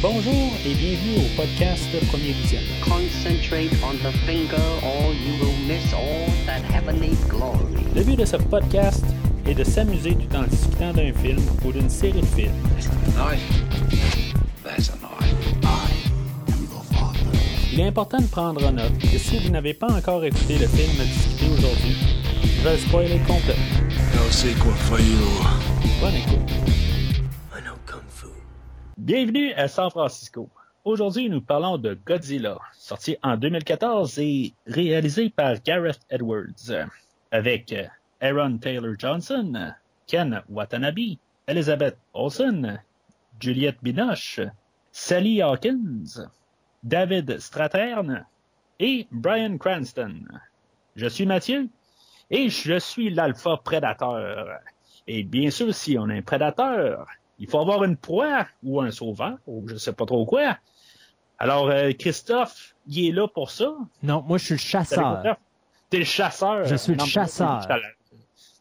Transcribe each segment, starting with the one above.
Bonjour et bienvenue au podcast Premier Vision. Concentrate on the finger or you will miss all that heavenly glory. Le but de ce podcast est de s'amuser tout en discutant d'un film ou d'une série de films. Il est important de prendre en note que si vous n'avez pas encore écouté le film discuté aujourd'hui, je vais le spoiler sequel for you. Bonne écoute. Bienvenue à San Francisco. Aujourd'hui, nous parlons de Godzilla, sorti en 2014 et réalisé par Gareth Edwards, avec euh, Aaron Taylor Johnson, Ken Watanabe, Elizabeth Olsen, Juliette Binoche, Sally Hawkins, David Strathairn et Brian Cranston. Je suis Mathieu et je suis l'alpha prédateur. Et bien sûr, si on est un prédateur, il faut avoir une proie ou un sauveur ou je sais pas trop quoi. Alors, euh, Christophe, il est là pour ça. Non, moi, je suis le chasseur. T'es le chasseur. Je suis le Non, chasseur.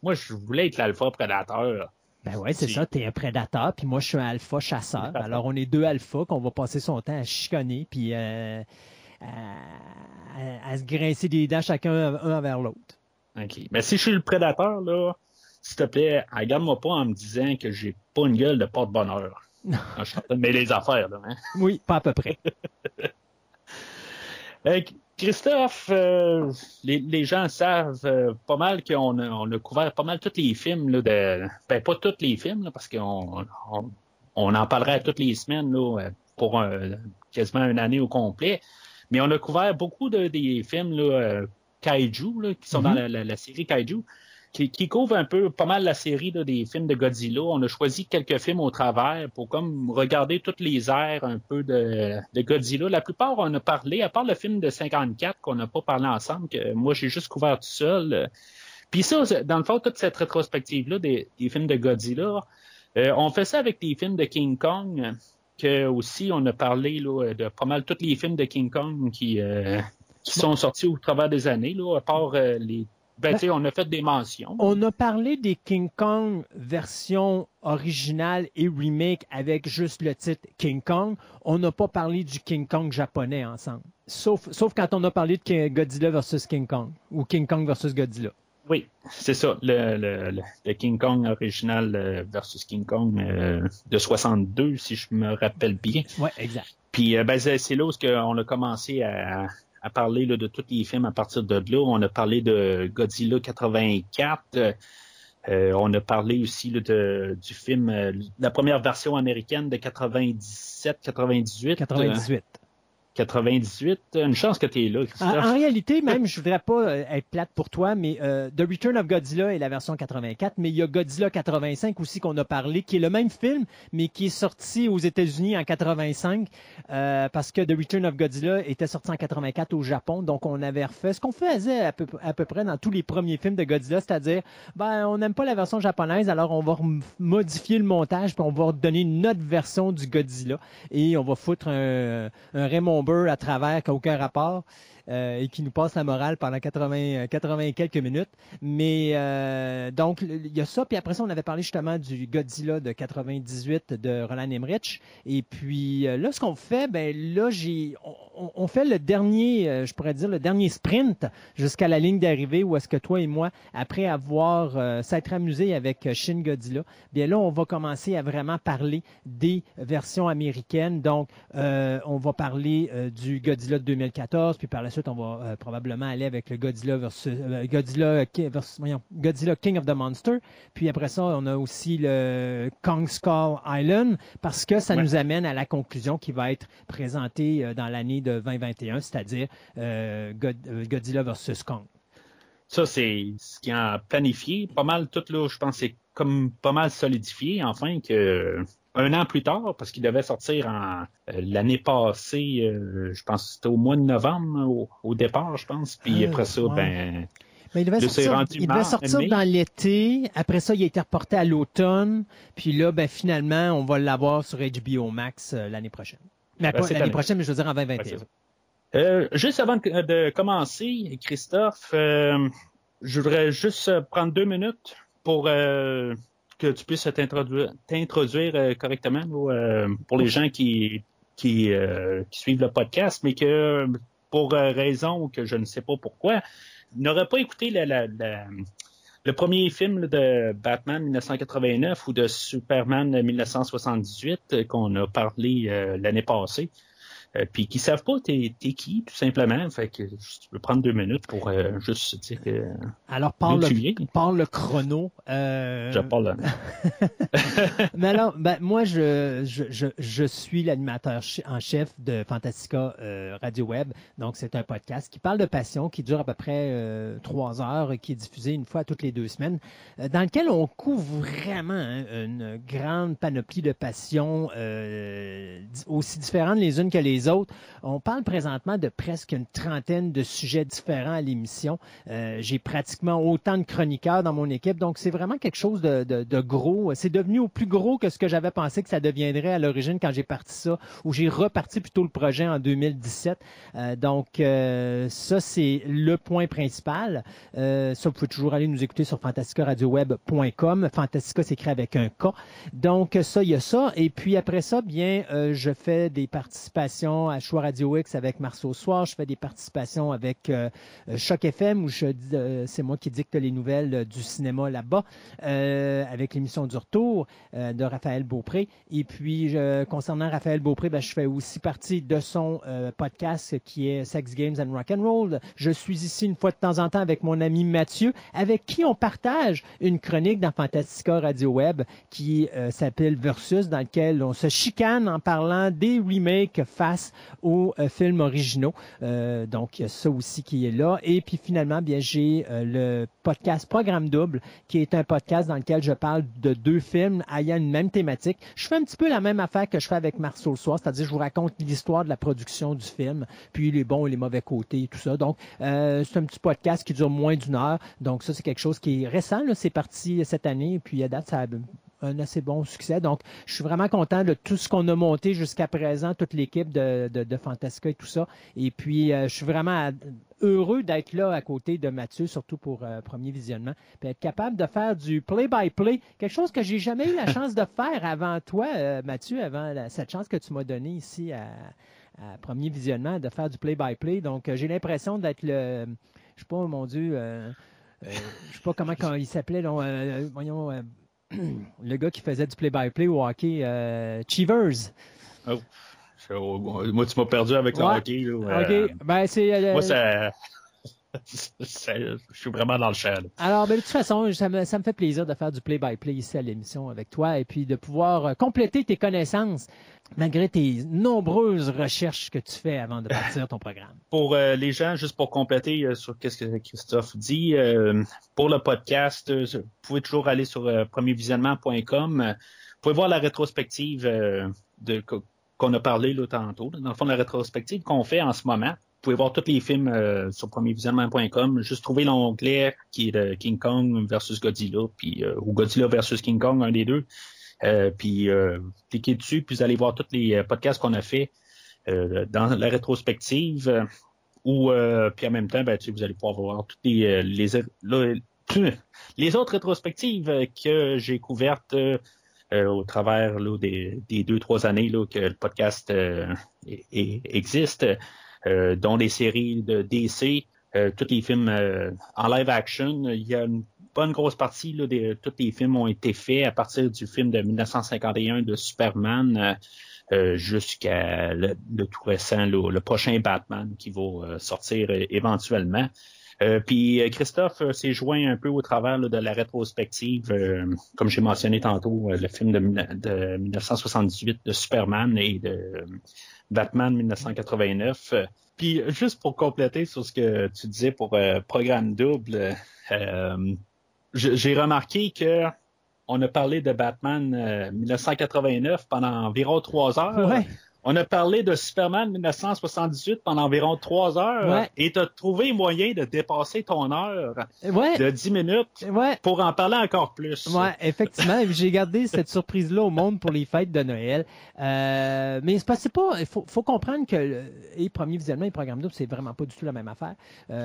moi, je voulais être l'alpha prédateur. Ben ouais, c'est ça, t'es un prédateur, puis moi, je suis un alpha chasseur. Alors, on est deux alphas qu'on va passer son temps à chicaner, puis euh, à, à- à se grincer des dents chacun un envers l'autre. OK. Mais si je suis le prédateur, là, s'il te plaît, regarde-moi pas en me disant que j'ai pas une gueule de porte-bonheur. Je suis en train de mêler les affaires, là. Hein? Oui, pas à peu près. Euh, Christophe, euh, les, les gens savent euh, pas mal qu'on a, on a couvert pas mal tous les films, là, de, ben pas tous les films, là, parce qu'on on, on en parlerait toutes les semaines là, pour un- quasiment une année au complet. Mais on a couvert beaucoup de, des films là, Kaiju, là, qui sont dans Mhm. la, la- la série Kaiju, qui, couvrent un peu pas mal la série des films de Godzilla. On a choisi quelques films au travers pour comme regarder toutes les airs un peu de, Godzilla. La plupart, on a parlé, à part le film de 54 qu'on n'a pas parlé ensemble, que moi j'ai juste couvert tout seul. Puis ça, dans le fond, toute cette rétrospective-là des, films de Godzilla, euh, on fait ça avec des films de King Kong, que aussi on a parlé là, de pas mal tous les films de King Kong qui, euh, sont sortis au travers des années, là, à part euh, les. Ben, sais, on a fait des mentions. On a parlé des King Kong version originale et remake avec juste le titre King Kong. On n'a pas parlé du King Kong japonais ensemble. Sauf, sauf quand on a parlé de Godzilla versus King Kong ou King Kong versus Godzilla. Oui, c'est ça, le, le, King Kong original euh, versus King Kong euh, de 62, si je me rappelle bien. Ouais, exact. Puis euh, ben, c'est là où qu'on a commencé à, à parler là, de tous les films à partir de là. On a parlé de Godzilla 84. euh, on a parlé aussi de, du film, euh, la première version américaine de 97, 98. euh, 98. 98. Une chance que tu es là, En, Christophe. en réalité, même, je voudrais pas euh, être plate pour toi, mais euh, The Return of Godzilla est la version 84, mais il y a Godzilla 85 aussi qu'on a parlé, qui est le même film, mais qui est sorti aux États-Unis en 85, euh, parce que The Return of Godzilla était sorti en 84 au Japon, donc on avait refait ce qu'on faisait à peu, à peu près dans tous les premiers films de Godzilla, c'est-à-dire, ben, on n'aime pas la version japonaise, alors on va modifier le montage, puis on va donner notre version du Godzilla, et on va foutre un, un Raymond À travers aucun rapport euh, et qui nous passe la morale pendant 80, euh, 80 et quelques minutes. Mais euh, donc, il y a ça. Puis après ça, on avait parlé justement du Godzilla de 98 de Roland Emmerich. Et puis euh, là, ce qu'on fait, ben là, j'ai, on, fait le dernier, je pourrais dire, le dernier sprint jusqu'à la ligne d'arrivée où est-ce que toi et moi, après avoir s'être amusé avec Shin Godzilla, bien là, on va commencer à vraiment parler des versions américaines. Donc, on va parler du Godzilla de 2014, puis par la suite, on va euh, probablement aller avec le Godzilla versus euh, Godzilla, versus- voyons, Godzilla King of the Monster. Puis après ça, on a aussi le Kong Skull Island, parce que ça Ouais. nous amène à la conclusion qui va être présentée euh, dans l'année de 2021, c'est-à-dire God- Godzilla versus Kong. Ça, c'est ce qui a planifié. Pas mal tout là, je pense, c'est comme pas mal solidifié, enfin, que un an plus tard, parce qu'il devait sortir en euh, l'année passée, euh, je pense que c'était au mois de novembre au, au départ, je pense. Puis Ah, après ça, ouais. ben Mais il devait sortir, il devait dans l'été. Après ça, il a été reporté à l'automne. Puis là, ben, finalement, on va l'avoir sur HBO Max euh, l'année prochaine. Mais Ben, l'année année. prochaine, mais je veux dire en Ouais, 2021. c'est ça. Euh, juste avant de, de commencer, Christophe, euh, je voudrais juste prendre deux minutes pour euh, que tu puisses t'introduire, euh, correctement euh, pour les gens qui, euh, qui suivent le podcast, mais que pour raison que je ne sais pas pourquoi, n'aurait pas écouté le premier film de Batman 1989 ou de Superman 1978 euh, qu'on a parlé l'année passée. Euh, puis qui savent pas t'es, t'es qui, tout simplement. Fait que tu peux prendre deux minutes pour euh, juste dire que Alors, parle le, parle le chrono. Euh, Je parle. Mais alors, ben, moi, je, je, je, je suis l'animateur en chef de Fantastica Radio Web. Donc, c'est un podcast qui parle de passion, qui dure à peu près trois heures, et qui est diffusé une fois toutes les deux semaines, dans lequel on couvre vraiment hein, une grande panoplie de passions, aussi différentes les unes que les autres. On parle présentement de presque une trentaine de sujets différents à l'émission. Euh, J'ai pratiquement autant de chroniqueurs dans mon équipe, donc c'est vraiment quelque chose de, gros. C'est devenu au plus gros que ce que j'avais pensé que ça deviendrait à l'origine quand j'ai parti ça, ou j'ai reparti plutôt le projet en 2017. Euh, donc euh, ça, c'est le point principal. Ça, vous pouvez toujours aller nous écouter sur fantasticaradioweb.com. Fantastica s'écrit avec un K. Donc ça, il y a ça. Et puis après ça, bien, je fais des participations à Choix Radio X avec Marceau Soir. Je fais des participations avec euh, euh, Choc FM où je euh, c'est moi qui dicte les nouvelles euh, du cinéma là-bas avec l'émission du retour de Raphaël Beaupré. Et puis concernant Raphaël Beaupré, ben, je fais aussi partie de son podcast qui est Sex Games and Rock and Roll. Je suis ici une fois de temps en temps avec mon ami Mathieu, avec qui on partage une chronique dans Fantastica Radio Web qui s'appelle Versus, dans lequel on se chicane en parlant des remakes face aux euh, films originaux. Euh, donc, il y a ça aussi qui est là. Et puis finalement, bien, j'ai euh, le podcast Programme Double, qui est un podcast dans lequel je parle de deux films ayant une même thématique. Je fais un petit peu la même affaire que je fais avec Marceau le soir, c'est-à-dire je vous raconte l'histoire de la production du film, puis les bons et les mauvais côtés et tout ça. Donc, c'est un petit podcast qui dure moins d'une heure. Donc, ça, c'est quelque chose qui est récent. C'est parti cette année, puis à date, ça a un assez bon succès. Donc, je suis vraiment content de tout ce qu'on a monté jusqu'à présent, toute l'équipe de, de, Fantastica et tout ça. Et puis, euh, je suis vraiment heureux d'être là à côté de Mathieu, surtout pour euh, premier visionnement, puis être capable de faire du play-by-play, quelque chose que j'ai jamais eu la chance de faire avant toi, euh, Mathieu, avant cette chance que tu m'as donnée ici à, premier visionnement, de faire du play-by-play. Donc, j'ai l'impression d'être le, je sais pas, mon Dieu, je sais pas comment il s'appelait, voyons, le gars qui faisait du play-by-play au hockey, euh, Cheevers. Oh. Moi, tu m'as perdu avec le Ouais. hockey. là. Euh, OK. Ben, c'est. euh, Moi, ça... Je suis vraiment dans le champ. là. Alors, ben, de toute façon, ça me, ça me fait plaisir de faire du play-by-play ici à l'émission avec toi et puis de pouvoir euh, compléter tes connaissances malgré tes nombreuses recherches que tu fais avant de partir ton programme. Pour euh, les gens, juste pour compléter euh, sur qu'est-ce que Christophe dit, euh, pour le podcast, vous pouvez toujours aller sur premiervisionnement.com. Vous pouvez voir la rétrospective de qu'on a parlé là, tantôt. Dans le fond, la rétrospective qu'on fait en ce moment. Vous pouvez voir tous les films euh, sur premiervisionnement.com. Juste trouver l'onglet qui est de King Kong versus Godzilla, puis euh, ou Godzilla versus King Kong, un des deux. Euh, puis euh, cliquez dessus, puis vous allez voir tous les euh, podcasts qu'on a fait euh, dans la rétrospective. euh, ou euh, puis en même temps, ben, tu vous allez pouvoir voir toutes les euh, les, les autres rétrospectives euh, que j'ai couvertes euh, euh, au travers là, des, des deux trois années là, que le podcast euh, existe, euh, dont les séries de DC, euh, tous les films euh, en live action. Il y a une bonne grosse partie là, des tous les films ont été faits à partir du film de 1951 de Superman. euh, euh, jusqu'à le, le tout récent, là, le prochain Batman qui va euh, sortir euh, éventuellement. Euh, puis euh, Christophe euh, s'est joint un peu au travers là, de la rétrospective, euh, comme j'ai mentionné tantôt, euh, le film de, de 1978 de Superman et de euh, Batman 1989. Euh, Puis juste pour compléter sur ce que tu disais pour euh, programme double, euh, j'ai remarqué que on a parlé de Batman euh, 1989 pendant environ trois heures. On a parlé de Superman 1978 pendant environ trois heures Ouais. et tu as trouvé moyen de dépasser ton heure Ouais. de 10 minutes Ouais. pour en parler encore plus. Ouais, effectivement. J'ai gardé cette surprise-là au monde pour les fêtes de Noël. Euh, mais c'est pas, pas, il faut, faut comprendre que et premier visionnement et programme double, c'est vraiment pas du tout la même affaire. Euh,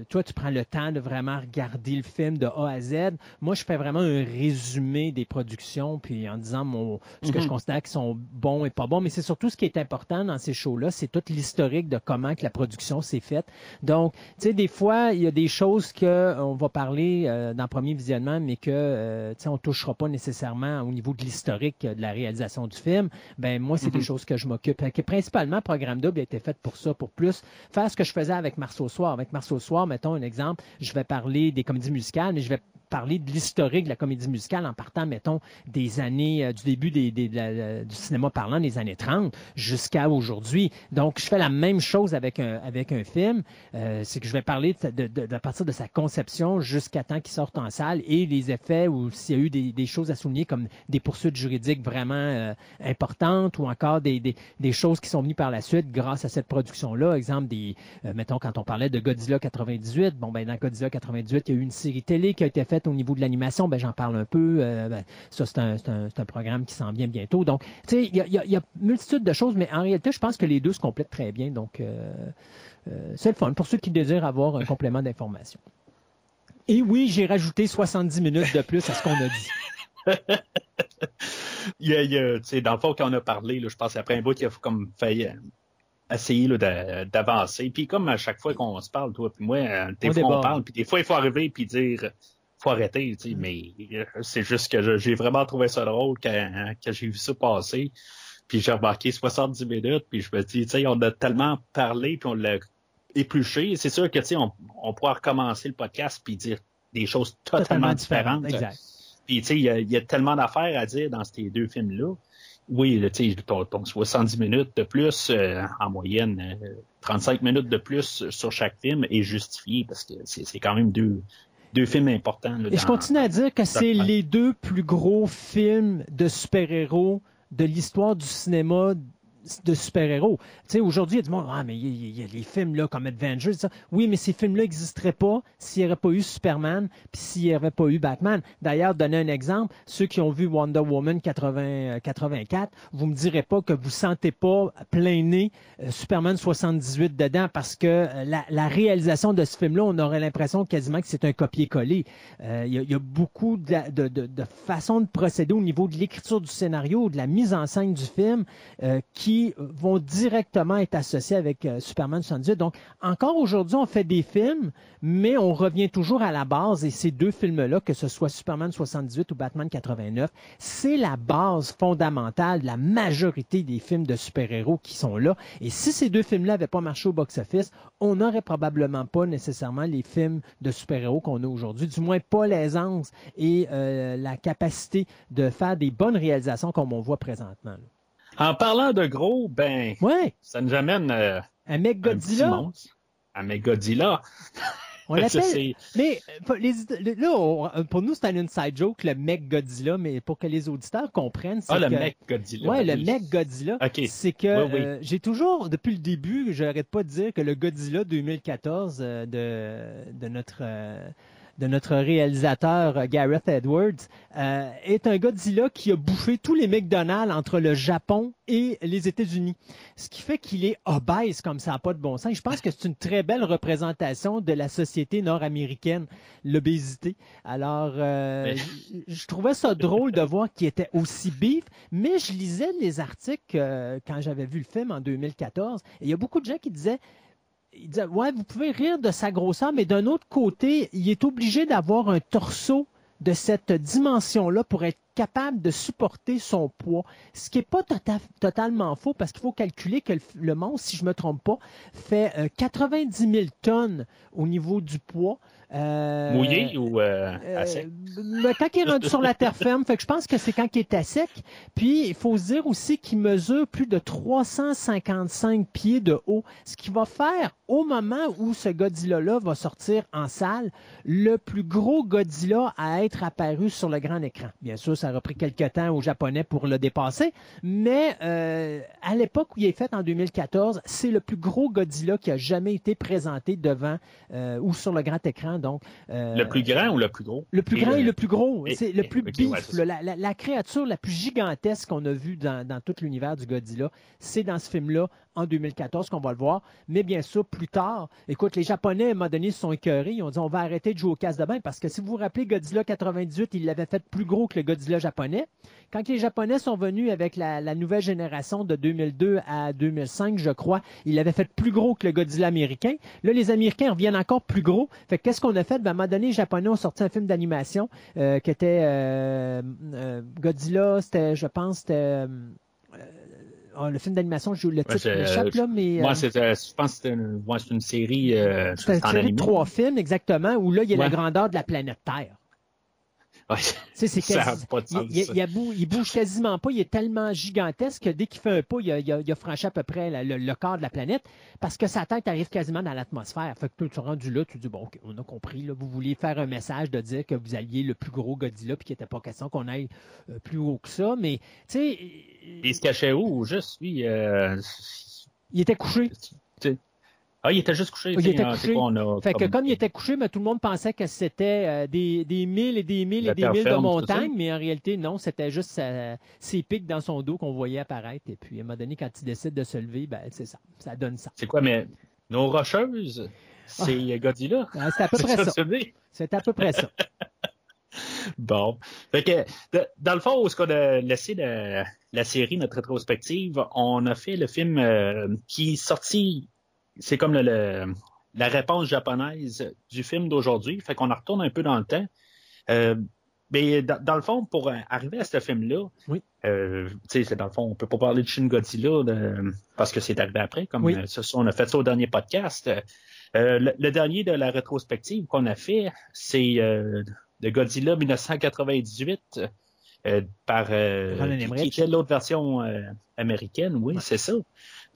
euh, toi, tu prends le temps de vraiment regarder le film de A à Z. Moi, je fais vraiment un résumé des productions, puis en disant mon, ce que Mhm. je considère qui sont bons et pas bons. Mais c'est surtout ce qui est important dans ces shows-là, c'est tout l'historique de comment que la production s'est faite. Donc, tu sais, des fois, il y a des choses que euh, on va parler euh, dans le premier visionnement, mais que euh, tu sais, on touchera pas nécessairement au niveau de l'historique euh, de la réalisation du film. Ben moi, c'est des Mhm. choses que je m'occupe. Principalement, Programme Double a été fait pour ça, pour plus faire ce que je faisais avec Marceau Soir. Avec Marceau Soir, mettons un exemple, je vais parler des comédies musicales, mais je vais parler de l'historique de la comédie musicale en partant, mettons, des années, euh, du début la- du cinéma parlant des années 30 jusqu'à aujourd'hui. Donc, je fais la même chose avec un, avec un film. Euh, c'est que je vais parler de, de partir de sa conception jusqu'à temps qu'il sorte en salle et les effets ou s'il y a eu des, choses à souligner comme des poursuites juridiques vraiment euh, importantes ou encore des, des, choses qui sont venues par la suite grâce à cette production-là. Exemple, des, euh, mettons, quand on parlait de Godzilla 98, bon, ben, dans Godzilla 98, il y a eu une série télé qui a été faite au niveau de l'animation, ben, j'en parle un peu. Euh, ben, ça, c'est un, programme qui s'en vient bientôt. Donc, tu sais, il y a, y a- il y a multitude de choses, mais en réalité, je pense que les deux se complètent très bien. Donc, euh, euh, c'est le fun pour ceux qui désirent avoir un complément d'information. Et oui, j'ai rajouté 70 minutes de plus à ce qu'on a dit. Il y a, il y dans le fond, quand on a parlé, là, je pense après un bout, il a comme essayer d'avancer. Puis comme à chaque fois qu'on se parle, toi puis moi, des On fois on parle, puis des fois il faut arriver puis dire faut arrêter, tu sais, mais euh, c'est juste que j'ai vraiment trouvé ça drôle quand, quand j'ai vu ça passer. Puis j'ai remarqué 70 minutes, puis je me dis, tu sais, on a tellement parlé, puis on l'a épluché. C'est sûr que, tu sais, on, on pourra recommencer le podcast puis dire des choses totalement, différentes. Exact. Puis, tu sais, il y, a- il y a tellement d'affaires à dire dans ces deux films-là. Oui, tu sais, ton, ton 70 minutes de plus, euh, en moyenne, euh, 35 minutes de plus sur chaque film est justifié parce que c'est quand même deux, deux films importants. là, Et je continue à dire que c'est les deux plus gros films de super-héros de l'histoire du cinéma de super-héros. Tu sais, aujourd'hui, il y a du ah, mais il y, a- les films là comme Avengers. Oui, mais ces films-là n'existeraient pas s'il n'y avait pas eu Superman, puis s'il n'y avait pas eu Batman. D'ailleurs, donner un exemple, ceux qui ont vu Wonder Woman 80, euh, 84, vous me direz pas que vous sentez pas plein nez euh, Superman 78 dedans parce que euh, la, réalisation de ce film-là, on aurait l'impression quasiment que c'est un copier-coller. Euh, Il y, a- beaucoup de, façons de procéder au niveau de l'écriture du scénario, de la mise en scène du film, euh, vont directement être associés avec euh, Superman 78. Donc, encore aujourd'hui, on fait des films, mais on revient toujours à la base, et ces deux films-là, que ce soit Superman 78 ou Batman 89, c'est la base fondamentale de la majorité des films de super-héros qui sont là. Et si ces deux films-là n'avaient pas marché au box-office, on n'aurait probablement pas nécessairement les films de super-héros qu'on a aujourd'hui, du moins pas l'aisance et euh, la capacité de faire des bonnes réalisations comme on voit présentement. En parlant de gros, ben, Ouais, ça nous amène euh, un mec un petit Godzilla, monstre. À Megodzilla. on l'appelle. Mais les, là, on- euh, pour nous, c'est un inside joke, le mec Godzilla, mais pour que les auditeurs comprennent, Ah, le que- mec Godzilla. Ouais, le mec Godzilla, Ok. c'est que Oui, oui. euh, j'ai toujours, depuis le début, j'arrête pas de dire que le Godzilla 2014 euh, de, de notre de notre réalisateur euh, Gareth Edwards euh, est un Godzilla qui a bouffé tous les McDonald's entre le Japon et les États-Unis. Ce qui fait qu'il est obèse comme ça n'a pas de bon sens. Je pense que c'est une très belle représentation de la société nord-américaine, l'obésité. Alors, euh, Mais- je, je trouvais ça drôle de voir qu'il était aussi bif, mais je lisais les articles euh, quand j'avais vu le film en 2014, et il y a beaucoup de gens qui disaient il ouais, vous pouvez rire de sa grosseur, mais d'un autre côté, il est obligé d'avoir un torseau de cette dimension-là pour être capable de supporter son poids. Ce qui n'est pas tota- totalement faux parce qu'il faut calculer que le, monstre, si je me trompe pas, fait euh, 90 000 tonnes au niveau du poids. Euh, Mouillé ou euh, euh, à sec? quand il est rendu sur la terre ferme, fait que je pense que c'est quand il est à sec. Puis il faut se dire aussi qu'il mesure plus de 355 pieds de haut, ce qui va faire au moment où ce Godzilla-là va sortir en salle, le plus gros Godzilla à être apparu sur le grand écran. Bien sûr, ça a repris quelques temps aux Japonais pour le dépasser, mais euh, à l'époque où il est fait en 2014, c'est le plus gros Godzilla qui a jamais été présenté devant ou sur le grand écran. Donc, euh, Le plus grand ou le plus gros? le plus grand et le plus gros. C'est le plus ok, ouais, beef. c'est là. la, la- la créature la plus gigantesque qu'on a vue dans, dans tout l'univers du Godzilla, c'est dans ce film-là, en 2014, qu'on va le voir. Mais bien sûr, plus tard, écoute, les Japonais, à un moment donné, se sont écœurés. Ils ont dit on va arrêter de jouer au casse de bain parce que si vous vous rappelez, Godzilla 98, ils l'avaient fait plus gros que le Godzilla japonais. Quand les Japonais sont venus avec la, nouvelle génération de 2002 à 2005, je crois, ils l'avaient fait plus gros que le Godzilla américain. Là, les Américains reviennent encore plus gros. Fait que qu'est-ce qu'on a fait? Ben, à un moment donné, les Japonais ont sorti un film d'animation euh, qui était euh, euh, Godzilla, c'était, je pense, c'était... euh, oh, le film d'animation, je- le titre je- m'échappe, là, mais... euh, Moi, c'est, euh, je pense que c'est une, ouais, c'est une série. Euh, c'est une série de trois films, exactement, où là, il y a la grandeur de la planète Terre. Ouais. C'est Ça a quasi- pas de il, sens, il- ça. il a bou- il bouge quasiment pas. Il est tellement gigantesque que dès qu'il fait un pas, il a, franchi à peu près la- le, le quart de la planète parce que sa tête arrive quasiment dans l'atmosphère. Fait que tu rendu là, tu dis, bon, on a compris. Là, vous vouliez faire un message de dire que vous alliez le plus gros Godzilla puis qu'il n'était pas question qu'on aille euh, plus haut que ça. Mais, tu sais, Il se cachait où? Juste, lui. euh, il était couché. Ah, il était juste couché. Il était couché. c'est quoi, on a Fait que comme il était couché, mais tout le monde pensait que c'était euh, des, des milles et des milles et des milles de montagne, mais en réalité, non, c'était juste sa- ses pics dans son dos qu'on voyait apparaître. Et puis, à un moment donné, quand il décide de se lever, ben, c'est ça. Ça donne ça. C'est quoi, mais nos rocheuses, c'est Godzilla? Ah, C'est à peu près ça. C'est à peu près ça. Bon. Fait que, de- dans le fond, où est-ce qu'on a laissé la, la série, notre rétrospective, on a fait le film euh, qui est sorti, c'est comme le, le- la réponse japonaise du film d'aujourd'hui. Fait qu'on en retourne un peu dans le temps. Euh, mais dans, dans le fond, pour euh, arriver à ce film-là, Oui. euh, tu sais, c'est dans le fond, on peut pas parler de Shin Godzilla de- parce que c'est arrivé après, comme Oui. euh, ça, on a fait ça au dernier podcast. Euh, le, le dernier de la rétrospective qu'on a fait, c'est euh, de Godzilla 1998 euh, par euh, qui- était l'autre version euh, américaine, oui, c'est ça.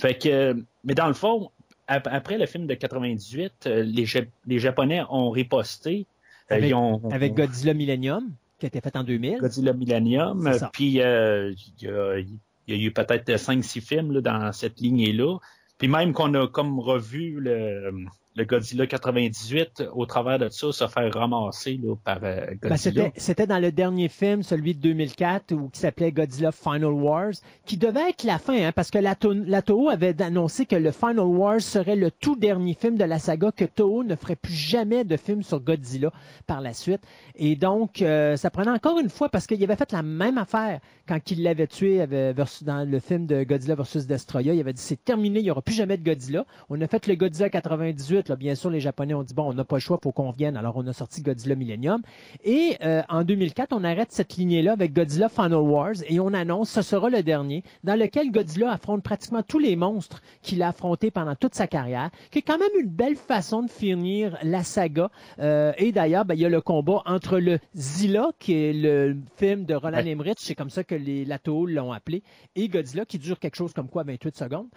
Fait que, euh, mais dans le fond, après le film de 98, euh, les, les Japonais ont riposté. Euh, Avec- ils ont, Avec Godzilla Millennium, qui a été fait en 2000. Godzilla Millennium. Puis euh, il y, a, il y a eu peut-être 5-6 films là, dans cette lignée-là. Puis même qu'on a comme revu le, le Godzilla 98 au travers de ça, se faire ramasser là, par euh, Ben, Godzilla. c'était, c'était dans le dernier film, celui de 2004, où, qui s'appelait Godzilla Final Wars, qui devait être la fin, hein, parce que la, To- la Toho avait annoncé que le Final Wars serait le tout dernier film de la saga, que Toho ne ferait plus jamais de film sur Godzilla par la suite. Et donc, euh, ça prenait encore une fois, parce qu'il avait fait la même affaire quand il l'avait tué versus- dans le film de Godzilla versus Destroya. Il avait dit, c'est terminé, il n'y aura plus jamais de Godzilla. On a fait le Godzilla 98, là, bien sûr, les Japonais ont dit, bon, on n'a pas le choix, faut qu'on revienne. Alors, on a sorti Godzilla Millennium. Et euh, en 2004, on arrête cette lignée-là avec Godzilla Final Wars et on annonce ce sera le dernier, dans lequel Godzilla affronte pratiquement tous les monstres qu'il a affrontés pendant toute sa carrière, qui est quand même une belle façon de finir la saga. Euh, et d'ailleurs, ben, il y a le combat entre le Zilla, qui est le film de Roland. Emmerich, c'est comme ça que les Lato l'ont appelé, et Godzilla, qui dure quelque chose comme quoi, 28 secondes.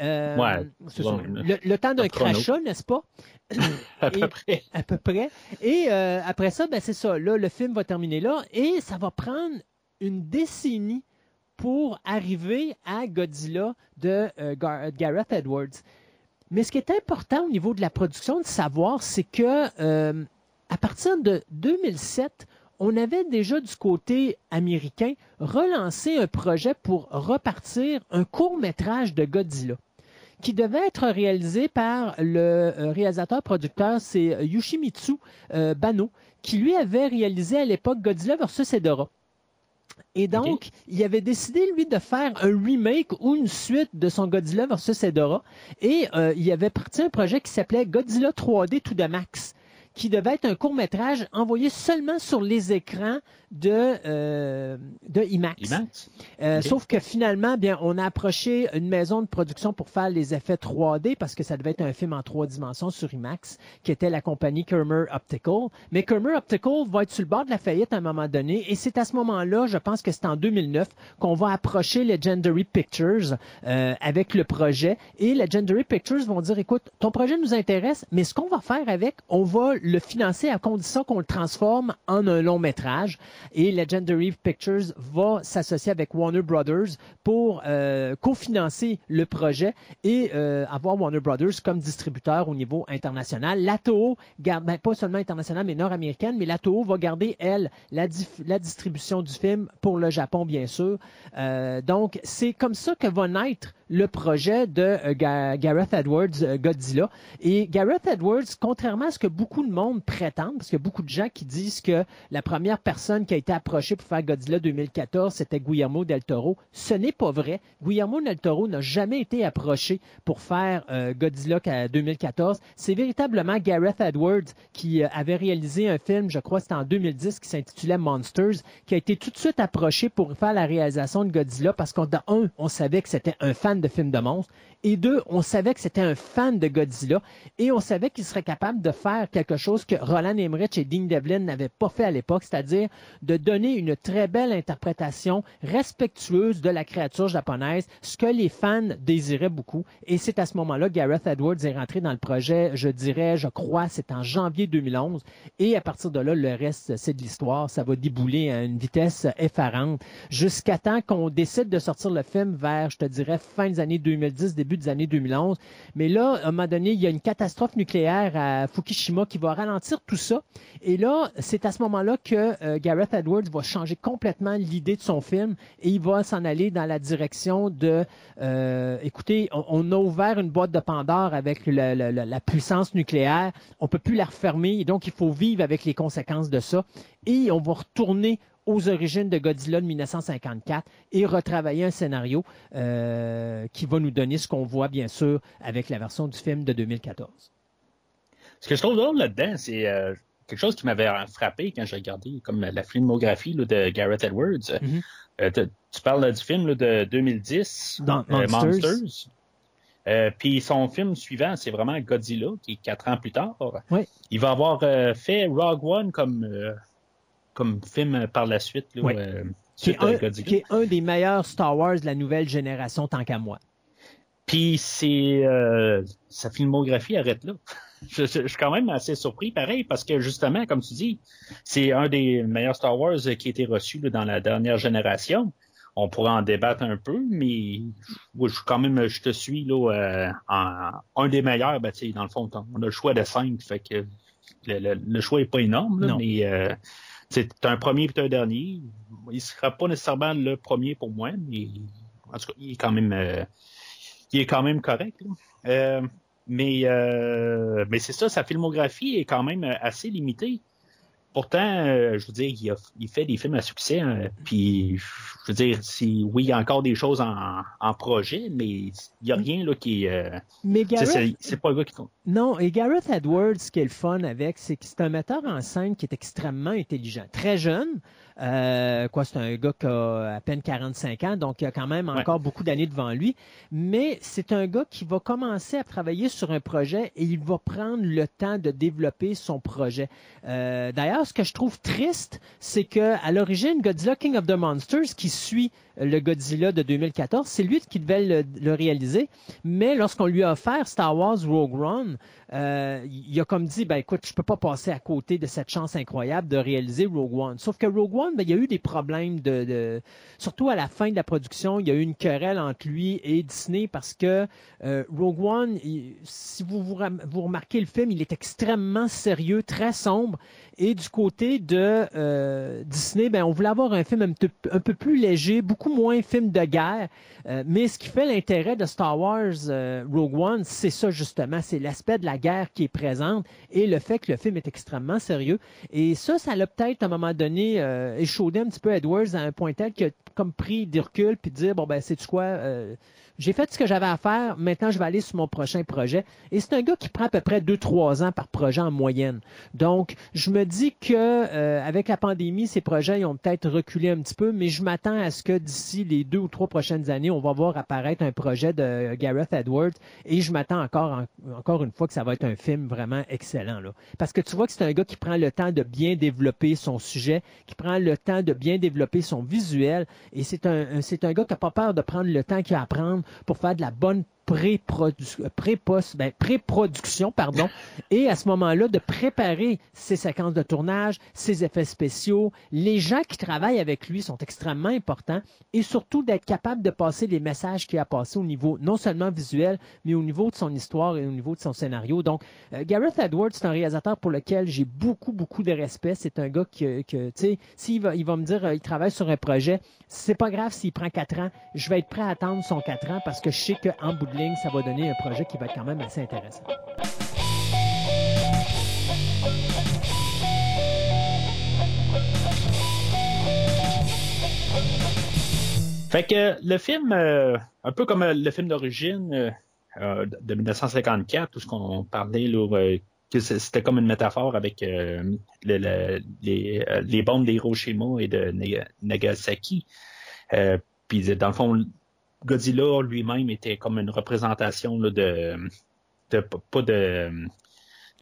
Euh, Ouais, bon, le, le temps d'un crachat, n'est-ce pas? à peu et- près. à peu près. Et euh, après ça, ben, c'est ça. Là, le film va terminer là et ça va prendre une décennie pour arriver à Godzilla de euh, Gar- Gareth Edwards. Mais ce qui est important au niveau de la production de savoir, c'est que à partir de 2007, on avait déjà du côté américain relancé un projet pour repartir un court métrage de Godzilla qui devait être réalisé par le euh, réalisateur-producteur, c'est euh, Yoshimitsu euh, Bano, qui lui avait réalisé à l'époque Godzilla vs. Hedorah. Et donc, il avait décidé, lui, de faire un remake ou une suite de son Godzilla vs. Hedorah. Et euh, il avait parti un projet qui s'appelait Godzilla 3D to the Max qui devait être un court métrage envoyé seulement sur les écrans de, euh, de IMAX. IMAX? Euh. Sauf que finalement, bien, on a approché une maison de production pour faire les effets 3D parce que ça devait être un film en trois dimensions sur IMAX, qui était la compagnie Kermer Optical. Mais Kermer Optical va être sur le bord de la faillite à un moment donné, et c'est à ce moment-là, je pense que c'est en 2009, qu'on va approcher Legendary Pictures euh, avec le projet. Et Legendary Pictures vont dire, écoute, ton projet nous intéresse, mais ce qu'on va faire avec, on va le financer à condition qu'on le transforme en un long métrage. Et Legendary Pictures va s'associer avec Warner Brothers pour euh, cofinancer le projet et euh, avoir Warner Brothers comme distributeur au niveau international. La Toho ben, pas seulement international, mais nord-américaine, mais la Toho va garder, elle, la, la distribution du film pour le Japon, bien sûr. Euh, donc, c'est comme ça que va naître le projet de euh, Ga- Gareth Edwards, Godzilla. Et Gareth Edwards, contrairement à ce que beaucoup de monde prétendent, parce qu'il y a beaucoup de gens qui disent que la première personne qui a été approchée pour faire Godzilla 2014, c'était Guillermo del Toro, ce n'est pas vrai. Guillermo del Toro n'a jamais été approché pour faire euh, Godzilla qu'à 2014. C'est véritablement Gareth Edwards qui euh, avait réalisé un film, je crois c'était en 2010, qui s'intitulait Monsters, qui a été tout de suite approché pour faire la réalisation de Godzilla parce qu'un, un, on savait que c'était un fan de films de monstres, et deux, on savait que c'était un fan de Godzilla, et on savait qu'il serait capable de faire quelque chose que Roland Emmerich et Dean Devlin n'avaient pas fait à l'époque, c'est-à-dire de donner une très belle interprétation respectueuse de la créature japonaise, ce que les fans désiraient beaucoup. Et c'est à ce moment-là que Gareth Edwards est rentré dans le projet, je dirais, je crois, c'est en janvier 2011. Et à partir de là, le reste, c'est de l'histoire. Ça va débouler à une vitesse effarante jusqu'à temps qu'on décide de sortir le film vers, je te dirais, fin des années 2010, début des années 2011. Mais là, à un moment donné, il y a une catastrophe nucléaire à Fukushima qui va ralentir tout ça. Et là, c'est à ce moment-là que euh, Gareth Edwards va changer complètement l'idée de son film et il va s'en aller dans la direction de, euh, écoutez, on, a ouvert une boîte de Pandore avec la puissance nucléaire, on peut plus la refermer, et donc il faut vivre avec les conséquences de ça. Et on va retourner aux origines de Godzilla de 1954 et retravailler un scénario euh, qui va nous donner ce qu'on voit, bien sûr, avec la version du film de 2014. Ce que je trouve drôle là-dedans, c'est euh, quelque chose qui m'avait frappé quand j'ai regardé comme la filmographie là, de Gareth Edwards. Mhm. Euh, tu- parles là, du film là, de 2010, Dans euh, Monsters. Monsters. Euh, Puis son film suivant, c'est vraiment Godzilla, qui est quatre ans plus tard. Oui. Il va avoir euh, fait Rogue One comme, euh, comme film par la suite. Là, Oui. Qui est, suite à un, qui est un des meilleurs Star Wars de la nouvelle génération, tant qu'à moi. Puis c'est euh, sa filmographie arrête là. Je, je- je suis quand même assez surpris, pareil, parce que justement, comme tu dis, c'est un des meilleurs Star Wars euh, qui a été reçu là, dans la dernière génération. On pourrait en débattre un peu, mais je quand même, je te suis là euh, en un des meilleurs. Ben, tu sais, dans le fond, on a le choix de cinq, fait que le, le- le choix est pas énorme, là, mais euh, c'est un premier puis un dernier. Il sera pas nécessairement le premier pour moi, mais en tout cas, il est quand même. euh, il est quand même correct. là. Mais euh, mais c'est ça, sa filmographie est quand même euh, assez limitée. Pourtant, euh, je veux dire, il, a, il fait des films à succès. hein, puis, je veux dire, si, oui, il y a encore des choses en, en projet, mais il n'y a rien là qui euh, Mais Gareth, c'est c'est pas le gars qui compte. non, et Gareth Edwards, ce qui est le fun avec, c'est que c'est un metteur en scène qui est extrêmement intelligent. Très jeune, euh, quoi, c'est un gars qui a à peine 45 ans, donc il a quand même Ouais. encore beaucoup d'années devant lui. Mais c'est un gars qui va commencer à travailler sur un projet et il va prendre le temps de développer son projet. Euh, D'ailleurs, ce que je trouve triste, c'est que à l'origine, Godzilla King of the Monsters, qui suit le Godzilla de 2014, c'est lui qui devait le, réaliser. Mais lorsqu'on lui a offert Star Wars Rogue One, euh, il a comme dit, ben écoute, je peux pas passer à côté de cette chance incroyable de réaliser Rogue One. Sauf que Rogue One, ben, il y a eu des problèmes de, surtout à la fin de la production, il y a eu une querelle entre lui et Disney parce que euh, Rogue One, si vous, vous remarquez le film, il est extrêmement sérieux, très sombre. Et du côté de euh, Disney, ben, on voulait avoir un film un, peu- plus léger, beaucoup moins film de guerre. Euh, mais ce qui fait l'intérêt de Star Wars euh, Rogue One, c'est ça justement, c'est l'aspect de la guerre qui est présente et le fait que le film est extrêmement sérieux. Et ça, ça l'a peut-être à un moment donné euh, échaudé un petit peu Edwards à un point tel qu'il a comme pris des reculs puis dire bon ben c'est quoi. J'ai fait ce que j'avais à faire, maintenant je vais aller sur mon prochain projet. Et c'est un gars qui prend à peu près 2-3 ans par projet en moyenne. Donc, je me dis que euh, avec la pandémie, ces projets ils ont peut-être reculé un petit peu, mais je m'attends à ce que d'ici les deux ou trois prochaines années, on va voir apparaître un projet de Gareth Edwards. Et je m'attends encore, encore une fois que ça va être un film vraiment excellent. Là. Parce que tu vois que c'est un gars qui prend le temps de bien développer son sujet, qui prend le temps de bien développer son visuel. Et c'est un, c'est un gars qui n'a pas peur de prendre le temps qu'il a à prendre pour faire de la bonne ben, pré-production, pardon, et à ce moment-là, de préparer ses séquences de tournage, ses effets spéciaux. Les gens qui travaillent avec lui sont extrêmement importants et surtout d'être capable de passer les messages qu'il a passés au niveau non seulement visuel, mais au niveau de son histoire et au niveau de son scénario. Donc, euh, Gareth Edwards, c'est un réalisateur pour lequel j'ai beaucoup, beaucoup de respect. C'est un gars que, tu sais, s'il va, il va me dire, euh, il travaille sur un projet, c'est pas grave s'il prend quatre ans, je vais être prêt à attendre son quatre ans parce que je sais qu'en bout de ça va donner un projet qui va être quand même assez intéressant. Fait que le film, euh, un peu comme euh, le film d'origine euh, de 1954, où ce qu'on parlait que c'était comme une métaphore avec les, les, bombes d'Hiroshima et de Nagasaki. Puis dans le fond, Godzilla lui-même était comme une représentation de, de, pas de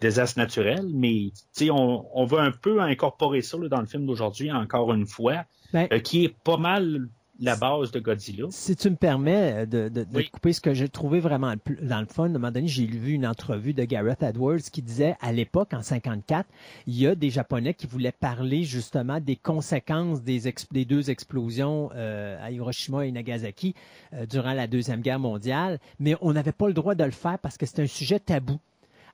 désastre naturel, mais on, on veut un peu incorporer ça dans le film d'aujourd'hui, encore une fois, ben euh, qui est pas mal la base de Godzilla. Si tu me permets euh, de, couper ce que j'ai trouvé vraiment dans le fun, à un moment donné, j'ai vu une entrevue de Gareth Edwards qui disait à l'époque, en 54, il y a des Japonais qui voulaient parler justement des conséquences des, des deux explosions euh, à Hiroshima et Nagasaki euh, durant la Deuxième Guerre mondiale, mais on n'avait pas le droit de le faire parce que c'est un sujet tabou.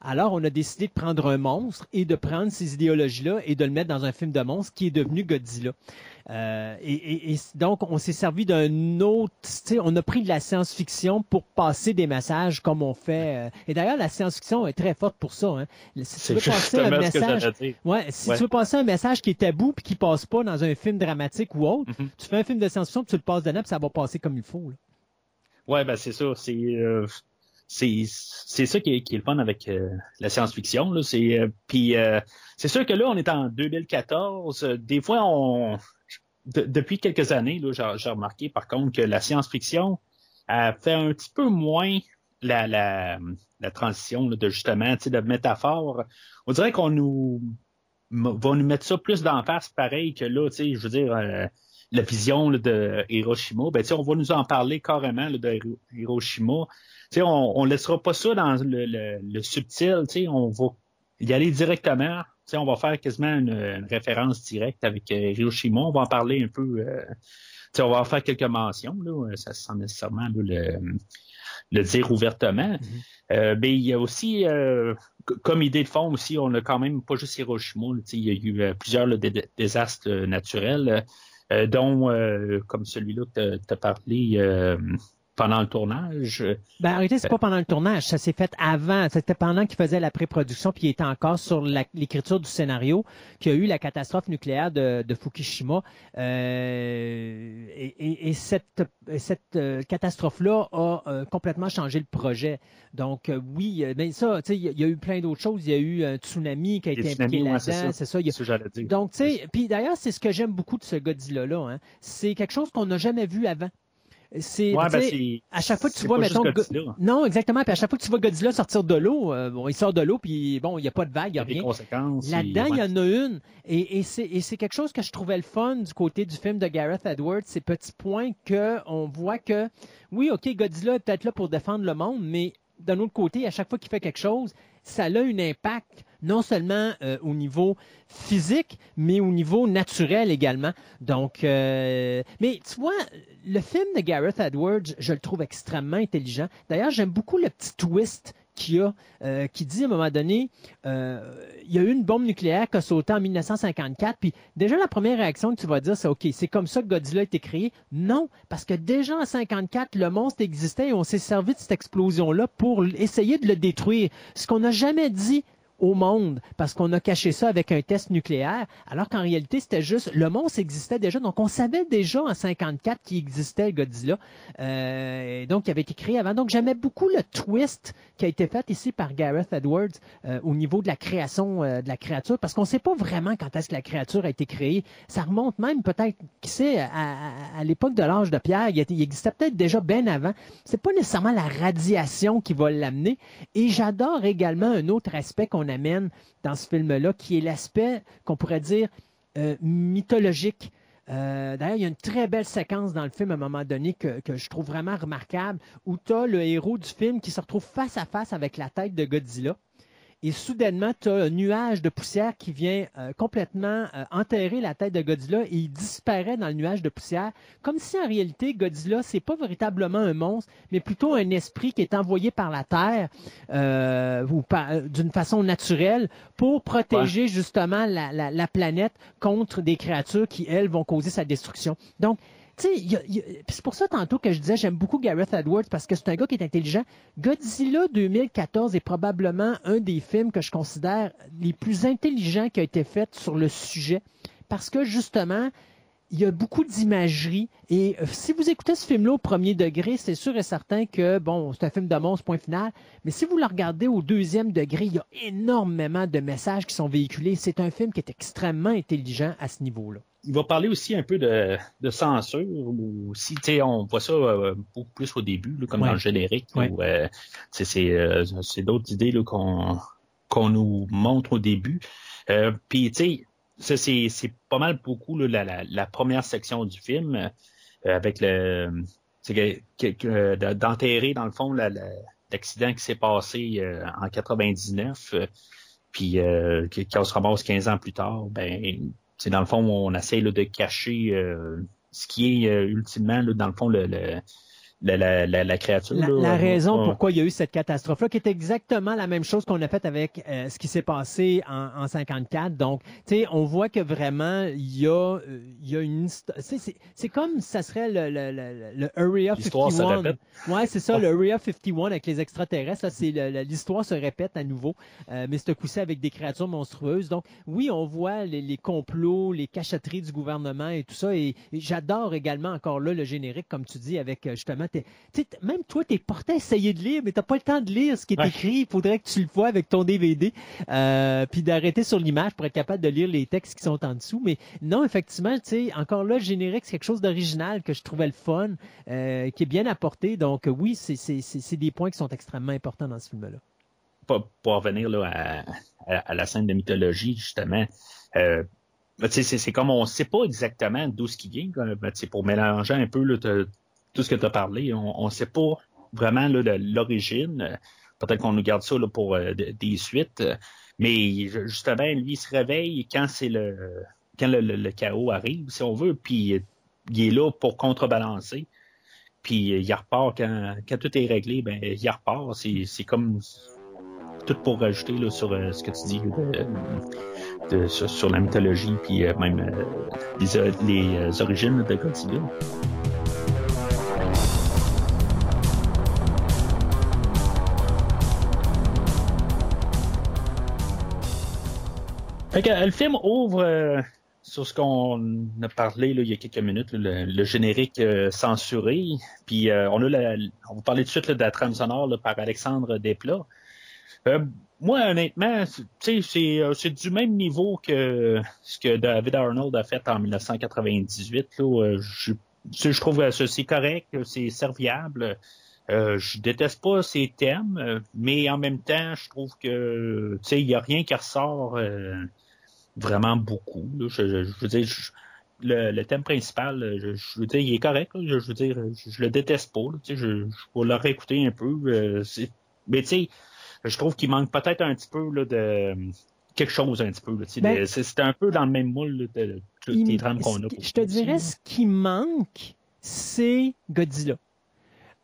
Alors, on a décidé de prendre un monstre et de prendre ces idéologies-là et de le mettre dans un film de monstre qui est devenu Godzilla. Euh, et, donc, on s'est servi d'un autre, on a pris de la science-fiction pour passer des messages comme on fait. Euh, et d'ailleurs, la science-fiction est très forte pour ça. Hein. Si tu veux passer un message, ouais, si tu veux passer un message qui est tabou puis qui passe pas dans un film dramatique ou autre, mm-hmm. tu fais un film de science-fiction, tu le passes dedans, puis ça va passer comme il faut. Là. Ouais, ben c'est ça. C'est euh, c'est ça qui est, qui est, le fun avec euh, la science-fiction. Là. C'est euh, puis euh, c'est sûr que là on est en 2014. des fois on depuis quelques années là j'ai remarqué par contre que la science-fiction a fait un petit peu moins la la, la transition de justement de métaphore. On dirait qu'on nous va nous mettre ça plus d'en face pareil que là je veux dire la vision de Hiroshima, ben, on va nous en parler carrément de Hiroshima on, on laissera pas ça dans le, le, le subtil, on va y aller directement. on va faire quasiment une, référence directe avec euh, Hiroshima. On va en parler un peu. Euh, on va en faire quelques mentions. Là, ça sans nécessairement le, le dire ouvertement. Mm-hmm. euh, mais il y a aussi, euh, comme idée de fond aussi, on a quand même pas juste Hiroshima. il y a eu euh, plusieurs désastres naturels, dont, comme celui-là que tu as parlé, pendant le tournage? Ben, en réalité, c'est pas pendant le tournage. Ça s'est fait avant. C'était pendant qu'il faisait la pré-production, puis il était encore sur l'écriture du scénario qu'il y a eu la catastrophe nucléaire de, Fukushima. Euh, et, cette, cette euh, catastrophe-là a euh, complètement changé le projet. Donc, oui, mais ça, il y, a eu plein d'autres choses. Il y a eu un tsunami qui a été impliqué là-dedans. c'est ça. Donc, tu sais, puis d'ailleurs, c'est ce que j'aime beaucoup de ce Godzilla-là. Hein. C'est quelque chose qu'on n'a jamais vu avant. C'est ben à chaque fois que tu vois mettons non exactement. Puis à chaque fois que tu vois Godzilla sortir de l'eau euh, bon il sort de l'eau puis bon il y a pas de vague il y a rien. là-dedans il y en a une. Et, et c'est quelque chose que je trouvais le fun du côté du film de Gareth Edwards ces petits points que on voit que oui ok Godzilla est peut-être là pour défendre le monde mais d'un autre côté à chaque fois qu'il fait quelque chose ça a un impact non seulement euh, au niveau physique, mais au niveau naturel également. Donc, euh, mais tu vois, le film de Gareth Edwards, je le trouve extrêmement intelligent. D'ailleurs, j'aime beaucoup le petit twist euh, qui dit à un moment donné, euh, il y a eu une bombe nucléaire qui a sauté en 1954, puis déjà la première réaction que tu vas dire, c'est OK, c'est comme ça que Godzilla a été créé. Non, parce que déjà en 54, le monstre existait et on s'est servi de cette explosion-là pour essayer de le détruire. Ce qu'on n'a jamais dit au monde parce qu'on a caché ça avec un test nucléaire, alors qu'en réalité, c'était juste le monstre existait déjà. Donc, on savait déjà en 54 qu'il existait Godzilla. Euh, donc, il avait été créé avant. Donc, j'aimais beaucoup le twist qui a été fait ici par Gareth Edwards euh, au niveau de la création euh, de la créature, parce qu'on ne sait pas vraiment quand est-ce que la créature a été créée. Ça remonte même peut-être, qui sait, à, l'époque de l'âge de pierre. Il, existait peut-être déjà bien avant. C'est pas nécessairement la radiation qui va l'amener. Et j'adore également un autre aspect qu'on dans ce film-là, qui est l'aspect qu'on pourrait dire euh, mythologique. Euh, D'ailleurs, il y a une très belle séquence dans le film à un moment donné que, que je trouve vraiment remarquable, où tu as le héros du film qui se retrouve face à face avec la tête de Godzilla et soudainement, tu as un nuage de poussière qui vient euh, complètement euh, enterrer la tête de Godzilla et il disparaît dans le nuage de poussière, comme si en réalité Godzilla, c'est pas véritablement un monstre, mais plutôt un esprit qui est envoyé par la Terre euh, ou d'une façon naturelle pour protéger justement la, la, la planète contre des créatures qui, elles, vont causer sa destruction. Donc, c'est pour ça tantôt que je disais j'aime beaucoup Gareth Edwards parce que c'est un gars qui est intelligent. Godzilla 2014 est probablement un des films que je considère les plus intelligents qui a été fait sur le sujet parce que justement, il y a beaucoup d'imagerie. Et euh, si vous écoutez ce film-là au premier degré, c'est sûr et certain que, bon, c'est un film de monstre, point final. Mais si vous le regardez au deuxième degré, il y a énormément de messages qui sont véhiculés. C'est un film qui est extrêmement intelligent à ce niveau-là il va parler aussi un peu de, de censure ou si tu sais on voit ça euh, beaucoup plus au début là, comme dans le générique euh, c'est euh, c'est d'autres idées là, qu'on qu'on nous montre au début. Euh, puis tu sais c'est c'est pas mal beaucoup là, la, la, la, première section du film euh, avec le d'enterrer dans le fond l'accident qui s'est passé en 99 puis quand on se ramasse 15 ans plus tard ben c'est dans le fond, on essaie là, de cacher euh, ce qui est euh, ultimement, là, dans le fond, le, le la, la, la, la, créature. La, la raison pourquoi il y a eu cette catastrophe-là, qui est exactement la même chose qu'on a fait avec euh, ce qui s'est passé en, en 54. Donc, tu sais, on voit que vraiment, il y a, il y a une... C'est comme ça serait le, le, le, le Area 51. Ouais, c'est ça, le Area 51 avec les extraterrestres. c'est L'histoire se répète à nouveau, euh, mais ce coup-ci avec des créatures monstrueuses. Donc, oui, on voit les, les, complots, les cachotteries du gouvernement et tout ça. Et, et j'adore également encore là le générique, comme tu dis, avec justement même toi, tu es porté à essayer de lire, mais tu pas le temps de lire ce qui est écrit. Il faudrait que tu le vois avec ton DVD, euh, puis d'arrêter sur l'image pour être capable de lire les textes qui sont en dessous. Mais non, effectivement, tu sais, encore là, le générique, c'est quelque chose d'original que je trouvais le fun, euh, qui est bien apporté. Donc oui, c'est des points qui sont extrêmement importants dans ce film-là. Pour, pour revenir là, à, à, la scène de mythologie, justement, euh, c'est comme on ne sait pas exactement d'où ce qui vient. Pour mélanger un peu tout ce que tu as parlé, on ne sait pas vraiment l'origine. Peut-être qu'on nous garde ça là, pour euh, des suites. Mais justement, lui, il se réveille quand c'est le quand le, chaos arrive, si on veut, puis il est là pour contrebalancer. Puis il repart quand, quand tout est réglé, ben il repart. C'est comme tout pour rajouter là, sur euh, ce que tu dis de, sur, la mythologie, puis euh, même les, les origines de Godzilla. Le film ouvre euh, sur ce qu'on a parlé là, il y a quelques minutes, le, générique euh, censuré. Puis euh, on a la, on va parler tout de suite de la trame sonore par Alexandre Desplat. moi, honnêtement, c'est, c'est du même niveau que ce que David Arnold a fait en 1998. Là, je, je trouve que c'est correct, c'est serviable. Euh, je déteste pas ces thèmes, mais en même temps, je trouve que tu sais, il y a rien qui ressort vraiment beaucoup. Je, veux dire, le, thème principal, je, veux dire, il est correct. je, veux dire, je, le déteste pas. je, je vais le réécouter un peu. Euh, mais tu sais, je trouve qu'il manque peut-être un petit peu là, de quelque chose un petit peu. Ben, c'est un peu dans le même moule de, les drames qu'on a. Je te dirais, ce qui manque, c'est Godzilla.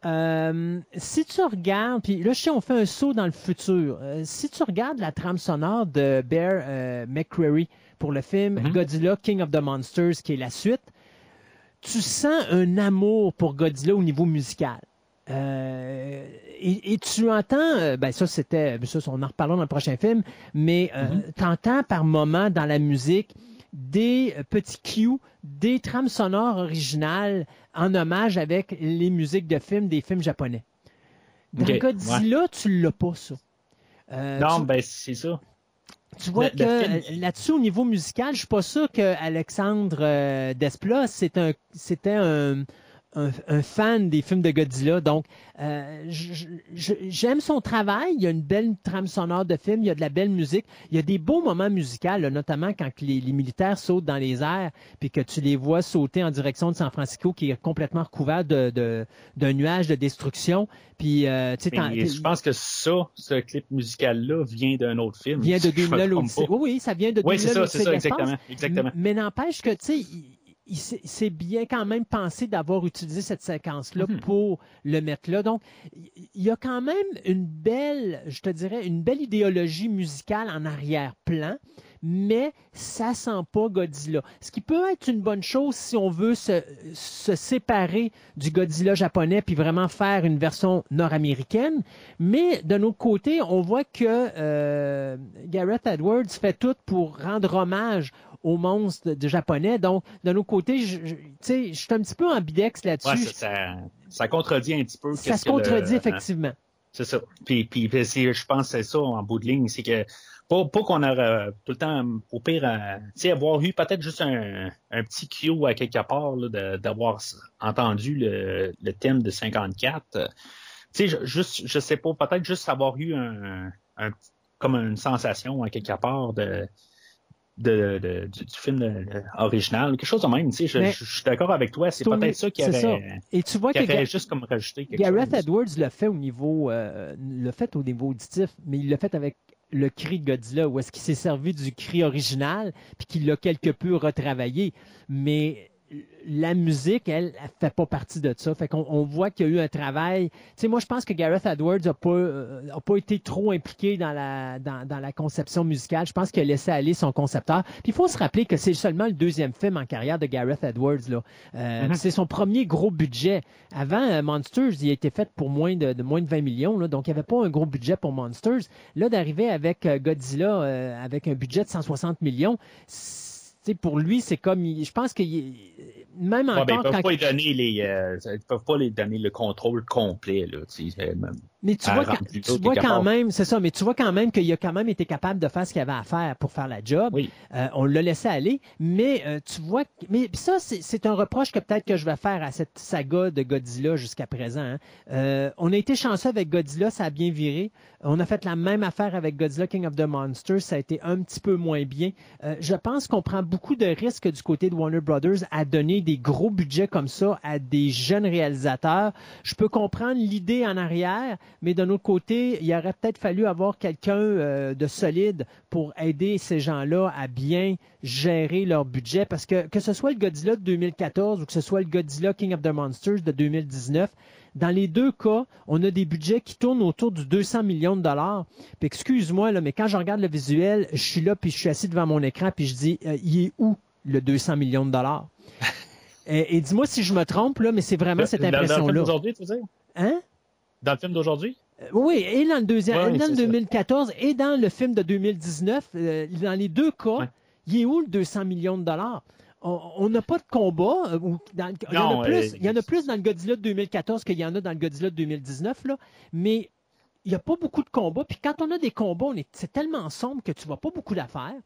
Euh, si tu regardes, puis là, sais, on fait un saut dans le futur. Euh, si tu regardes la trame sonore de Bear euh, McCreary pour le film Mhm. Godzilla King of the Monsters, qui est la suite, tu sens un amour pour Godzilla au niveau musical. Euh, et, et tu entends, ben ça c'était, ça on en reparlera dans le prochain film, mais Mhm. tu entends par moments dans la musique des petits cues, des trames sonores originales en hommage avec les musiques de films des films japonais. Dans Ok, Godzilla, tu l'as pas ça. Euh, Non, tu- ben c'est ça. tu vois Le- que le là-dessus, au niveau musical, je suis pas sûr que Alexandre euh, Desplat, c'est un, c'était un, un, un fan des films de Godzilla. Donc, euh, j'aime son travail. Il y a une belle trame sonore de film. Il y a de la belle musique. Il y a des beaux moments musicaux, là, notamment quand les, les militaires sautent dans les airs, puis que tu les vois sauter en direction de San Francisco, qui est complètement recouvert de, de- d'un nuage de destruction. Puis, euh, je pense que ça, ce clip musical-là, vient d'un autre film. vient de si je me 2000 trompe l'Odyssée. pas. Oui, oui, ça vient de 2000 Oui, c'est ça, c'est ça, de exactement. exactement. Mais n'empêche que, tu sais, il, s'est- c'est bien quand même pensé d'avoir utilisé cette séquence-là Mhm. pour le mettre là. Donc, il- il y a quand même une belle, je te dirais, une belle idéologie musicale en arrière-plan, mais ça sent pas Godzilla. Ce qui peut être une bonne chose si on veut se, se séparer du Godzilla japonais puis vraiment faire une version nord-américaine. Mais d'un autre côté, on voit que euh, Gareth Edwards fait tout pour rendre hommage aux monstres de, de japonais. Donc, d'un autre côté, je, suis un petit peu ambidex là-dessus. Ouais, ça, ça, ça contredit un petit peu. ça se le- contredit effectivement. C'est ça. Puis, puis, je pense que c'est ça en bout de ligne, c'est que pas, pas qu'on aurait tout le temps, au pire, euh, avoir eu peut-être juste un, un petit cue à quelque part de- d'avoir entendu le, le thème de 54. euh, Tu sais, je- juste, je sais pas, peut-être juste avoir eu un, un- comme une sensation à quelque part de, de, de- du, du film de- original, quelque chose de même. Tu sais, je, Mais- je- je suis d'accord avec toi. C'est peut-être ça qui c'est aurait, Et tu vois qui que juste comme rajouté quelque Gareth chose. Edwards le fait au niveau, euh, le fait au niveau auditif, mais il l'a fait avec le cri de Godzilla, où est-ce qu'il s'est servi du cri original, puis qu'il l'a quelque peu retravaillé. Mais la musique, elle, elle fait pas partie de ça. Fait qu'on on voit qu'il y a eu un travail. Tu sais, moi, je pense que Gareth Edwards a pas, euh, a pas été trop impliqué dans la, dans, dans la conception musicale. Je pense qu'il a laissé aller son concepteur. Puis il faut se rappeler que c'est seulement le deuxième film en carrière de Gareth Edwards. Là. Euh, Mhm. C'est son premier gros budget. Avant, euh, Monsters, il a été fait pour moins de, de moins de 20 millions. Là, donc, il n'y avait pas un gros budget pour Monsters. Là, d'arriver avec Godzilla avec un budget de 160 millions, c'est- pour lui, c'est comme. il- Je pense que même Ouais, ben, encore ils peuvent quand pas donner les, euh, ils peuvent pas lui donner le contrôle complet là. tu sais, même. Mais tu vois, quand- tu vois quand même, c'est ça, mais tu vois quand même qu'il a quand même été capable de faire ce qu'il avait à faire pour faire la job. Oui. Euh, on l'a laissé aller, mais euh, tu vois, mais ça, c'est un reproche que peut-être que je vais faire à cette saga de Godzilla jusqu'à présent. hein. Euh, on a été chanceux avec Godzilla, ça a bien viré. On a fait la même affaire avec Godzilla King of the Monsters, ça a été un petit peu moins bien. Je pense qu'on prend beaucoup de risques du côté de Warner Brothers à donner des gros budgets comme ça à des jeunes réalisateurs. Je peux comprendre l'idée en arrière, mais d'un autre côté, il aurait peut-être fallu avoir quelqu'un euh, de solide pour aider ces gens-là à bien gérer leur budget. Parce que que ce soit le Godzilla de 2014 ou que ce soit le Godzilla King of the Monsters de 2019, dans les deux cas, on a des budgets qui tournent autour du 200 millions de dollars. Puis excuse-moi, là, mais quand je regarde le visuel, je suis là, puis je suis assis devant mon écran, puis je dis, euh, il est où le 200 millions de dollars? et et dis-moi si je me trompe, là, mais c'est vraiment cette le film impression-là. tu? Hein? Dans le film d'aujourd'hui? Euh, Oui, et dans le deuxième, Ouais, et dans le c'est ça. 2014 et dans le film de 2019, euh, dans les deux cas, Ouais. il est où le 200 millions de dollars? On- n'a pas de combat. euh, ou dans il, y en a plus, il y en a plus dans le Godzilla de 2014 qu'il y en a dans le Godzilla de 2019, là. mais il n'y a pas beaucoup de combats. Puis quand on a des combats, on est- c'est tellement sombre que tu vois pas beaucoup d'affaires.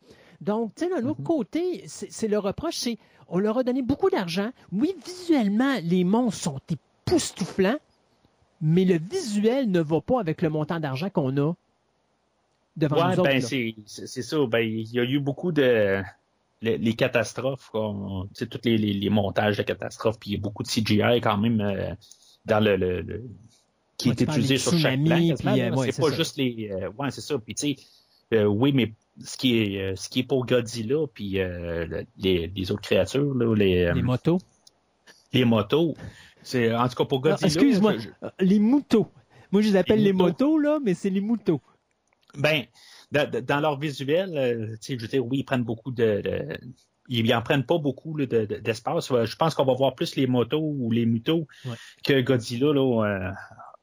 Donc, tu sais, d'un autre Mm-hmm. côté, c'est c'est le reproche, c'est on leur a donné beaucoup d'argent. Oui, visuellement, les monstres sont époustouflants, mais le visuel ne va pas avec le montant d'argent qu'on a devant Ouais, nous ben c'est ça. Ben il y a eu beaucoup de les, les catastrophes, quoi. Tu sais, tous les, les, les montages de catastrophes, puis il y a beaucoup de CGI quand même euh, dans le, le, le- qui Ouais, est utilisé sur chaque plan. euh, ouais, c'est pas ça. juste les. euh, ouais, c'est ça. Puis tu sais, euh, oui, mais ce qui est ce qui est pour Godzilla, puis le- les, les autres créatures, là, les, les motos. les motos. C'est, en tout cas, pour Godzilla. Excuse-moi, je- les moutons. Moi, je les appelle Les motos, là, mais c'est les moutons. Ben, dans, leur visuel, euh, tu sais, je veux dire, oui, ils prennent beaucoup de. de- ils en prennent pas beaucoup là, de- de- d'espace. Ouais, Je pense qu'on va voir plus les motos ou les mutos Ouais. que Godzilla là, euh,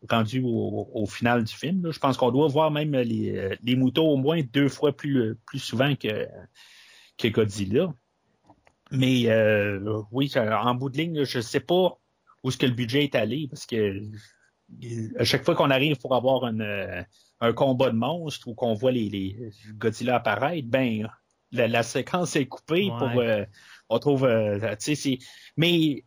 rendu au, au final du film. là. Je pense qu'on doit voir même les, euh, les motos au moins deux fois plus, plus souvent que, que Godzilla. Mais euh, oui, en bout de ligne, je sais pas où est-ce que le budget est allé parce que à chaque fois qu'on arrive pour avoir une, euh, un combat de monstres ou qu'on voit les, les Godzilla apparaître, ben la, la séquence est coupée Ouais. pour euh, on trouve euh, tu sais c'est mais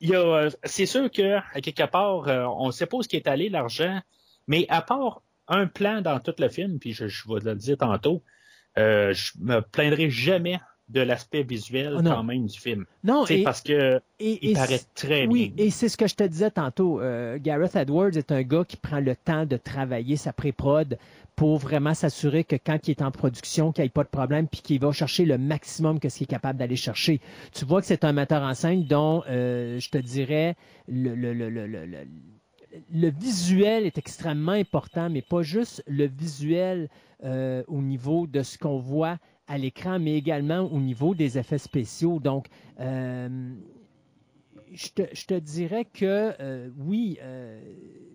il y a c'est sûr que à quelque part euh, on sait pas où est allé l'argent mais à part un plan dans tout le film puis je, je vais le dire tantôt euh, je me plaindrai jamais de l'aspect visuel Oh non. quand même du film Non, et, parce que et- il et paraît très Oui, bien et c'est ce que je te disais tantôt. Euh, Gareth Edwards est un gars qui prend le temps de travailler sa pré-prod pour vraiment s'assurer que quand il est en production, qu'il n'y ait pas de problème, puis qu'il va chercher le maximum que ce qu'il est capable d'aller chercher. Tu vois que c'est un metteur en scène dont, euh, je te dirais, le, le, le, le, le, le- le visuel est extrêmement important, mais pas juste le visuel euh, au niveau de ce qu'on voit à l'écran, mais également au niveau des effets spéciaux. Donc, euh, je te, je te dirais que euh, oui, euh,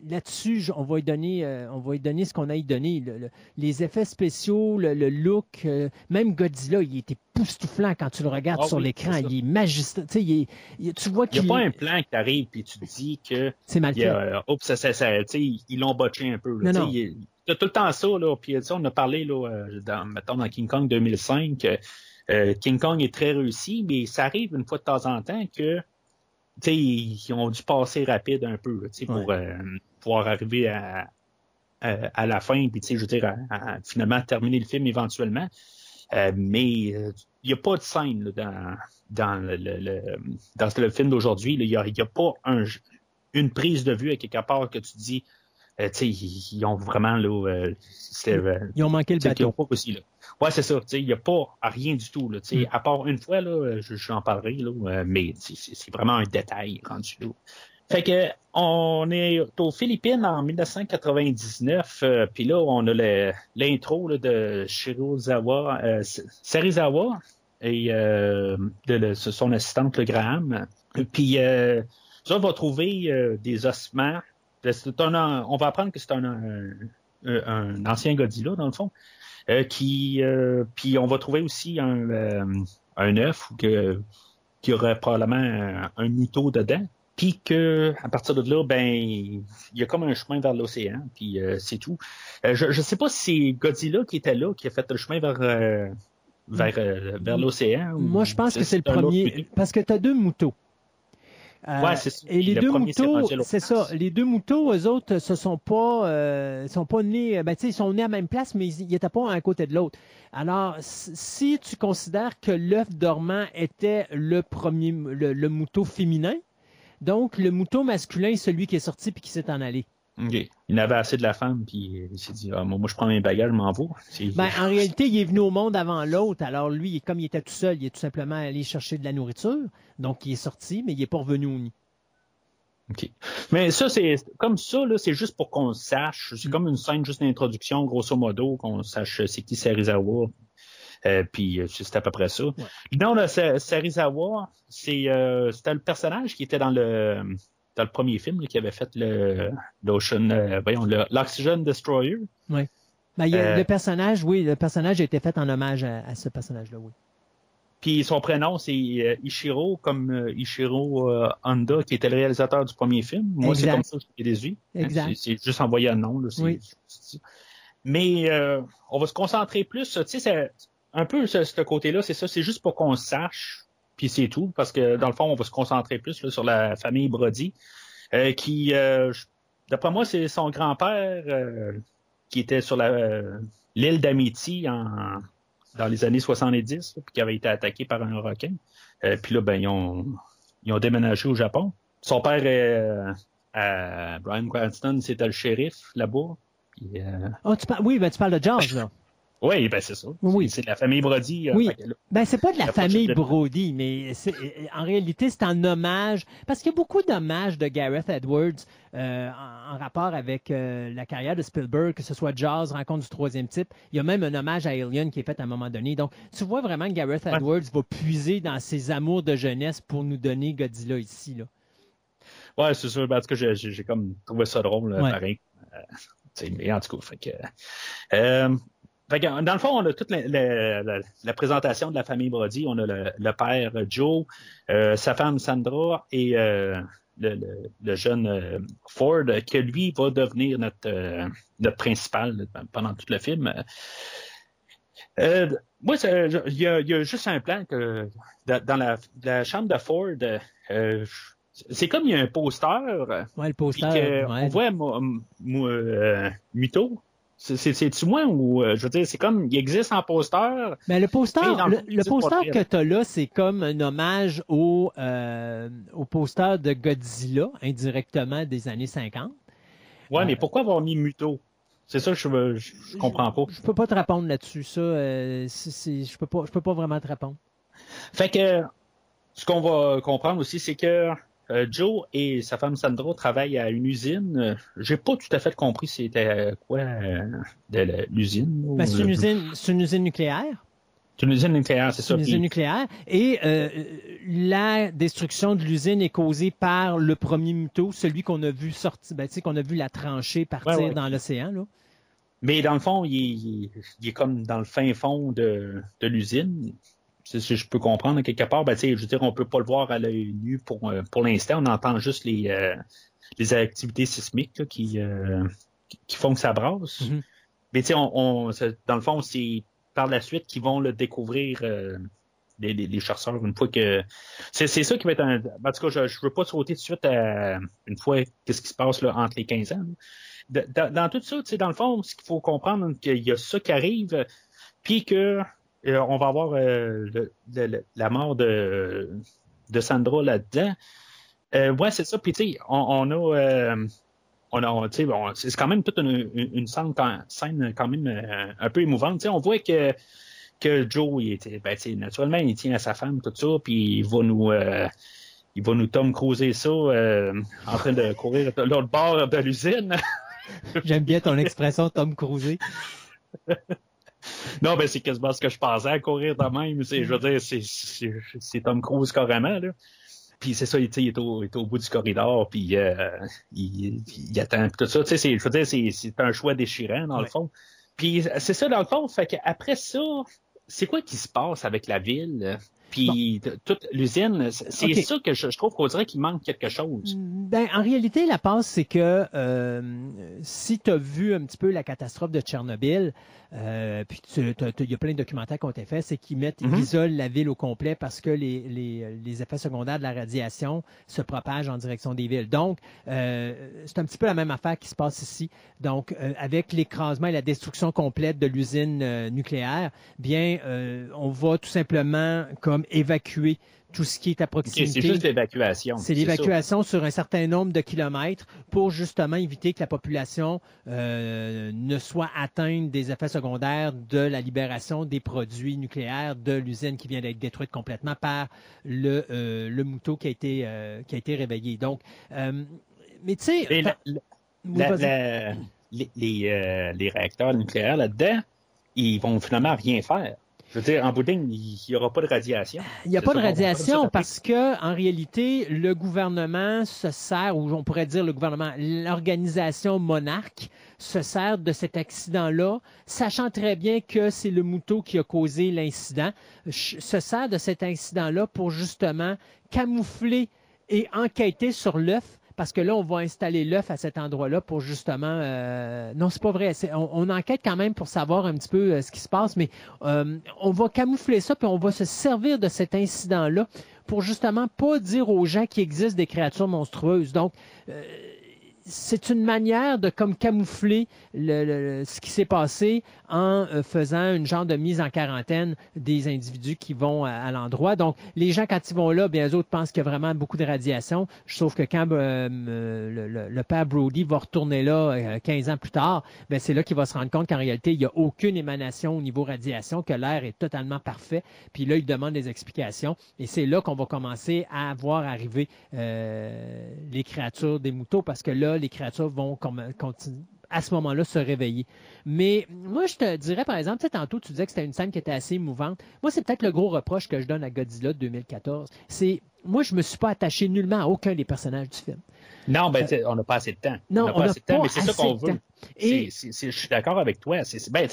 là-dessus, on va lui donner, on va lui donner ce qu'on a y donné. Le- le- les effets spéciaux, le, le look, même Godzilla, il était époustouflant quand tu le regardes Ah sur oui, l'écran. Il est magistral. Tu sais, il est- il- tu vois il n'y qu'il a pas un plan qui arrive puis tu te dis que c'est mal y fait. a, oups, ça, ça, ça, ils l'ont botché un peu. Là, Non, il- A tout le temps ça, là. Puis tu sais, on a parlé là, euh, dans, mettons, dans King Kong 2005. euh, euh, King Kong est très réussi, mais ça arrive une fois de temps en temps que tu sais, ils, ont dû passer rapide un peu là, tu sais, pour euh, pouvoir arriver à, à, à la fin, puis tu sais, je veux dire, à, finalement terminer le film éventuellement. Euh, mais il n'y a pas de scène là, dans, dans, le, le- le- dans le film d'aujourd'hui. Il n'y a, pas un, une prise de vue à quelque part que tu dis, euh, ils, ils ont vraiment là, euh, euh, Ils ont manqué le qu'ils ont bateau. pas aussi, là. Ouais, c'est ça. Il n'y a pas rien du tout. Là, Mm. À part une fois, là, je- j'en parlerai, là, euh, mais c'est c'est vraiment un détail rendu là. Fait que on est aux Philippines en 1999, euh, puis là, on a l'intro de Shirozawa, euh, Serizawa et euh, de le- son assistante, le Graham. Puis euh, ça, on va trouver euh, des ossements. C'est un- on va apprendre que c'est un, un- un ancien Godzilla, dans le fond. Euh, qui puis puis on va trouver aussi un euh, un œuf ou que qui aurait probablement un, muto dedans puis que à partir de là ben il y a comme un chemin vers l'océan puis euh, c'est tout Euh, je je sais pas si c'est Godzilla qui était là qui a fait le chemin vers euh, vers euh, vers l'océan Moi, je pense que c'est le premier. Parce que tu as deux moutons. Euh, Ouais, c'est ça. Et les Le deux moutons, c'est ça. Les deux moutons, eux autres, se sont pas, euh, sont pas nés. Ben, tu sais, ils sont nés à la même place, mais ils n'étaient pas un à côté de l'autre. Alors, si tu considères que l'œuf dormant était le premier, le, le mouton féminin, donc le mouton masculin est celui qui est sorti puis qui s'est en allé. Il avait assez de la femme puis il s'est dit ah, moi, moi, je prends mes bagages je m'en vais Ben, en réalité, il est venu au monde avant l'autre. Alors, lui, comme il était tout seul, il est tout simplement allé chercher de la nourriture. Donc, il est sorti, mais il n'est pas revenu au nid. OK. Mais ça, c'est comme ça, là, c'est juste pour qu'on sache. C'est comme une scène juste d'introduction, grosso modo, qu'on sache c'est qui Serizawa. Euh, puis euh, c'est à peu près ça. Non, là, Serizawa, c'est euh, c'était le personnage qui était dans le dans le premier film là, qui avait fait le l'Ocean, euh, voyons, l'Oxygen Destroyer. Ben, il y a- Euh, Le personnage, oui, le personnage a été fait en hommage à, à ce personnage-là, oui. Puis son prénom, c'est euh, Ishiro, comme euh, Ishiro euh, Honda, qui était le réalisateur du premier film. Moi, c'est comme ça que j'ai déduit. Hein, Exact. c'est- juste envoyé un nom. Là, Oui. Mais euh, on va se concentrer plus. Tu sais, c'est un peu ce, ce côté-là, c'est ça. C'est juste pour qu'on sache, puis c'est tout. Parce que dans le fond, on va se concentrer plus là, sur la famille Brody, euh, qui, euh, d'après moi, c'est son grand-père euh, qui était sur la euh, l'île d'Amity en dans les années 70, là, puis qui avait été attaqué par un requin. Euh, puis là, ben, ils ont, ils ont déménagé au Japon. Son père, euh, euh, Brian Cranston, c'était le shérif là-bas. Puis, Oh, tu Oui, ben, tu parles de George, là. Oui, ben c'est ça. Oui. C'est de la famille Brody. euh, Oui. là- Ben, c'est pas de la famille. Brody, mais c'est- en réalité, c'est en hommage, parce qu'il y a beaucoup d'hommages de Gareth Edwards euh, en, en rapport avec euh, la carrière de Spielberg, que ce soit Jaws, Rencontre du troisième type. Il y a même un hommage à Alien qui est fait à un moment donné. Donc, tu vois vraiment que Gareth Ouais. Edwards va puiser dans ses amours de jeunesse pour nous donner Godzilla ici. Là. Ouais, c'est sûr. Ben, en tout cas, j'ai- comme trouvé ça drôle, là, Ouais. pareil. Euh, mais en tout cas, fait que. Dans le fond, on a toute la, la- la- la présentation de la famille Brody. On a le, le père euh, Joe, euh, sa femme Sandra et euh, le, le- le jeune Ford, que lui va devenir notre, notre principal pendant tout le film. Euh, moi, il y, a, il y a juste un plan que dans la, la chambre de Ford, euh, c'est comme il y a un poster, Ouais, le poster. ouais. on voit Muto. C'est- C'est c'est-tu moi ou euh, je veux dire, c'est comme il existe en poster? Mais le poster, le poster que tu as là, c'est comme un hommage au, euh, au poster de Godzilla, indirectement des années 50. Ouais, Euh, mais pourquoi avoir mis Muto? C'est ça que je, je, je comprends pas. Je peux pas te répondre là-dessus. Ça, euh, je peux pas, je peux pas vraiment te répondre. Fait que ce qu'on va comprendre aussi, c'est que euh, Joe et sa femme Sandra travaillent à une usine. Euh, J'ai pas tout à fait compris c'était quoi euh, de l'usine. Ben, c'est une usine, c'est une usine nucléaire. C'est une usine nucléaire, c'est C'est ça. une Puis- usine nucléaire. Et euh, la destruction de l'usine est causée par le premier muto, celui qu'on a vu sortir, ben, tu sais, qu'on a vu la trancher partir Ouais, ouais. dans l'océan. Là. Mais dans le fond, il est, il est- il est comme dans le fin fond de, de l'usine. Si si je peux comprendre quelque part, ben, tu sais, je veux dire, on peut pas le voir à l'œil nu pour, euh, pour l'instant. On entend juste les, euh, les activités sismiques là, qui, euh, qui- font que ça brasse. Mhm. Mais tu sais, on, on- dans le fond, c'est par la suite qu'ils vont le découvrir. euh, les, les, les chasseurs, une fois que. C'est, c'est ça qui va être un. En tout cas, je, je veux pas sauter tout de suite à une fois qu'est-ce qui se passe là, entre les 15 ans. de- dans, dans tout ça, tu sais, dans le fond, ce qu'il faut comprendre, qu'il y a ça qui arrive, puis que euh, on va avoir euh, le- le- le- la mort de, de Sandra là-dedans. Euh, ouais, c'est ça. Puis tu sais, on, on a, euh, on bon, c'est quand même toute une, une, une scène, quand, scène quand même euh, un peu émouvante. On voit que que Joe, il était, ben, tu sais, naturellement, il tient à sa femme, tout ça, puis il va nous, il va nous Tom Cruiser ça en train de courir de l'autre bord de l'usine. J'aime bien ton expression, Tom Cruise. Non, ben c'est quasiment ce que je pensais à courir de même. Je veux dire, c'est, Tom Cruise carrément, là. Puis c'est ça, il, est au, il est au bout du corridor, puis euh, il, il attend puis tout ça. Je veux dire, c'est, un choix déchirant, dans le fond. Puis c'est ça, dans le fond, fait qu'après ça, c'est quoi qui se passe avec la ville? Puis toute l'usine, c'est c'est Ok. ça que je, je trouve qu'on dirait qu'il manque quelque chose. Ben, en réalité, la passe, c'est que euh, si tu as vu un petit peu la catastrophe de Tchernobyl, euh, puis il y a plein de documentaires qui ont été faits, c'est qu'ils mettent, Mhm. ils isolent la ville au complet parce que les, les, les effets secondaires de la radiation se propagent en direction des villes. Donc, euh, c'est un petit peu la même affaire qui se passe ici. Donc, avec l'écrasement et la destruction complète de l'usine nucléaire, bien, on va tout simplement comme évacuer tout ce qui est à proximité. c'est juste l'évacuation. C'est l'évacuation sur un certain nombre de kilomètres pour justement éviter que la population euh, ne soit atteinte des effets secondaires de la libération des produits nucléaires de l'usine qui vient d'être détruite complètement par le, euh, le mouton qui a été, euh, qui a été réveillé. Donc, mais tu sais, les, les, les réacteurs nucléaires là-dedans, ils vont finalement rien faire. Je veux dire, en bout de ligne, il n'y aura pas de radiation. Il n'y a pas de radiation parce que, en réalité, le gouvernement se sert, ou on pourrait dire le gouvernement, l'organisation monarque se sert de cet accident-là, sachant très bien que c'est le mouton qui a causé l'incident, se sert de cet incident-là pour justement camoufler et enquêter sur l'œuf. Parce que là, on va installer l'œuf à cet endroit-là pour justement. euh, Non, c'est pas vrai. On enquête quand même pour savoir un petit peu euh, ce qui se passe, mais euh, on va camoufler ça, puis on va se servir de cet incident-là pour justement pas dire aux gens qu'il existe des créatures monstrueuses. Donc, euh, c'est une manière de comme camoufler le- ce qui s'est passé en euh, faisant une genre de mise en quarantaine des individus qui vont à, l'endroit. Donc, les gens, quand ils vont là, bien, eux autres pensent qu'il y a vraiment beaucoup de radiation. Sauf que quand euh, euh, le, père Brody va retourner là euh, 15 ans plus tard, ben, c'est là qu'il va se rendre compte qu'en réalité, il n'y a aucune émanation au niveau radiation, que l'air est totalement parfait. Puis là, il demande des explications. Et c'est là qu'on va commencer à voir arriver les créatures des moutons, parce que là, les créatures vont continuer à ce moment-là se réveiller. Mais moi, je te dirais, par exemple, tu sais, tantôt, tu disais que c'était une scène qui était assez émouvante. Moi, c'est peut-être le gros reproche que je donne à Godzilla de 2014. C'est, moi, je me suis pas attaché nullement à aucun des personnages du film. Non, ben, sais, on n'a pas assez de temps. Non, n'a on n'a assez de temps, pas mais c'est ça qu'on veut. Et- je suis d'accord avec toi. C'est, c'est- ben,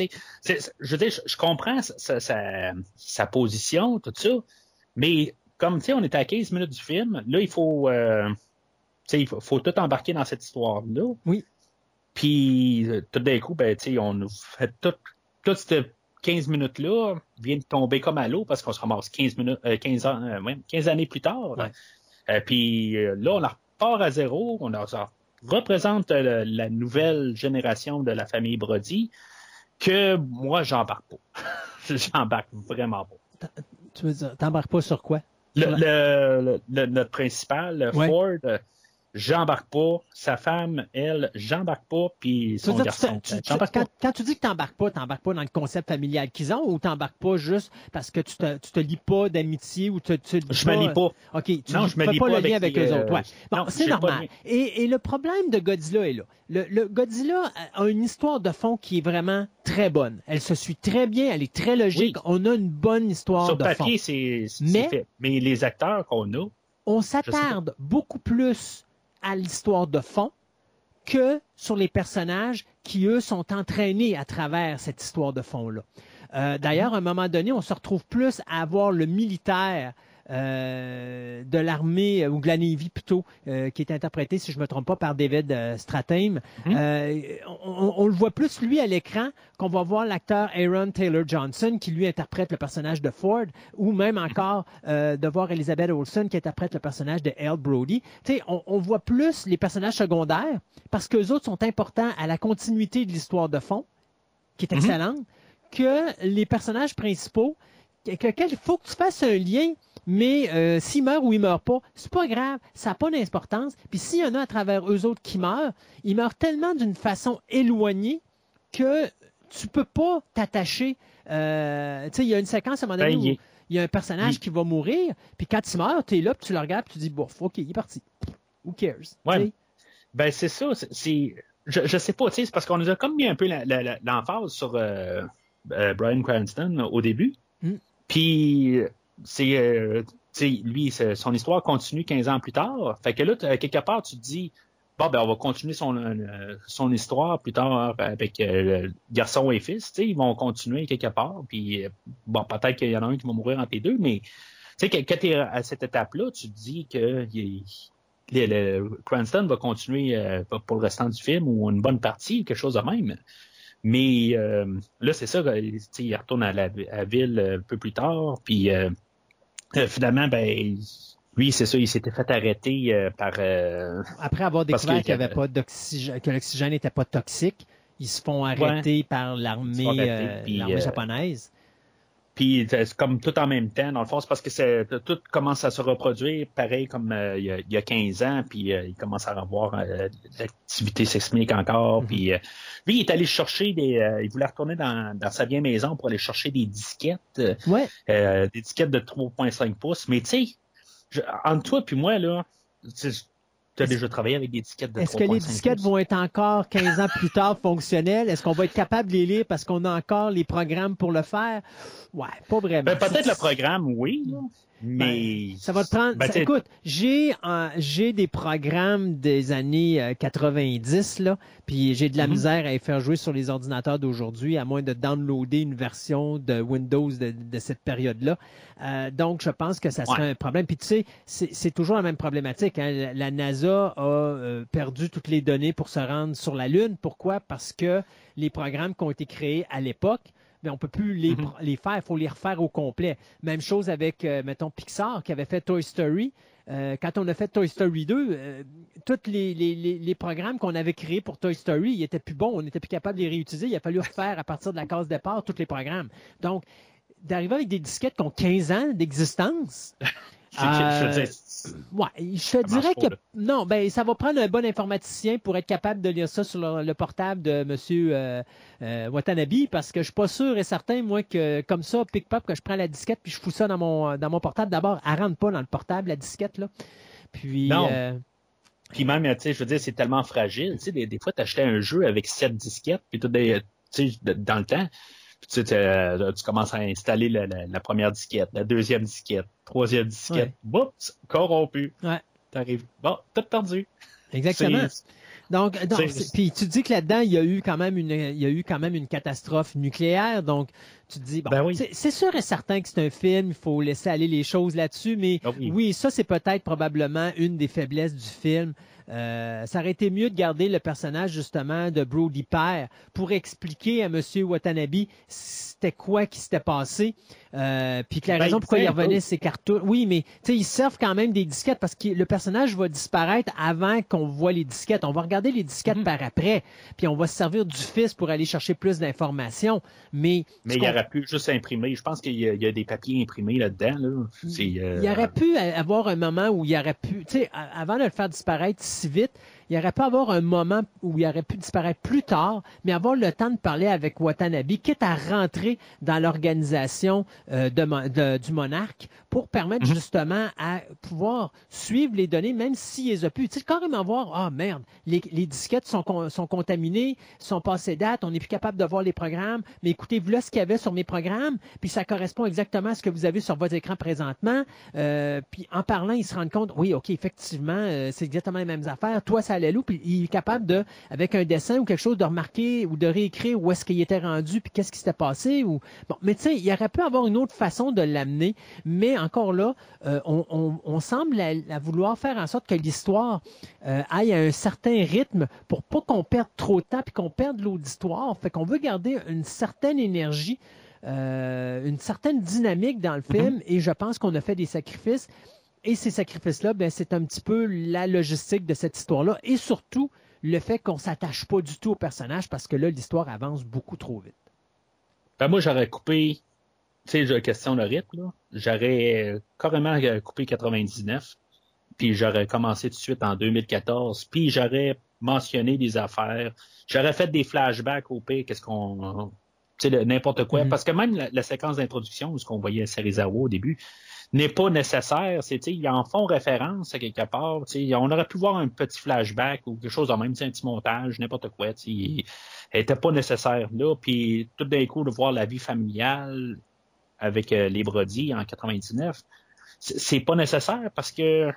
je veux dire, je, je comprends sa, sa- sa- sa position, tout ça, mais comme, tu sais, on est à 15 minutes du film, là, il faut, euh, il faut, faut tout embarquer dans cette histoire-là. Oui. Puis, euh, tout d'un coup, ben, on nous fait tout, toute cette 15 minutes-là vient de tomber comme à l'eau parce qu'on se ramasse 15 minutes, euh, 15 ans, euh, 15 années plus tard. Euh, puis euh, là, on en repart à zéro. On ça représente euh, la nouvelle génération de la famille Brody que moi, j'embarque pas. j'embarque vraiment pas. Tu veux dire, t'embarques pas sur quoi? Le, le- le- le- notre principal, le Ouais. Ford, j'embarque pas. Sa femme, elle, j'embarque pas. Puis son garçon, tu- quand, pas. quand tu dis que tu n'embarques pas, tu n'embarques pas dans le concept familial qu'ils ont ou tu n'embarques pas juste parce que tu te, tu te lis pas d'amitié ou tu, tu te Je me lis pas. OK, tu Non, ne je me fais lis pas, pas le avec lien avec les, eux euh, autres. Ouais. Bon, c'est pas normal. Et, et le problème de Godzilla est là. Le, le Godzilla a une histoire de fond qui est vraiment très bonne. Elle se suit très bien, elle est très logique. Oui. On a une bonne histoire Sur de fond. papier, c'est c'est Mais- fait. Mais les acteurs qu'on a, On pas. s'attarde beaucoup plus à l'histoire de fond que sur les personnages qui, eux, sont entraînés à travers cette histoire de fond-là. Euh, D'ailleurs, à un moment donné, on se retrouve plus à avoir le militaire euh, de l'armée, euh, ou de la Navy plutôt, euh, qui est interprété, si je ne me trompe pas, par David Strathairn. Mhm. Euh, on, le voit plus, lui, à l'écran, qu'on va voir l'acteur Aaron Taylor Johnson, qui lui interprète le personnage de Ford, ou même encore de voir Elizabeth Olsen, qui interprète le personnage de Elle Brody. Tu sais, on, on voit plus les personnages secondaires, parce qu'eux autres sont importants à la continuité de l'histoire de fond, qui est Mhm. excellente, que les personnages principaux, que- que- qu'il faut que tu fasses un lien, mais euh, s'ils meurent ou ils meurent pas, c'est pas grave, ça n'a pas d'importance. Puis s'il y en a à travers eux autres qui meurent, ils meurent tellement d'une façon éloignée que tu peux pas t'attacher. Euh, tu sais, il y a une séquence à un moment donné Ben, où il y a un personnage qui va mourir, puis quand il meurt, tu es là, puis tu le regardes, puis tu dis, bof, ok, il est parti. Who cares? Ouais. Ben, c'est ça. c'est- je, je sais pas, tu sais, c'est parce qu'on nous a comme mis un peu l'emphase sur euh, euh, Brian Cranston au début. Mm. Puis, c'est, euh, lui, son histoire continue 15 ans plus tard. Fait que là, quelque part, tu te dis, bon, ben, on va continuer son, euh, son histoire plus tard avec euh, le garçon et fils. Ils vont continuer quelque part. Puis, bon, peut-être qu'il y en a un qui va mourir entre les deux, mais, tu sais, quand tu es à cette étape-là, tu te dis que le, Cranston va continuer pour le restant du film ou une bonne partie, quelque chose de même. Mais là, c'est ça, il retourne à la, ville un peu plus tard, puis finalement, ben, lui, c'est ça, il s'était fait arrêter euh, par... euh, Après avoir découvert qu'il y avait avait- pas d'oxygène, que l'oxygène n'était pas toxique, ils se font arrêter par l'armée euh, euh, japonaise. Puis c'est comme tout en même temps, dans le fond, c'est parce que c'est, tout commence à se reproduire pareil comme euh, il, y a, il y a 15 ans, puis euh, il commence à avoir euh, l'activité sismique encore. Mhm. Puis euh, lui, il est allé chercher des. il voulait retourner dans, dans sa vieille maison pour aller chercher des disquettes, Ouais. des disquettes de 3.5 pouces. Mais tu sais, entre toi puis moi, là, tu as Est-ce- déjà travaillé avec des disquettes de 3.5 Est-ce que les disquettes vont être encore 15 ans plus tard fonctionnelles? Est-ce qu'on va être capable de les lire parce qu'on a encore les programmes pour le faire? Ouais, pas vraiment. Ben, peut-être le programme, oui, là, mais. Ça va te prendre. Ben, ça- écoute, j'ai euh, j'ai des programmes des années euh, 90 là, puis j'ai de la Mhm. misère à les faire jouer sur les ordinateurs d'aujourd'hui, à moins de downloader une version de Windows de, de cette période-là. Euh, donc, je pense que ça serait Ouais. un problème. Puis tu sais, c'est toujours la même problématique. hein. La, NASA a euh, perdu toutes les données pour se rendre sur la Lune. Pourquoi? Parce que les programmes qui ont été créés à l'époque mais on peut plus les, Mhm. les faire, il faut les refaire au complet. Même chose avec, euh, mettons, Pixar qui avait fait Toy Story. euh, quand on a fait Toy Story 2, euh, tous les, les, les, les programmes qu'on avait créés pour Toy Story, ils étaient plus bons, on n'était plus capable de les réutiliser. Il a fallu refaire à partir de la case départ tous les programmes. Donc, d'arriver avec des disquettes qui ont 15 ans d'existence. Je Euh, Ouais, je te dirais que non, ben ça va prendre un bon informaticien pour être capable de lire ça sur le, le portable de Monsieur euh, euh, Watanabe, parce que je suis pas sûr et certain moi que comme ça, pick pop que je prends la disquette puis je fous ça dans mon dans mon portable. D'abord, elle rentre pas dans le portable la disquette là. Puis Non. euh, Puis même, tu sais, je veux dire, c'est tellement fragile. Tu sais, des, des fois, t'achetais un jeu avec sept disquettes, puis tout des, dans le temps, tu, sais, t'as- tu commences à installer la, la- la première disquette, la deuxième disquette, troisième disquette, oups, corrompu. Ouais. T'arrives, bon, tout perdu. exactement. Donc, puis tu dis que là-dedans, il y a eu quand même une, il y a eu quand même une catastrophe nucléaire. Donc, tu te dis, bon, Ben oui. c'est- sûr et certain que c'est un film, il faut laisser aller les choses là-dessus, mais Ah oui. oui. ça c'est peut-être probablement une des faiblesses du film. Euh, ça aurait été mieux de garder le personnage justement de Brody Père pour expliquer à Monsieur Watanabe c'était quoi qui s'était passé, euh, puis que la Ben, raison pourquoi il revenait ses cartouches. Oui, mais tu sais, ils servent quand même des disquettes parce que le personnage va disparaître avant qu'on voit les disquettes. On va regarder les disquettes Mhm. par après, puis on va se servir du fils pour aller chercher plus d'informations. Mais, Mais il aurait pu juste imprimer. Je pense qu'il y, a- y des papiers imprimés là-dedans. Là. C'est, euh, il aurait pu avoir un moment où il aurait pu, tu sais, avant de le faire disparaître si vite, il aurait pu avoir un moment où il aurait pu disparaître plus tard, mais avoir le temps de parler avec Watanabe, quitte à rentrer dans l'organisation euh, du monarque pour permettre Mhm. justement à pouvoir suivre les données, même s'il les a pu. Tu sais, carrément voir, ah merde, les, les disquettes sont, con- sont contaminées, sont passées date, on n'est plus capable de voir les programmes, mais écoutez, voilà ce qu'il y avait sur mes programmes, puis ça correspond exactement à ce que vous avez sur votre écran présentement. Euh, puis en parlant, ils se rendent compte, oui, OK, effectivement, euh, c'est exactement les mêmes affaires. Toi, ça allait où? Puis il est capable de, avec un dessin ou quelque chose, de remarquer ou de réécrire où est-ce qu'il était rendu, puis qu'est-ce qui s'était passé. Ou... Bon, mais tu sais, il aurait pu avoir une autre façon de l'amener, mais encore là, euh, on, on- on semble à, à vouloir faire en sorte que l'histoire euh, aille à un certain rythme pour pas qu'on perde trop de temps puis qu'on perde l'auditoire. Fait qu'on veut garder une certaine énergie, euh, une certaine dynamique dans le film et je pense qu'on a fait des sacrifices. Et ces sacrifices-là, ben, c'est un petit peu la logistique de cette histoire-là et surtout le fait qu'on s'attache pas du tout au personnage parce que là, l'histoire avance beaucoup trop vite. Ben, moi, j'aurais coupé, tu sais, je question le rythme, là. J'aurais carrément euh, coupé 99, puis j'aurais commencé tout de suite en 2014, puis j'aurais mentionné des affaires. J'aurais fait des flashbacks au pire, qu'est-ce qu'on, tu sais, n'importe quoi. Mhm. Parce que même la, la séquence d'introduction, où ce qu'on voyait Serizawa au début, n'est pas nécessaire. C'est, tu sais, ils en font référence à quelque part. Tu sais, on aurait pu voir un petit flashback ou quelque chose de même, un petit montage, n'importe quoi. Tu sais, elle était pas nécessaire là. Puis tout d'un coup, de voir la vie familiale avec euh, les Brody en 99, c'est pas nécessaire parce que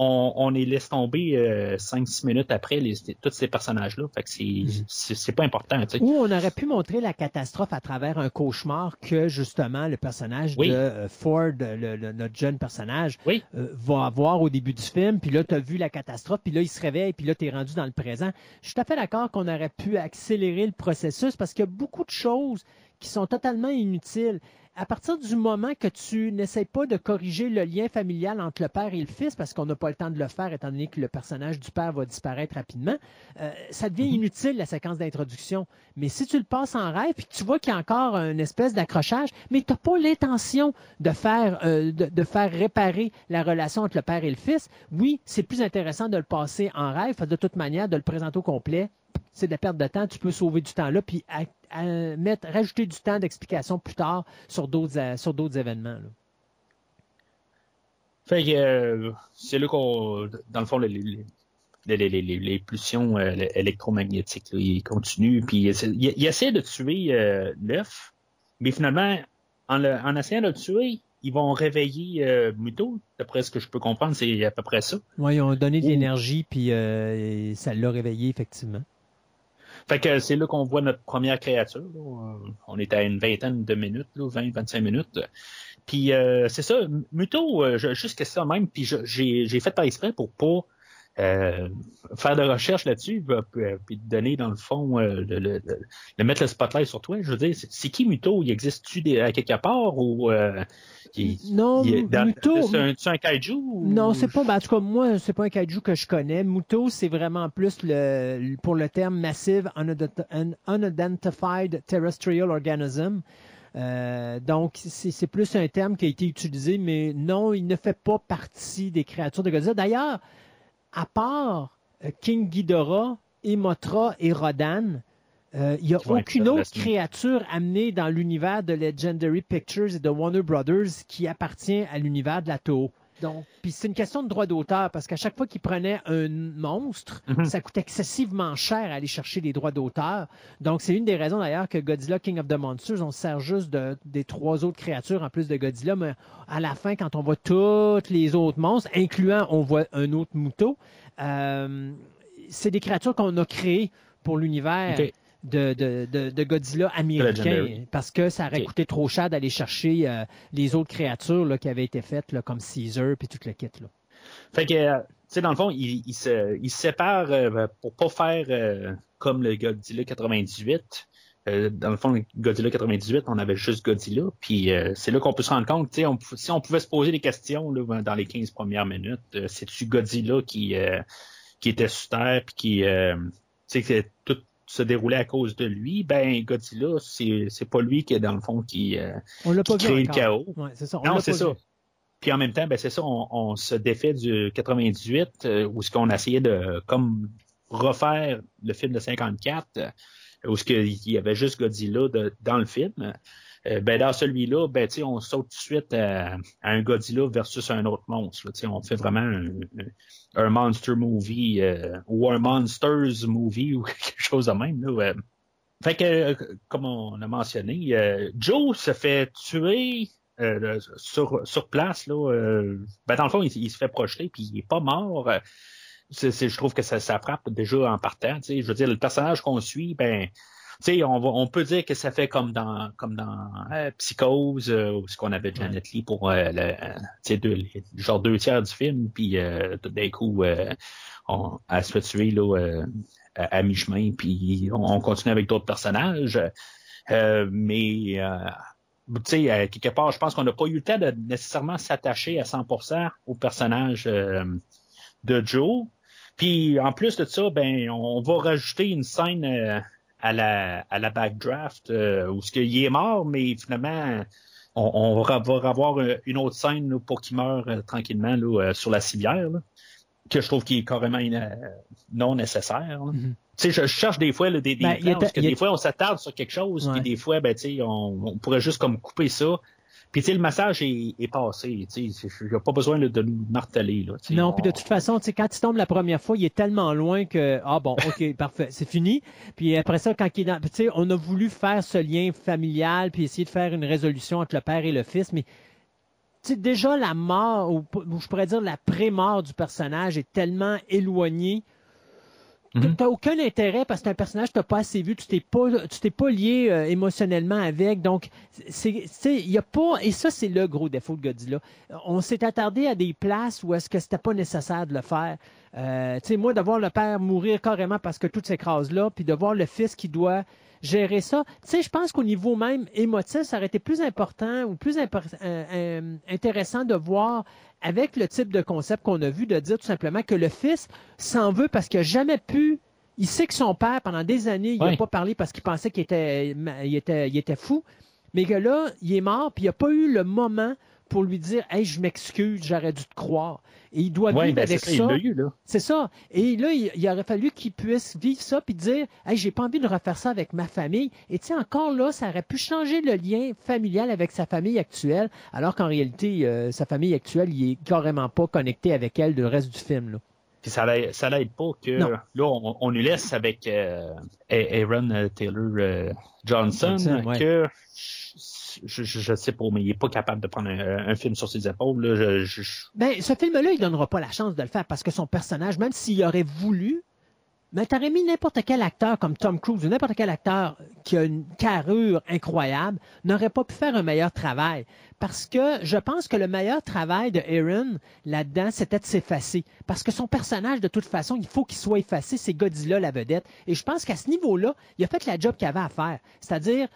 on, on les laisse tomber euh, 5-6 minutes après les, tous ces personnages-là. Fait que c'est Mhm. pas important. Tu sais. Ou on aurait pu montrer la catastrophe à travers un cauchemar que justement le personnage Oui. de euh, Ford, le- le- notre jeune personnage, Oui. euh, va avoir au début du film. Puis là, tu as vu la catastrophe, puis là, il se réveille, puis là, tu es rendu dans le présent. Je suis tout à fait d'accord qu'on aurait pu accélérer le processus parce qu'il y a beaucoup de choses qui sont totalement inutiles. À partir du moment que tu n'essayes pas de corriger le lien familial entre le père et le fils, parce qu'on n'a pas le temps de le faire étant donné que le personnage du père va disparaître rapidement, euh, ça devient Mhm. inutile la séquence d'introduction. Mais si tu le passes en rêve, puis que tu vois qu'il y a encore une espèce d'accrochage, mais tu n'as pas l'intention de faire, euh, de, de faire réparer la relation entre le père et le fils, oui, c'est plus intéressant de le passer en rêve. De toute manière, de le présenter au complet, c'est de la perte de temps. Tu peux sauver du temps là, puis à- à mettre, rajouter du temps d'explication plus tard sur d'autres euh, sur d'autres événements. là. Fait que euh, c'est là qu'on, dans le fond, les, les, les, les, les, les pulsions euh, électromagnétiques, là, ils continuent, puis il, il, il essaie de tuer euh, l'œuf, mais finalement, en, le, en essayant de le tuer, ils vont réveiller euh, Muto, d'après ce que je peux comprendre, c'est à peu près ça. Oui, ils ont donné de l'énergie, puis euh, et ça l'a réveillé, effectivement. Fait que c'est là qu'on voit notre première créature. là. Euh, On est à une vingtaine de minutes, 20-25 minutes. Puis euh, c'est ça, Muto, euh, juste question même, puis j'ai fait par exprès pour pas euh, faire de recherche là-dessus, va- euh, puis te donner, dans le fond, euh, le, le- le- le mettre le spotlight sur toi. Je veux dire, c'est qui Muto? Il existe-tu à quelque part ou euh, il- Non, il est dans- Muto- c'est un, un kaiju? ou- Non, c'est pas. ben, en tout cas, moi, c'est pas un kaiju que je connais. Muto, c'est vraiment plus le pour le terme massive unident- un unidentified terrestrial organism. Euh, donc, c'est plus un terme qui a été utilisé, mais non, il ne fait pas partie des créatures de Godzilla. D'ailleurs, à part euh, King Ghidorah, Emotra et Rodan, euh, il n'y a aucune autre créature amenée dans l'univers de Legendary Pictures et de Warner Brothers qui appartient à l'univers de la Toho. Donc, puis c'est une question de droit d'auteur parce qu'à chaque fois qu'ils prenaient un monstre, Mhm. ça coûte excessivement cher à aller chercher les droits d'auteur. Donc, c'est une des raisons d'ailleurs que Godzilla King of the Monsters, on se sert juste de- des trois autres créatures en plus de Godzilla, mais à la fin, quand on voit tous les autres monstres, incluant, on voit un autre Muto, euh, c'est des créatures qu'on a créées pour l'univers. De, de, de, de Godzilla américain Legendary. parce que ça aurait coûté trop cher d'aller chercher euh, les autres créatures là, qui avaient été faites là, comme Caesar puis tout le kit. Là. Fait que, euh, tu sais, dans le fond, il, il se, il se sépare euh, pour pas faire euh, comme le Godzilla 98. Euh, dans le fond, le Godzilla 98, on avait juste Godzilla. Puis c'est là qu'on peut se rendre compte, tu sais, si on pouvait se poser des questions là, dans les 15 premières minutes, c'est-tu Godzilla qui, qui était sur Terre puis qui, tu sais, tout se déroulait à cause de lui? Ben, Godzilla, c'est pas lui qui est dans le fond qui, euh, On l'a qui pas vu crée le chaos. Ouais, c'est ça. on Non, c'est ça. vu. Puis en même temps, ben c'est ça, on, on se défait du 98, euh, où ce qu'on essayait de comme refaire le film de 54, euh, où ce qu'il y avait juste Godzilla de- dans le film. Euh, ben dans celui-là, ben on saute tout de suite à, à un Godzilla versus un autre monstre. là. On fait vraiment un, monster movie euh, ou un monsters movie ou quelque chose de même. Là. Fait que, euh, comme on a mentionné, euh, Joe se fait tuer euh, sur, sur place. Là, euh, ben dans le fond, il, se fait projeter puis il est pas mort. Euh, je trouve que ça, frappe déjà en partant. Je veux dire, le personnage qu'on suit, ben, sais, on, va- on peut dire que ça fait comme dans comme dans euh, Psychose, euh, ce qu'on avait Janet Lee pour euh, le, tu sais, deux, les- genre deux tiers du film, puis euh, tout d'un coup, euh, on, elle se fait tuer là, euh, à, à mi-chemin, puis on, on continue avec d'autres personnages. Euh, mais euh, tu sais, euh, quelque part, je pense qu'on n'a pas eu le temps de nécessairement s'attacher à 100% au personnage euh, de Joe. Puis en plus de ça, ben on va rajouter une scène euh, à la à la backdraft euh, où ce qu'il est mort, mais finalement on, on va va avoir euh, une autre scène là, pour qu'il meure euh, tranquillement là, euh, sur la civière, là, que je trouve qui est carrément non nécessaire. là. Mhm. Tu sais, je, je cherche des fois là, des, des Ben, plans parce que des fois on s'attarde sur quelque chose, puis des fois ben tu sais on, on pourrait juste comme couper ça. Puis tu sais le massage est, est passé, tu sais, il n'y a pas besoin de nous marteler là. tu sais. Non, On- puis de toute façon, tu sais, quand il tombe la première fois, il est tellement loin que ah bon, ok, parfait, c'est fini. Puis après ça, quand il est dans, tu sais, on a voulu faire ce lien familial, puis essayer de faire une résolution entre le père et le fils, mais tu sais, déjà la mort, ou, ou je pourrais dire la pré-mort du personnage est tellement éloignée. Mhm. Tu n'as aucun intérêt parce que c'est un personnage que tu n'as pas assez vu, tu t'es pas, tu t'es pas lié euh, émotionnellement avec. Donc, c'est, il y a pas, et ça, c'est le gros défaut de Godzilla. On s'est attardé à des places où est-ce que c'était pas nécessaire de le faire. Euh, tu sais, moi, de voir le père mourir carrément parce que tout s'écrase là, puis de voir le fils qui doit gérer ça. Tu sais, je pense qu'au niveau même émotif, ça aurait été plus important ou plus impor- euh, euh, intéressant de voir avec le type de concept qu'on a vu, de dire tout simplement que le fils s'en veut parce qu'il n'a jamais pu. Il sait que son père, pendant des années, il n'a pas parlé parce qu'il pensait qu'il était, il était, il était fou. Mais que là, il est mort, puis il n'a pas eu le moment pour lui dire Hey, je m'excuse, j'aurais dû te croire. Et il doit Ouais, vivre ben, avec ça. C'est ça. Et là, il, il aurait fallu qu'il puisse vivre ça puis dire Hey, j'ai pas envie de refaire ça avec ma famille. Et tu sais, encore là, ça aurait pu changer le lien familial avec sa famille actuelle, alors qu'en réalité, euh, sa famille actuelle, il est carrément pas connecté avec elle le reste du film. Là. Puis ça l'aide, ça l'aide pas que Non. là, on, on nous laisse avec euh, Aaron euh, Taylor euh, Johnson, Johnson, ouais. que je, je, je sais pas, mais il est pas capable de prendre un, film sur ses épaules. Là. Ben, ce film-là, il donnera pas la chance de le faire parce que son personnage, même s'il aurait voulu, Mais t'aurais mis n'importe quel acteur comme Tom Cruise ou n'importe quel acteur qui a une carrure incroyable n'aurait pas pu faire un meilleur travail. Parce que je pense que le meilleur travail de Aaron là-dedans, c'était de s'effacer. Parce que son personnage, de toute façon, il faut qu'il soit effacé. C'est Godzilla la vedette. Et je pense qu'à ce niveau-là, il a fait la job qu'il avait à faire. C'est-à-dire,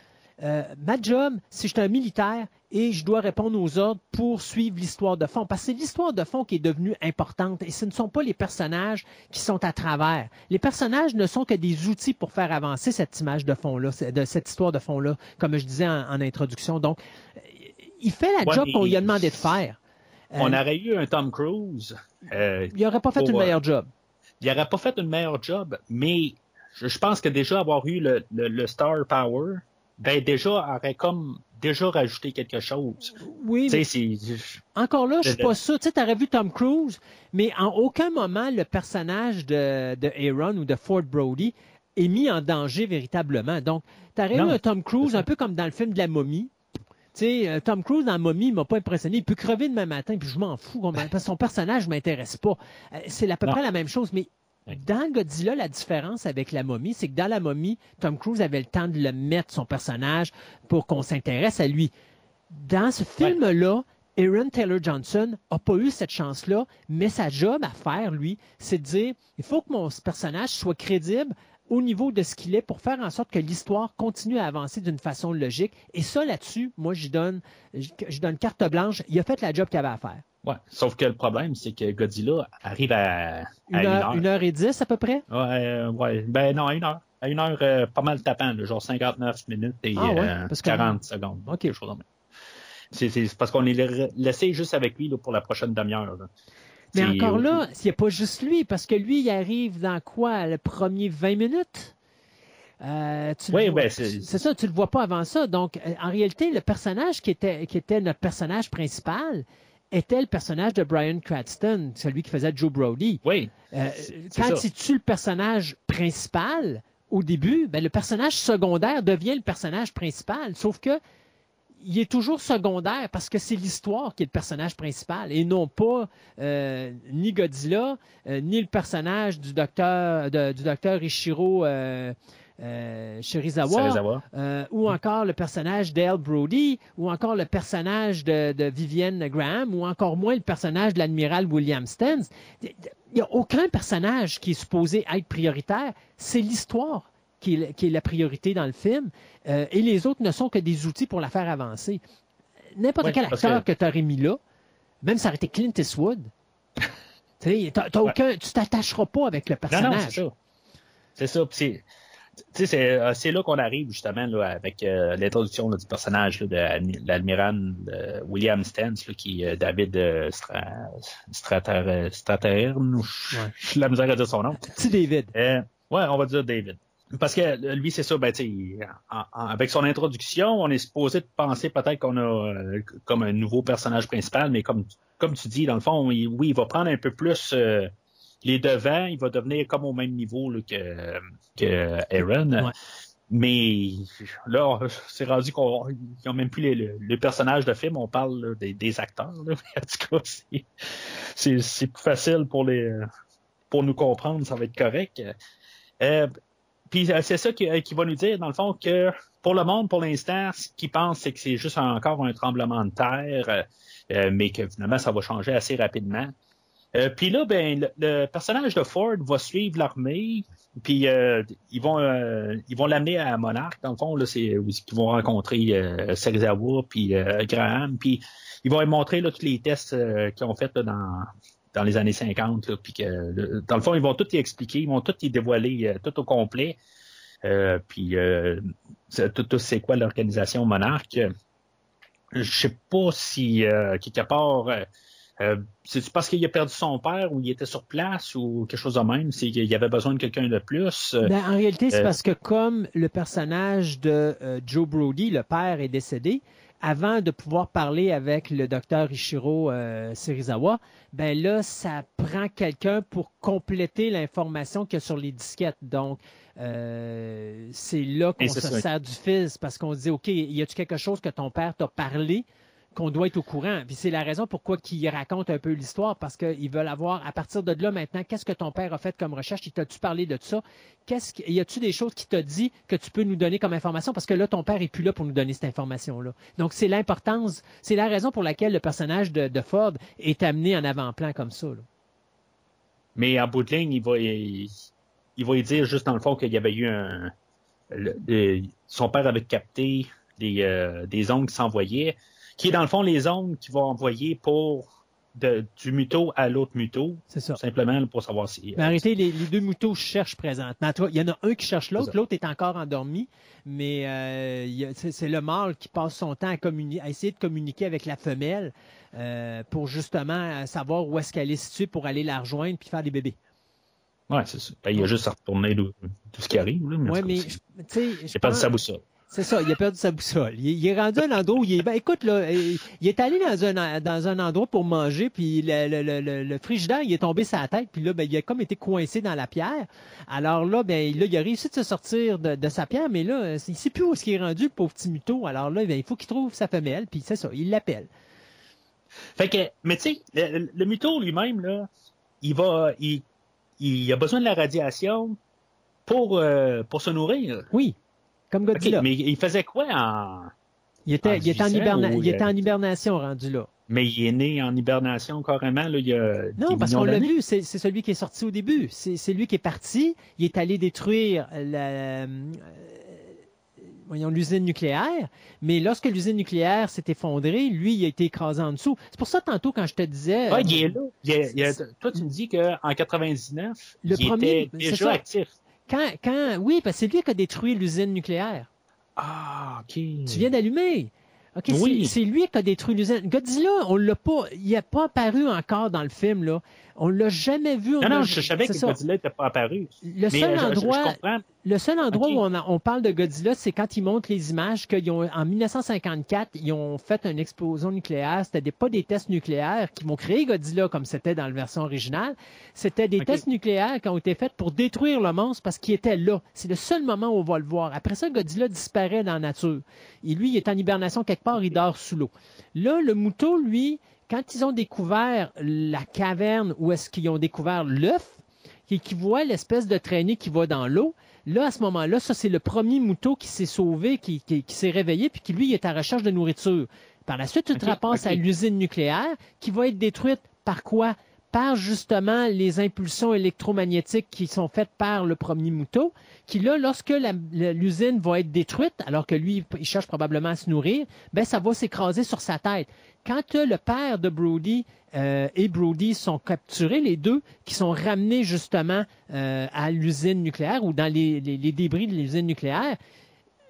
euh, ma job, si je suis un militaire et je dois répondre aux ordres pour suivre l'histoire de fond. Parce que c'est l'histoire de fond qui est devenue importante et ce ne sont pas les personnages qui sont à travers. Les personnages ne sont que des outils pour faire avancer cette image de fond-là, de cette histoire de fond-là, comme je disais en, introduction. Donc, il fait la job qu'on lui a demandé de faire. On euh, aurait eu un Tom Cruise. Euh, il n'aurait pas fait une meilleure job. Il n'aurait pas fait une meilleure job, mais je, pense que déjà avoir eu le Star Power, ben déjà aurait comme déjà rajouté quelque chose. Oui. Mais... Encore là, je suis pas sûr. Tu sais, aurais vu Tom Cruise, mais en aucun moment le personnage de, de Aaron ou de Ford Brody est mis en danger véritablement. Donc, tu aurais vu un Tom Cruise un peu comme dans le film de la momie. Tu sais, euh, Tom Cruise dans la momie m'a pas impressionné. Il peut crever demain matin, puis je m'en fous. Parce que son personnage m'intéresse pas. Euh, c'est à peu près la même chose. Mais dans Godzilla, la différence avec la momie, c'est que dans la momie, Tom Cruise avait le temps de le mettre, son personnage, pour qu'on s'intéresse à lui. Dans ce film-là, Aaron Taylor Johnson n'a pas eu cette chance-là, mais sa job à faire, lui, c'est de dire il faut que mon personnage soit crédible au niveau de ce qu'il est pour faire en sorte que l'histoire continue à avancer d'une façon logique. Et ça, là-dessus, moi, je donne, je donne carte blanche. Il a fait la job qu'il avait à faire. Ouais. Sauf que le problème, c'est que Godzilla arrive à, une, heure, une, heure, et dix à peu près? Ouais, euh, ouais. Ben non, à une heure. À une heure euh, pas mal tapant, genre 59 minutes et ah, ouais, 40 euh, secondes. OK. C'est parce qu'on est laissé juste avec lui là, pour la prochaine demi-heure. Mais encore là, il n'y a pas juste lui, parce que lui, il arrive dans quoi? Le premier 20 minutes? Euh, oui, ben, c'est ça, tu le vois pas avant ça. Donc, en réalité, le personnage qui était, qui était notre personnage principal, était le personnage de Brian Cranston, celui qui faisait Joe Brody. Oui. Euh, quand il tue le personnage principal, au début, ben, le personnage secondaire devient le personnage principal. Sauf que il est toujours secondaire parce que c'est l'histoire qui est le personnage principal et non pas euh, ni Godzilla, euh, ni le personnage du docteur, du docteur Ishiro euh, Shirizawa, euh, ou encore le personnage d'Al Brody, ou encore le personnage de, de, Vivienne Graham, ou encore moins le personnage de l'admiral William Stens. Il n'y a aucun personnage qui est supposé être prioritaire. C'est l'histoire qui est, la priorité dans le film, euh, et les autres ne sont que des outils pour la faire avancer. N'importe quel acteur que, tu aurais mis là, même si ça aurait été Clint Eastwood, tu t'attacheras pas avec le personnage. c'est ça. C'est c'est, euh, c'est là qu'on arrive justement là, avec euh, l'introduction du personnage de l'admiral William Stens, qui est David euh, Strater, je la misère à dire son nom. C'est David. ouais, on va dire David. Parce que lui, c'est ça, ben, avec son introduction, on est supposé de penser peut-être qu'on a comme un nouveau personnage principal, mais comme, comme tu dis, dans le fond, oui, il va prendre un peu plus les devants, il va devenir comme au même niveau là, que, que Aaron. Mais là, c'est rendu qu'on n'ont même plus les, le, personnage de film, on parle des, des, acteurs. Là. En tout cas, c'est plus facile pour les pour nous comprendre, ça va être correct. Euh, puis euh, c'est ça qui, qui, va nous dire, dans le fond, que pour le monde, pour l'instant, ce qu'ils pensent, c'est que c'est juste encore un tremblement de terre, euh, mais que finalement, ça va changer assez rapidement. Euh, puis là, ben, le, personnage de Ford va suivre l'armée, puis euh, ils vont euh, ils vont l'amener à Monarch. Dans le fond, là, c'est où ils vont rencontrer euh, Serizawa puis Graham, puis ils vont montrer là, tous les tests qu'ils ont fait dans dans les années 50. Là, puis que, dans le fond, ils vont tout y expliquer, ils vont tout y dévoiler, tout au complet. puis tout, c'est quoi l'organisation Monarch. Je sais pas si quelque part euh, c'est parce qu'il a perdu son père ou il était sur place ou quelque chose de même? C'est qu'il avait besoin de quelqu'un de plus? Ben, en réalité, c'est euh, parce que comme le personnage de euh, Joe Brody, le père, est décédé, avant de pouvoir parler avec le docteur Ishiro Serizawa, ben là, ça prend quelqu'un pour compléter l'information qu'il y a sur les disquettes. Donc, c'est là qu'on se sert du fils parce qu'on se dit, OK, y a-tu quelque chose que ton père t'a parlé? Qu'on doit être au courant. C'est la raison pourquoi ils racontent un peu l'histoire, parce qu'ils veulent avoir, à partir de là maintenant, qu'est-ce que ton père a fait comme recherche? Il t'a-tu parlé de ça? Qu'est-ce que, y a-tu des choses qui t'a dit que tu peux nous donner comme information? Parce que là, ton père est plus là pour nous donner cette information-là. Donc c'est l'importance, c'est la raison pour laquelle le personnage de, Ford est amené en avant-plan comme ça. Mais en bout de ligne, il va, il, dire juste dans le fond qu'il y avait eu un. son père avait capté des, euh, des ondes qui s'envoyaient, qui est dans le fond les ondes qu'il va envoyer pour de- du muto à l'autre muto, C'est ça. simplement pour savoir si. Mais arrêtez, les, les deux moutons cherchent présentement. Il y en a un qui cherche l'autre, ça. l'autre est encore endormi, mais euh, c'est le mâle qui passe son temps à, communi- à essayer de communiquer avec la femelle euh, pour justement euh, savoir où est-ce qu'elle est située pour aller la rejoindre puis faire des bébés. Ouais, c'est ça. Ben, il y a juste à retourner tout ce qui arrive. Là, mais en Oui, tu sais, je pense- sa boussole. C'est ça, il a perdu sa boussole. Il, il est rendu à un endroit où il est. Ben, écoute, là, il il est allé dans un, dans un endroit pour manger, puis le, le, le, le- frigidaire, il est tombé sur la tête, puis là, ben, il a comme été coincé dans la pierre. Alors là, ben, là, il a réussi de se sortir de, de sa pierre, mais là, il sait plus où est-ce qu'il est rendu, le pauvre petit muto. Alors là, ben, il faut qu'il trouve sa femelle, puis c'est ça, il l'appelle. Fait que, mais tu sais, le, le muto lui-même, là, il va, il, il a besoin de la radiation pour, euh, pour se nourrir. Oui, comme Godzilla. mais il faisait quoi en. il, était, en il, était en vieillissant hiberna- ou, il était euh, en hibernation rendu là. Mais il est né en hibernation carrément, là, il y a. Non, parce qu'on l'a vu, c'est celui qui est sorti au début. C'est lui qui est parti. Il est allé détruire la, euh, voyons, l'usine nucléaire. Mais lorsque l'usine nucléaire s'est effondrée, lui, il a été écrasé en dessous. C'est pour ça, tantôt, quand je te disais... Ah, euh, il est là. Il est- il est- toi, tu me dis qu'en 99, Le il premier, était déjà actif. Quand, quand, oui, parce que c'est lui qui a détruit l'usine nucléaire. Ah, OK. Tu viens d'allumer. OK, c'est- Oui. c'est lui qui a détruit l'usine. Godzilla, on l'a pas, il n'a pas apparu encore dans le film, là. On l'a jamais vu. on Non, non, je, savais que ça. Godzilla n'était pas apparu. Le Mais euh, je- je- endroit, je comprends. Le seul endroit où on, a- on parle de Godzilla, c'est quand ils montrent les images qu'ils ont, en 1954, ils ont fait une explosion nucléaire. C'était des, pas des tests nucléaires qui vont créer Godzilla comme c'était dans la version originale. C'était des tests nucléaires qui ont été faits pour détruire le monstre parce qu'il était là. C'est le seul moment où on va le voir. Après ça, Godzilla disparaît dans la nature. Et lui, il est en hibernation quelque part, il dort sous l'eau. Là, le mouton, lui, quand ils ont découvert la caverne où est-ce qu'ils ont découvert l'œuf, et qu'ils voient l'espèce de traînée qui va dans l'eau, Là, à ce moment-là, ça, c'est le premier mouton qui s'est sauvé, qui, qui- qui s'est réveillé, puis qui, lui, il est à recherche de nourriture. Par la suite, tu te Ok, ramasses ok. à l'usine nucléaire, qui va être détruite par quoi? Par justement les impulsions électromagnétiques qui sont faites par le premier mouton, qui là, lorsque l'usine va être détruite, alors que lui, il cherche probablement à se nourrir, ben ça va s'écraser sur sa tête. Quand euh, le père de Brody euh, et Brody sont capturés, les deux, qui sont ramenés justement euh, à l'usine nucléaire ou dans les, les- les débris de l'usine nucléaire,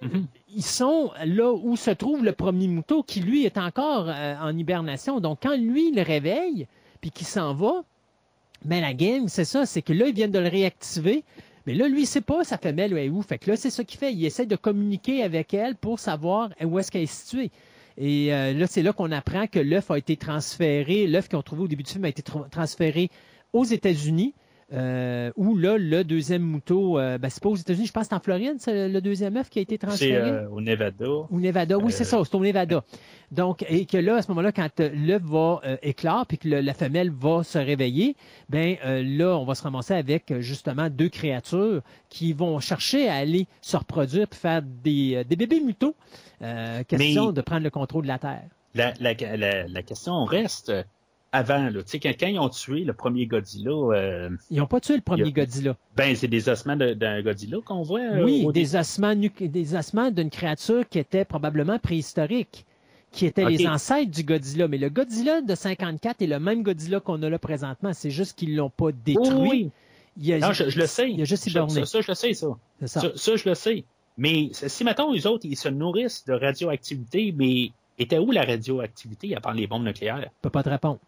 Mhm. ils sont là où se trouve le premier mouton qui, lui, est encore euh, en hibernation. Donc, quand lui le réveille, puis qu'il s'en va, ben la game, c'est ça, c'est que là, ils viennent de le réactiver. Mais là, lui, il sait pas sa femelle est où. Fait que là, c'est ça qu'il fait. Il essaie de communiquer avec elle pour savoir où est-ce qu'elle est située. Et euh, là, c'est là qu'on apprend que l'œuf a été transféré, l'œuf qu'ils ont trouvé au début du film a été tra- transféré aux États-Unis, euh, où là, le deuxième mouton, euh, ben, c'est pas aux États-Unis, je pense que c'est en Floride, c'est le deuxième œuf qui a été C'est transféré? euh, au Nevada. Ou Nevada, oui, c'est Euh, ça, c'est au Nevada. Donc, et que là, à ce moment-là, quand l'œuf va éclore puis que le- la femelle va se réveiller, ben là, on va se ramasser avec justement deux créatures qui vont chercher à aller se reproduire puis faire des, des bébés mutos. Question Mais- de prendre le contrôle de la Terre. La, la, la, la question reste avant, là. Tu sais, quand, quand ils ont tué le premier Godzilla, euh, Ils n'ont pas tué le premier a- Godzilla. ben, c'est des ossements d'un Godzilla qu'on voit. euh, Oui, des ossements, nu- des ossements d'une créature qui était probablement préhistorique, qui étaient Ok. les ancêtres du Godzilla. Mais le Godzilla de 54 est le même Godzilla qu'on a là présentement. C'est juste qu'ils l'ont pas détruit. oui, oui. Il a- Non, je, je le sais. Il a juste Je- ça, ça, je le sais, ça. C'est ça. Ça, ça, je le sais. Mais si, mettons, les autres, ils se nourrissent de radioactivité, mais était où la radioactivité à part les bombes nucléaires? Je peux pas te répondre.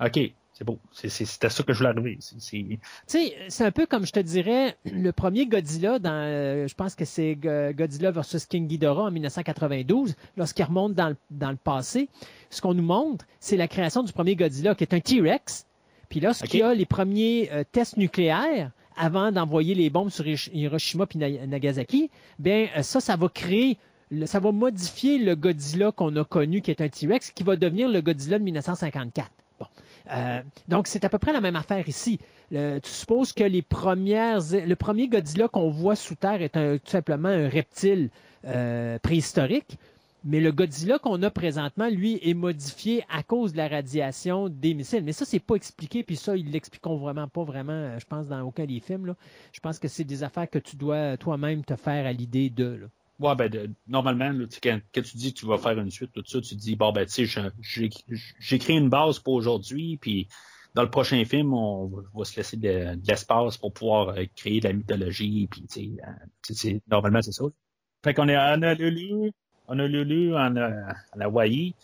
OK, c'est beau. C'est- C'était ça que je voulais arriver. Tu sais, c'est un peu comme je te dirais, le premier Godzilla, dans, euh, je pense que c'est Go- Godzilla versus King Ghidorah en 1992, lorsqu'il remonte dans le, dans le passé, ce qu'on nous montre, c'est la création du premier Godzilla, qui est un T-Rex. Puis lorsqu'il y a les premiers euh, tests nucléaires, avant d'envoyer les bombes sur Hirosh- Hiroshima puis Na- Nagasaki, ben euh, ça, ça va créer ça va modifier le Godzilla qu'on a connu, qui est un T-Rex, qui va devenir le Godzilla de 1954. Euh, donc, c'est à peu près la même affaire ici. Tu supposes que les premières, le premier Godzilla qu'on voit sous terre est tout simplement un reptile euh, préhistorique. Mais le Godzilla qu'on a présentement, lui, est modifié à cause de la radiation des missiles. Mais ça, c'est pas expliqué, puis ça, ils l'expliqueront vraiment pas vraiment, euh, je pense, dans aucun des films. Je pense que c'est des affaires que tu dois toi-même te faire à l'idée de. Ouais, ben, normalement, là, quand, quand tu dis que tu vas faire une suite, tout ça, tu dis, bon, ben, tu sais, j'ai créé une base pour aujourd'hui, puis dans le prochain film, on va, se laisser de, l'espace pour pouvoir euh, créer de la mythologie, puis, tu sais, euh, normalement, c'est ça. Fait qu'on est en Honolulu, Honolulu, en, euh, en Hawaï,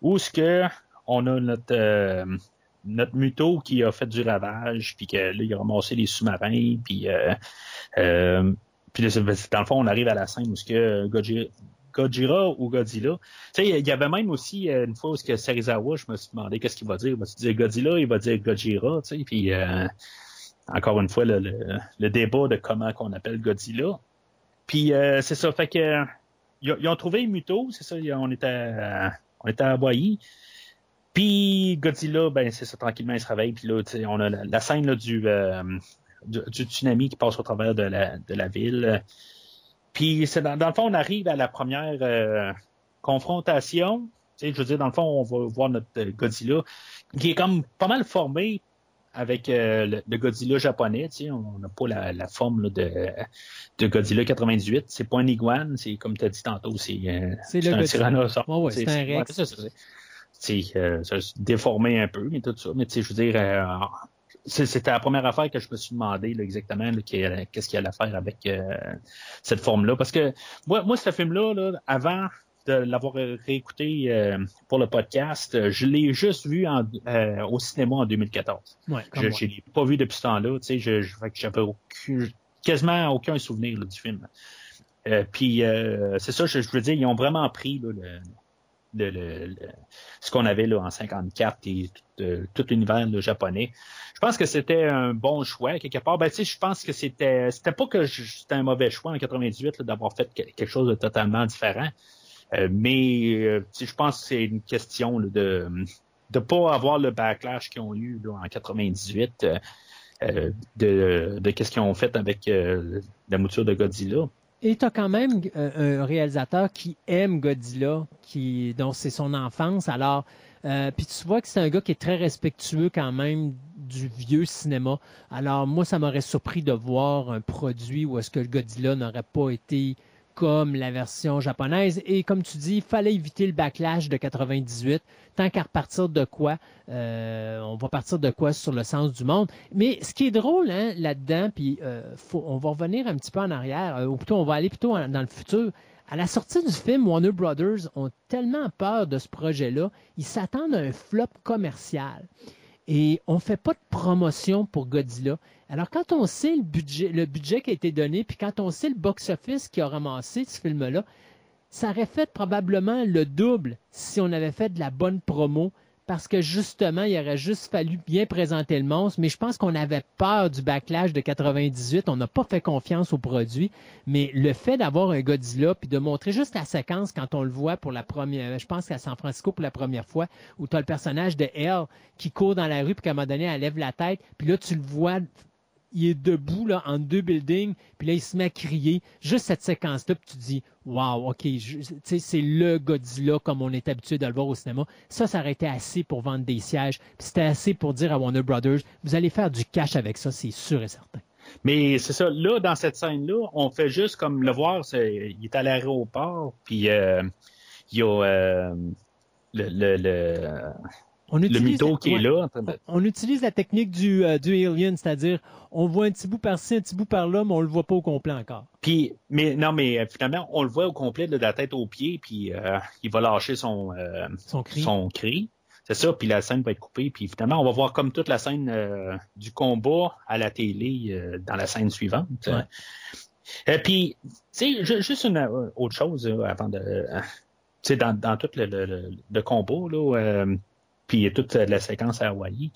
où ce que on a notre, euh, notre muto qui a fait du ravage, puis que là, il a ramassé les sous-marins, puis euh, dans le fond, on arrive à la scène où ce que Godzilla, Godzilla ou Godzilla. Tu sais, il y avait même aussi euh, une fois où ce que Serizawa, je me suis demandé qu'est-ce qu'il va dire. Il va dire Godzilla, il va dire Godzilla, tu sais, puis euh, encore une fois, le, le, débat de comment qu'on appelle Godzilla. Puis euh, c'est ça, fait que ils, ont- trouvé Muto, c'est ça, on était à, on était à. Puis Godzilla, ben c'est ça, tranquillement, il se réveille. Puis là, on a la, scène là, du, euh, du, du tsunami qui passe au travers de la, de la ville. Puis c'est dans, dans le fond, on arrive à la première euh, confrontation. Tu sais, je veux dire, dans le fond, on va voir notre euh, Godzilla qui est comme pas mal formé avec euh, le, le Godzilla japonais. Tu sais, on n'a pas la, la forme là, de, de Godzilla 98. C'est pas un iguane, c'est comme tu as dit tantôt, c'est euh, C'est le un tyrannosaure. Ouais, c'est un Rex. c'est euh, déformé un peu, mais tout ça. Mais tu sais, je veux dire, c'était la première affaire que je me suis demandé là, exactement qu'est-ce qu'il allait faire avec euh, cette forme-là. Parce que moi, moi ce film-là, là, avant de l'avoir réécouté euh, pour le podcast, je l'ai juste vu en, euh, au cinéma en 2014. Ouais, Je ne l'ai pas vu depuis ce temps-là. Je, aucun- quasiment aucun souvenir là, du film. Puis c'est ça, je, je veux dire, ils ont vraiment pris là, le, le, le- le- ce qu'on avait là, en 54 et tout, euh, tout l'univers japonais. Je pense que c'était un bon choix quelque part. Ben, je pense que c'était c'était pas que c'était un mauvais choix en 98 là, d'avoir fait que- quelque chose de totalement différent. Euh, mais euh, je pense que c'est une question là, de de pas avoir le backlash qu'ils ont eu là, en 98 euh, euh, de, de qu'est-ce qu'ils ont fait avec euh, la mouture de Godzilla. Et tu as quand même euh, un réalisateur qui aime Godzilla, qui, dont c'est son enfance. Alors, euh, puis tu vois que c'est un gars qui est très respectueux quand même du vieux cinéma. Alors, moi, ça m'aurait surpris de voir un produit où est-ce que le Godzilla n'aurait pas été comme la version japonaise. Et comme tu dis, il fallait éviter le backlash de 98. Tant qu'à repartir de quoi, euh, on va partir de quoi sur le sens du monde. Mais ce qui est drôle hein, là-dedans, puis euh, on va revenir un petit peu en arrière, euh, ou plutôt on va aller plutôt dans le futur. À la sortie du film, Warner Brothers ont tellement peur de ce projet-là, ils s'attendent à un flop commercial. Et on ne fait pas de promotion pour Godzilla. Alors, quand on sait le budget, le budget qui a été donné, puis quand on sait le box-office qui a ramassé ce film-là, ça aurait fait probablement le double si on avait fait de la bonne promo, parce que justement, il aurait juste fallu bien présenter le monstre. Mais je pense qu'on avait peur du backlash de 98. On n'a pas fait confiance au produit. Mais le fait d'avoir un Godzilla, puis de montrer juste la séquence quand on le voit pour la première, je pense qu'à San Francisco pour la première fois, où tu as le personnage de Elle qui court dans la rue, puis qu'à un moment donné, elle lève la tête, puis là, tu le vois il est debout là, en deux buildings, puis là, il se met à crier. Juste cette séquence-là, puis tu dis, wow, OK, c'est le Godzilla comme on est habitué de le voir au cinéma. Ça, ça aurait été assez pour vendre des sièges, puis c'était assez pour dire à Warner Brothers, vous allez faire du cash avec ça, c'est sûr et certain. Mais c'est ça, là, dans cette scène-là, on fait juste comme le voir, il est à l'aéroport, puis euh, il y a euh, le, On le utilise, mytho qui est là. on utilise la technique du, euh, du Alien, c'est-à-dire, on voit un petit bout par-ci, un petit bout par-là, mais on le voit pas au complet encore. Puis, mais non, mais euh, finalement, on le voit au complet de la tête aux pieds, puis euh, il va lâcher son, euh, Son cri. son cri. C'est ça, puis la scène va être coupée, puis finalement, on va voir comme toute la scène du combat à la télé dans la scène suivante. Ouais. Et puis, tu sais, ju- juste une autre chose avant de, tu sais, dans, dans tout le, le, le- le combat là, puis toute la séquence à Hawaii.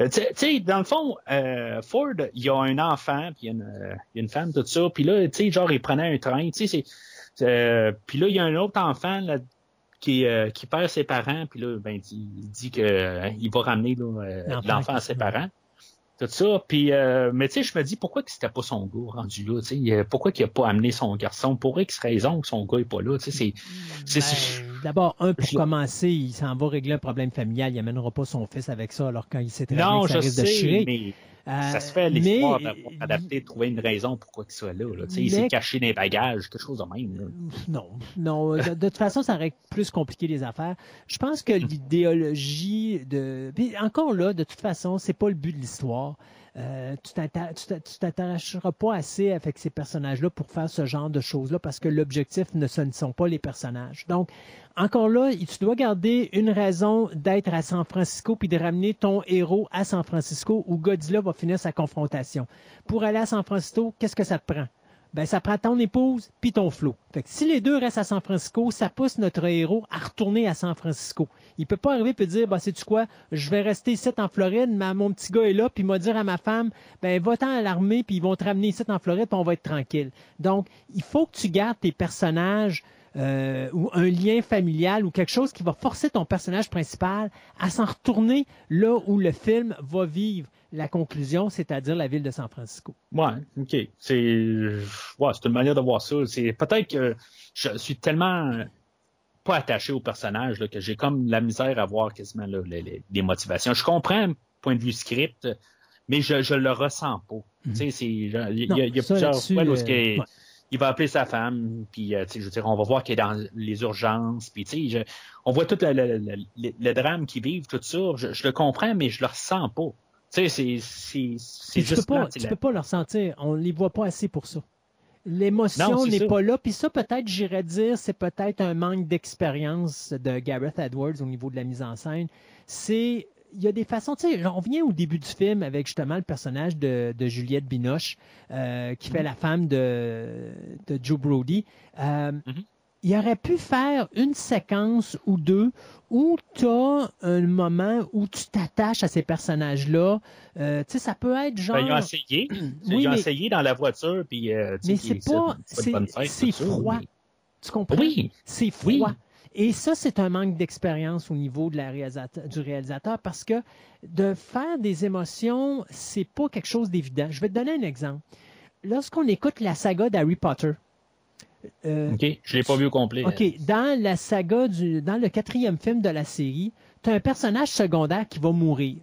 Euh, Tu sais- dans le fond, euh, Ford, il y a un enfant, puis il y a une, euh, il une femme, tout ça, puis là, tu sais, genre, il prenait un train, tu sais, c'est Euh, puis là, il y a un autre enfant là, qui, euh, qui perd ses parents, puis là, ben, il dit qu'il va ramener là, euh, L'enfant à ses parents. Tout ça. Puis, euh, mais tu sais, je me dis, pourquoi que c'était pas son gars rendu là? tu sais, euh, Pourquoi qu'il a pas amené son garçon? Pour X raison que son gars est pas là? tu sais, c'est- Ben, D'abord, un, pour Je- commencer, il s'en va régler un problème familial. Il amènera pas son fils avec ça, alors quand il sait très bien non, que ça je risque de sais, chier. mais Euh, ça se fait l'histoire d'avoir adapté, de trouver une raison pourquoi qu'il soit là. Il s'est caché les bagages, quelque chose de même. là. Non, non. De, de toute façon, ça aurait plus compliqué les affaires. Je pense que l'idéologie de. Puis encore là, de toute façon, c'est pas le but de l'histoire. Euh, tu t'atta- tu t'a- tu t'attacheras pas assez avec ces personnages-là pour faire ce genre de choses-là parce que l'objectif ne ne sont pas les personnages. Donc, encore là, tu dois garder une raison d'être à San Francisco puis de ramener ton héros à San Francisco où Godzilla va finir sa confrontation. Pour aller à San Francisco, qu'est-ce que ça te prend? Ben ça prend ton épouse puis ton flot. Fait que si les deux restent à San Francisco, ça pousse notre héros à retourner à San Francisco. Il peut pas arriver et dire bah c'est tu quoi, je vais rester ici en Floride, mais mon petit gars est là puis m'a dire à ma femme ben va-t'en à l'armée puis ils vont te ramener ici en Floride puis on va être tranquille. Donc, il faut que tu gardes tes personnages euh, ou un lien familial ou quelque chose qui va forcer ton personnage principal à s'en retourner là où le film va vivre la conclusion, c'est-à-dire la ville de San Francisco. Ouais, ok. C'est, ouais, c'est une manière de voir ça. C'est peut-être que je suis tellement pas attaché au personnage là, que j'ai comme la misère à voir quasiment là, les, motivations. Je comprends point de vue script, mais je, je le ressens pas. Tu sais, c'est, il y a, y plusieurs fois où euh, ouais. Il va appeler sa femme, puis euh, je veux dire, on va voir qu'il est dans les urgences, puis tu sais, je- on voit tout le, le- le- le- le drame qu'ils vivent, tout ça. Je, je le comprends, mais je le ressens pas. Tu sais, c'est, c'est, c'est Puis tu peux pas, tu peux pas le ressentir. On les voit pas assez pour ça. L'émotion n'est pas là. Puis ça, peut-être, j'irais dire, c'est peut-être un manque d'expérience de Gareth Edwards au niveau de la mise en scène. C'est, il y a des façons, tu sais, on vient au début du film avec justement le personnage de, de Juliette Binoche, euh, qui fait Mm-hmm. la femme de, de Joe Brody. Euh, Mhm. Il aurait pu faire une séquence ou deux où tu as un moment où tu t'attaches à ces personnages-là. Euh, tu sais, ça peut être genre. Ben, ils ont essayé. Oui, ils ont mais- essayé dans la voiture, puis. euh, Mais c'est pas, c'est froid. mais- Tu comprends? Oui. C'est Oui. Et ça, c'est un manque d'expérience au niveau de la réalisateur- du réalisateur parce que de faire des émotions, c'est pas quelque chose d'évident. Je vais te donner un exemple. Lorsqu'on écoute la saga d'Harry Potter, euh, OK. Je l'ai pas vu au complet. OK, dans la saga du dans le quatrième film de la série, tu as un personnage secondaire qui va mourir.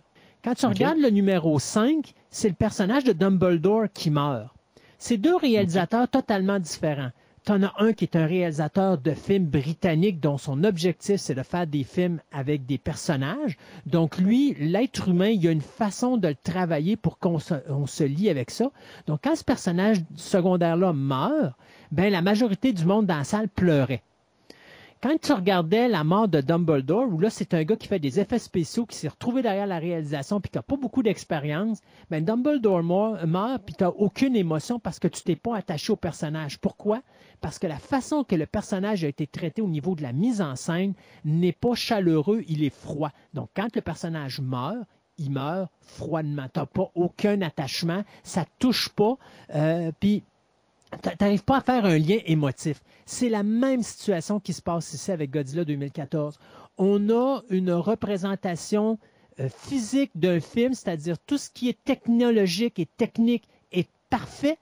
Quand tu regardes le numéro 5, c'est le personnage de Dumbledore qui meurt. C'est deux réalisateurs totalement différents. Tu en as un qui est un réalisateur de films britanniques dont son objectif, c'est de faire des films avec des personnages. Donc, lui, l'être humain, il y a une façon de le travailler pour qu'on se, on se lie avec ça. Donc, quand ce personnage secondaire-là meurt, ben, la majorité du monde dans la salle pleurait. Quand tu regardais la mort de Dumbledore, où là, c'est un gars qui fait des effets spéciaux, qui s'est retrouvé derrière la réalisation, puis qui n'a pas beaucoup d'expérience, ben Dumbledore meurt, puis tu n'as aucune émotion parce que tu t'es pas attaché au personnage. Pourquoi? Parce que la façon que le personnage a été traité au niveau de la mise en scène n'est pas chaleureux, il est froid. Donc, quand le personnage meurt, il meurt froidement. Tu n'as pas aucun attachement, ça touche pas, euh, puis T'arrives pas à faire un lien émotif. C'est la même situation qui se passe ici avec Godzilla 2014. On a une représentation euh, physique d'un film, c'est-à-dire tout ce qui est technologique et technique est parfait.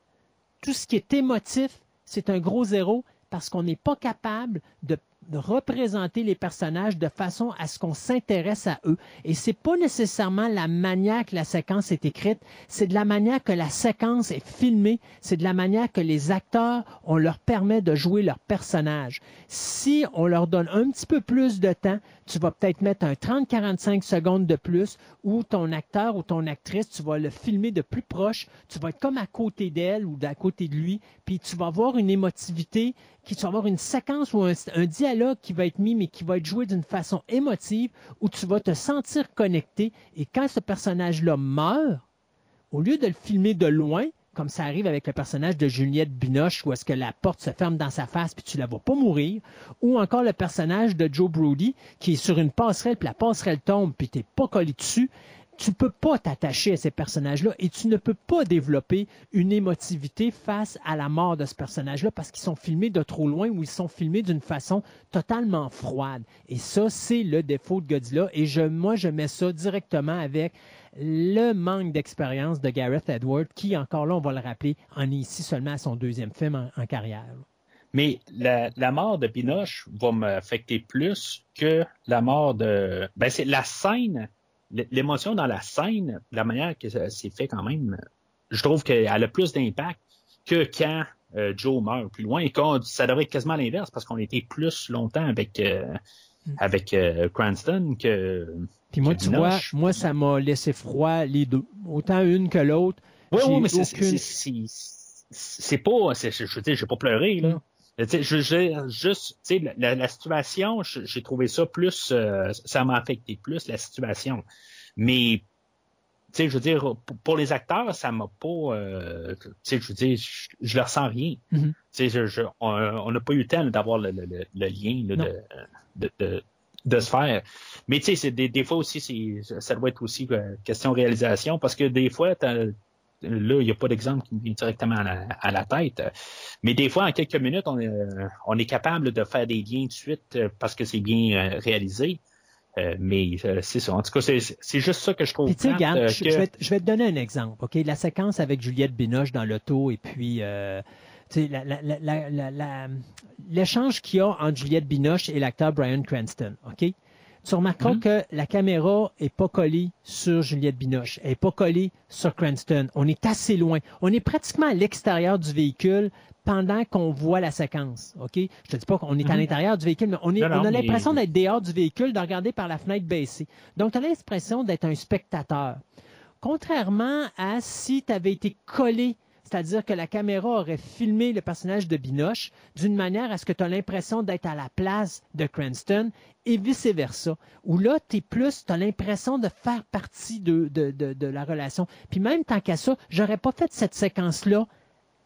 Tout ce qui est émotif, c'est un gros zéro parce qu'on n'est pas capable de de représenter les personnages de façon à ce qu'on s'intéresse à eux. Et c'est pas nécessairement la manière que la séquence est écrite, c'est de la manière que la séquence est filmée, c'est de la manière que les acteurs, on leur permet de jouer leurs personnages. Si on leur donne un petit peu plus de temps, tu vas peut-être mettre un 30-45 secondes de plus où ton acteur ou ton actrice, tu vas le filmer de plus proche, tu vas être comme à côté d'elle ou à côté de lui, puis tu vas avoir une émotivité, qui, tu vas avoir une séquence ou un, un dialogue qui va être mis, mais qui va être joué d'une façon émotive, où tu vas te sentir connecté. Et quand ce personnage-là meurt, au lieu de le filmer de loin, comme ça arrive avec le personnage de Juliette Binoche, où est-ce que la porte se ferme dans sa face puis tu la vois pas mourir, ou encore le personnage de Joe Brody qui est sur une passerelle puis la passerelle tombe puis t'es pas collé dessus. tu peux pas t'attacher à ces personnages-là et tu ne peux pas développer une émotivité face à la mort de ce personnage-là parce qu'ils sont filmés de trop loin ou ils sont filmés d'une façon totalement froide. Et ça, c'est le défaut de Godzilla. Et je, moi, je mets ça directement avec le manque d'expérience de Gareth Edwards, qui, encore là, on va le rappeler, en est ici seulement à son deuxième film en, en carrière. Mais la, la, mort de Pinoche va m'affecter plus que la mort de. Ben, c'est la scène, l'émotion dans la scène, la manière que c'est fait quand même, je trouve qu'elle a plus d'impact que quand euh, Joe meurt plus loin. Et quand ça devrait être quasiment l'inverse parce qu'on était plus longtemps avec, euh, mm. avec euh, Cranston que. Puis moi, tu vois, moi, ça m'a laissé froid les deux. Autant une que l'autre. Oui, oui, mais c'est aucune- c'est- pas. Je veux dire, j'ai pas pleuré, là. Sais, Je, je, juste, tu sais, la, la situation, j'ai trouvé ça plus, euh, ça m'a affecté plus la situation. Mais, tu sais, je veux dire, pour, pour les acteurs, ça m'a pas, euh, tu sais, je veux dire, je, je leur sens rien. Tu sais, je, je- on n'a pas eu le temps d'avoir le, le, lien là, Non. de, de, de, de se faire. Mais tu sais, c'est des, des fois aussi, c'est, ça doit être aussi euh, question réalisation parce que des fois, t'as- là, il n'y a pas d'exemple qui me vient directement à la, à la tête. Mais des fois, en quelques minutes, on est, euh, on est capable de faire des liens de suite euh, parce que c'est bien euh, réalisé. Euh, mais euh, c'est ça. En tout cas, c'est, c'est juste ça que je trouve. Puis tu sais, plate, regarde, euh, je, que- je vais, te- je vais te donner un exemple. Ok, La séquence avec Juliette Binoche dans l'auto et puis la- la- la- l'échange qu'il y a entre Juliette Binoche et l'acteur Brian Cranston. Ok, tu remarqueras Mhm. que la caméra est pas collée sur Juliette Binoche, elle est pas collée sur Cranston. On est assez loin. On est pratiquement à l'extérieur du véhicule pendant qu'on voit la séquence. OK? Je te dis pas qu'on est à Mhm. l'intérieur du véhicule, mais on, est, Non, non, on a mais- l'impression d'être dehors du véhicule, de regarder par la fenêtre baissée. Donc, tu as l'impression d'être un spectateur. Contrairement à si tu avais été collé, c'est-à-dire que la caméra aurait filmé le personnage de Binoche d'une manière à ce que tu as l'impression d'être à la place de Cranston et vice-versa. Où là, tu plus, tu as l'impression de faire partie de, de, de, de la relation. Puis même tant qu'à ça, j'aurais pas fait cette séquence-là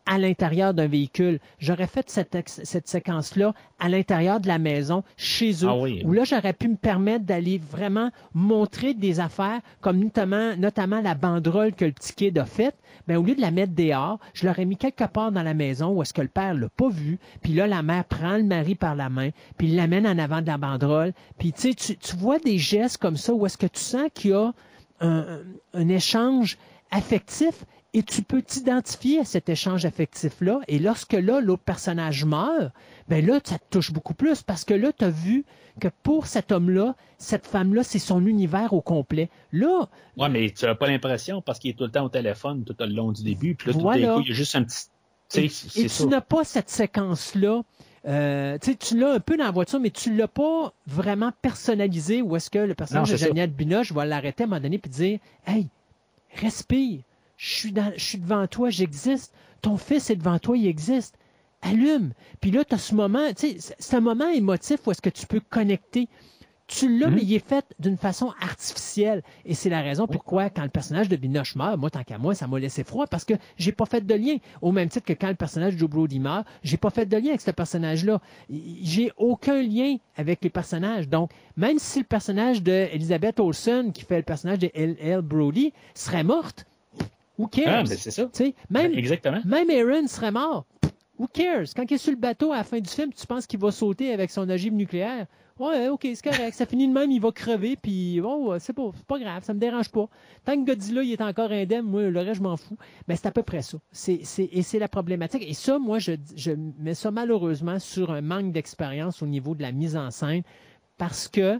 à l'intérieur d'un véhicule. J'aurais fait cette, séquence-là à l'intérieur de la maison, chez eux, Ah oui. où là, j'aurais pu me permettre d'aller vraiment montrer des affaires, comme notamment, notamment la banderole que le petit kid a faite. Ben, au lieu de la mettre dehors, je l'aurais mis quelque part dans la maison où est-ce que le père l'a pas vu. Puis là, la mère prend le mari par la main, puis il l'amène en avant de la banderole. Puis tu sais, tu tu vois des gestes comme ça où est-ce que tu sens qu'il y a un, un échange affectif et tu peux t'identifier à cet échange affectif-là. Et lorsque là, l'autre personnage meurt, ben là, ça te touche beaucoup plus parce que là, tu as vu que pour cet homme-là, cette femme-là, c'est son univers au complet. Là, Ouais, mais tu n'as pas l'impression parce qu'il est tout le temps au téléphone tout le long du début. Puis là, tout Voilà. d'un coup, il y a juste un petit. Tu et, sais, c'est et tu n'as pas cette séquence-là. euh, tu sais, tu l'as un peu dans la voiture, mais tu l'as pas vraiment personnalisé où est-ce que le personnage Non, de. Jeannette Binoche va l'arrêter à un moment donné et dire Hey, respire, je suis, dans, je suis devant toi, j'existe, ton fils est devant toi, il existe. Allume. Puis là, tu as ce moment, tu sais, c'est- un moment émotif où est-ce que tu peux connecter. Tu l'as, Mhm. mais il est fait d'une façon artificielle. Et c'est la raison pourquoi, quand le personnage de Binoche meurt, moi, tant qu'à moi, ça m'a laissé froid parce que j'ai pas fait de lien. Au même titre que quand le personnage de Joe Brody meurt, j'ai pas fait de lien avec ce personnage-là. J'ai aucun lien avec les personnages. Donc, même si le personnage de Elizabeth Olsen, qui fait le personnage de L.L. Brody, serait morte, who cares? Ah, ben c'est ça. Sais, même, Exactement. même Aaron serait mort. Who cares? Quand il est sur le bateau à la fin du film, tu penses qu'il va sauter avec son ogive nucléaire? Ouais, ok, c'est correct. Ça finit de même, il va crever, puis bon, c'est pas, grave, ça me dérange pas. Tant que Godzilla, il est encore indemne, moi, le reste, je m'en fous. Mais c'est à peu près ça. C'est, c'est, et c'est la problématique. Et ça, moi, je, je mets ça malheureusement sur un manque d'expérience au niveau de la mise en scène, parce que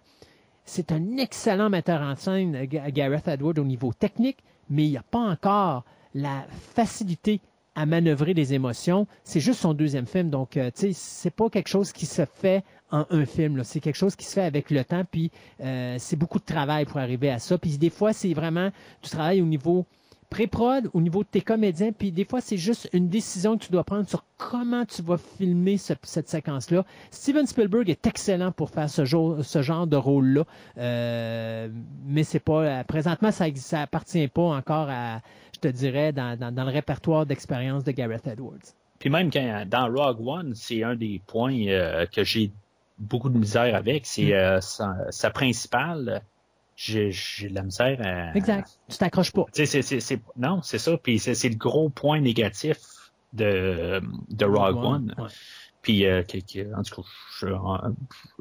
c'est un excellent metteur en scène, Ga- Gareth Edwards, au niveau technique, mais il n'y a pas encore la facilité à manœuvrer les émotions. C'est juste son deuxième film, donc euh, tu sais, c'est pas quelque chose qui se fait en un film. C'est quelque chose qui se fait avec le temps, puis euh, c'est beaucoup de travail pour arriver à ça. Puis des fois, c'est vraiment du travail au niveau pré-prod, au niveau de tes comédiens, puis des fois, c'est juste une décision que tu dois prendre sur comment tu vas filmer ce- cette séquence-là. Steven Spielberg est excellent pour faire ce, genre- ce genre de rôle-là, euh, mais c'est pas euh, présentement, ça, ça appartient pas encore à, je te dirais, dans, dans- dans le répertoire d'expérience de Gareth Edwards. Puis même quand, dans Rogue One, c'est un des points euh, que j'ai beaucoup de misère avec, c'est Mm. euh, sa, sa principale j'ai de la misère à. Exact. Tu t'accroches pas. Non, c'est ça. Puis c'est c'est le gros point négatif de, de Rogue One. Ouais. Puis, euh, que- que- en tout cas,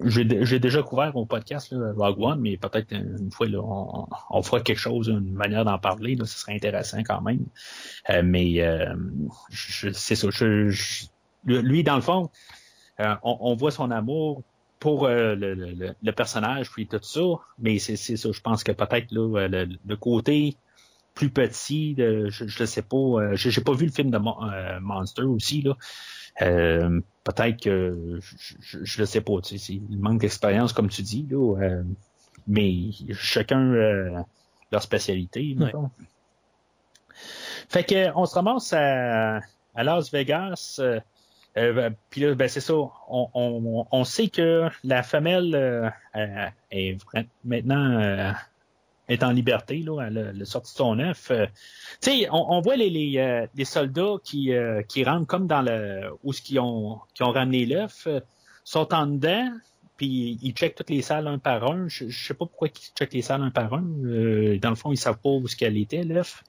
j'ai j'ai déjà couvert au podcast là, Rogue One, mais peut-être une fois, là, on, on fera quelque chose, une manière d'en parler, là, ce serait intéressant quand même. Euh, mais euh, je- c'est ça. je- je- lui, dans le fond, euh, on, on voit son amour pour euh, le, le- personnage, puis tout ça, mais c'est ça. Je pense que peut-être là, euh, le, le côté plus petit, de, je, le sais pas. euh, j'ai pas vu le film de Mon- euh, Monster aussi là. Euh, peut-être que je, le sais pas. Tu sais, il manque d'expérience comme tu dis là. euh, mais chacun euh, leur spécialité. Ouais. Fait que on se ramasse à, à Las Vegas. Euh, ben, là, ben, c'est ça. On, on, on sait que la femelle euh, euh, est maintenant euh, est en liberté. Là, elle, a- sorti son œuf. Euh, tu sais, on, on voit les, les, euh, les soldats qui, qui rentrent comme dans le où ce qui ont qui ont ramené l'œuf, sont en dedans. Puis ils checkent toutes les salles un par un. Je, je sais pas pourquoi ils checkent les salles un par un. Euh, dans le fond, ils savent pas où ce qu'elle était l'œuf.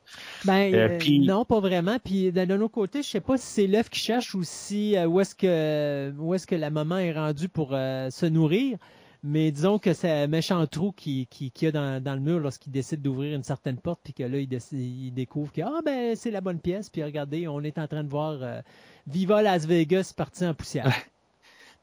Ben, Euh, euh, non, pas vraiment. Puis d'un autre côté, je sais pas si c'est l'œuf qui cherche ou si où est-ce que où est-ce que la maman est rendue pour se nourrir. Mais disons que c'est un méchant trou qui, qui, qu'il y a dans, dans le mur lorsqu'il décide d'ouvrir une certaine porte, puis que là, il, décide- il découvre que ah ben c'est la bonne pièce, puis regardez, on est en train de voir euh, Viva Las Vegas parti en poussière.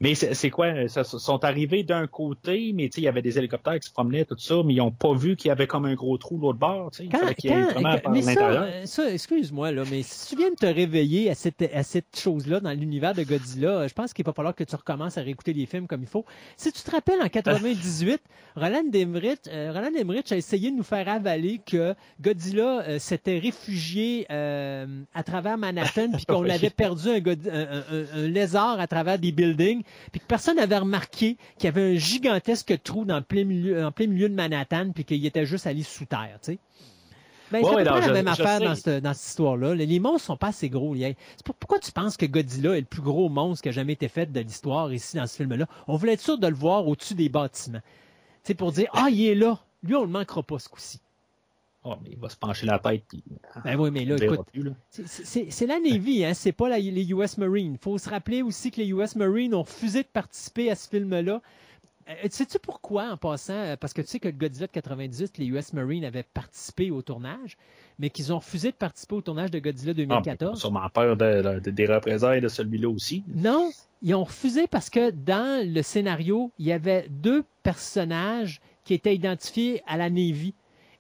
Mais c'est quoi? Ils sont arrivés d'un côté, mais tu sais, il y avait des hélicoptères qui se promenaient, tout ça, mais ils ont pas vu qu'il y avait comme un gros trou de l'autre bord. tu sais. Il Quand, mais ça, euh, ça, excuse-moi, là, mais si tu viens de te réveiller à cette, à cette chose-là dans l'univers de Godzilla, je pense qu'il va falloir que tu recommences à réécouter les films comme il faut. Si tu te rappelles, en 98, Roland Emmerich, euh, Roland Emmerich a essayé de nous faire avaler que Godzilla euh, s'était réfugié euh, à travers Manhattan, puis qu'on Oui. avait perdu un, God- un- un- un- un lézard à travers des buildings, puis que personne n'avait remarqué qu'il y avait un gigantesque trou dans le plein milieu, en plein milieu de Manhattan, puis qu'il était juste allé sous terre, tu sais. Ben, c'est près la je- même je affaire sais. dans, cette, dans cette histoire-là. Les, monstres sont pas assez gros. C'est pour- pourquoi tu penses que Godzilla est le plus gros monstre qui a jamais été fait de l'histoire ici dans ce film-là? On voulait être sûr de le voir au-dessus des bâtiments. C'est pour dire, ah, il est là. Lui, on le manquera pas ce coup-ci. Oh, mais il va se pencher la tête. Puis, Ben oui, mais là, écoute, plus, là. c'est- la Navy, hein, c'est pas la- les US Marines. faut se rappeler aussi que les US Marines ont refusé de participer à ce film-là. Euh, sais-tu pourquoi, en passant? Euh, Parce que tu sais que le Godzilla de 98, les US Marines avaient participé au tournage, mais qu'ils ont refusé de participer au tournage de Godzilla Ah, mais 2014. sûrement peur de- de- des représailles de celui-là aussi. Non, ils ont refusé parce que dans le scénario, il y avait deux personnages qui étaient identifiés à la Navy.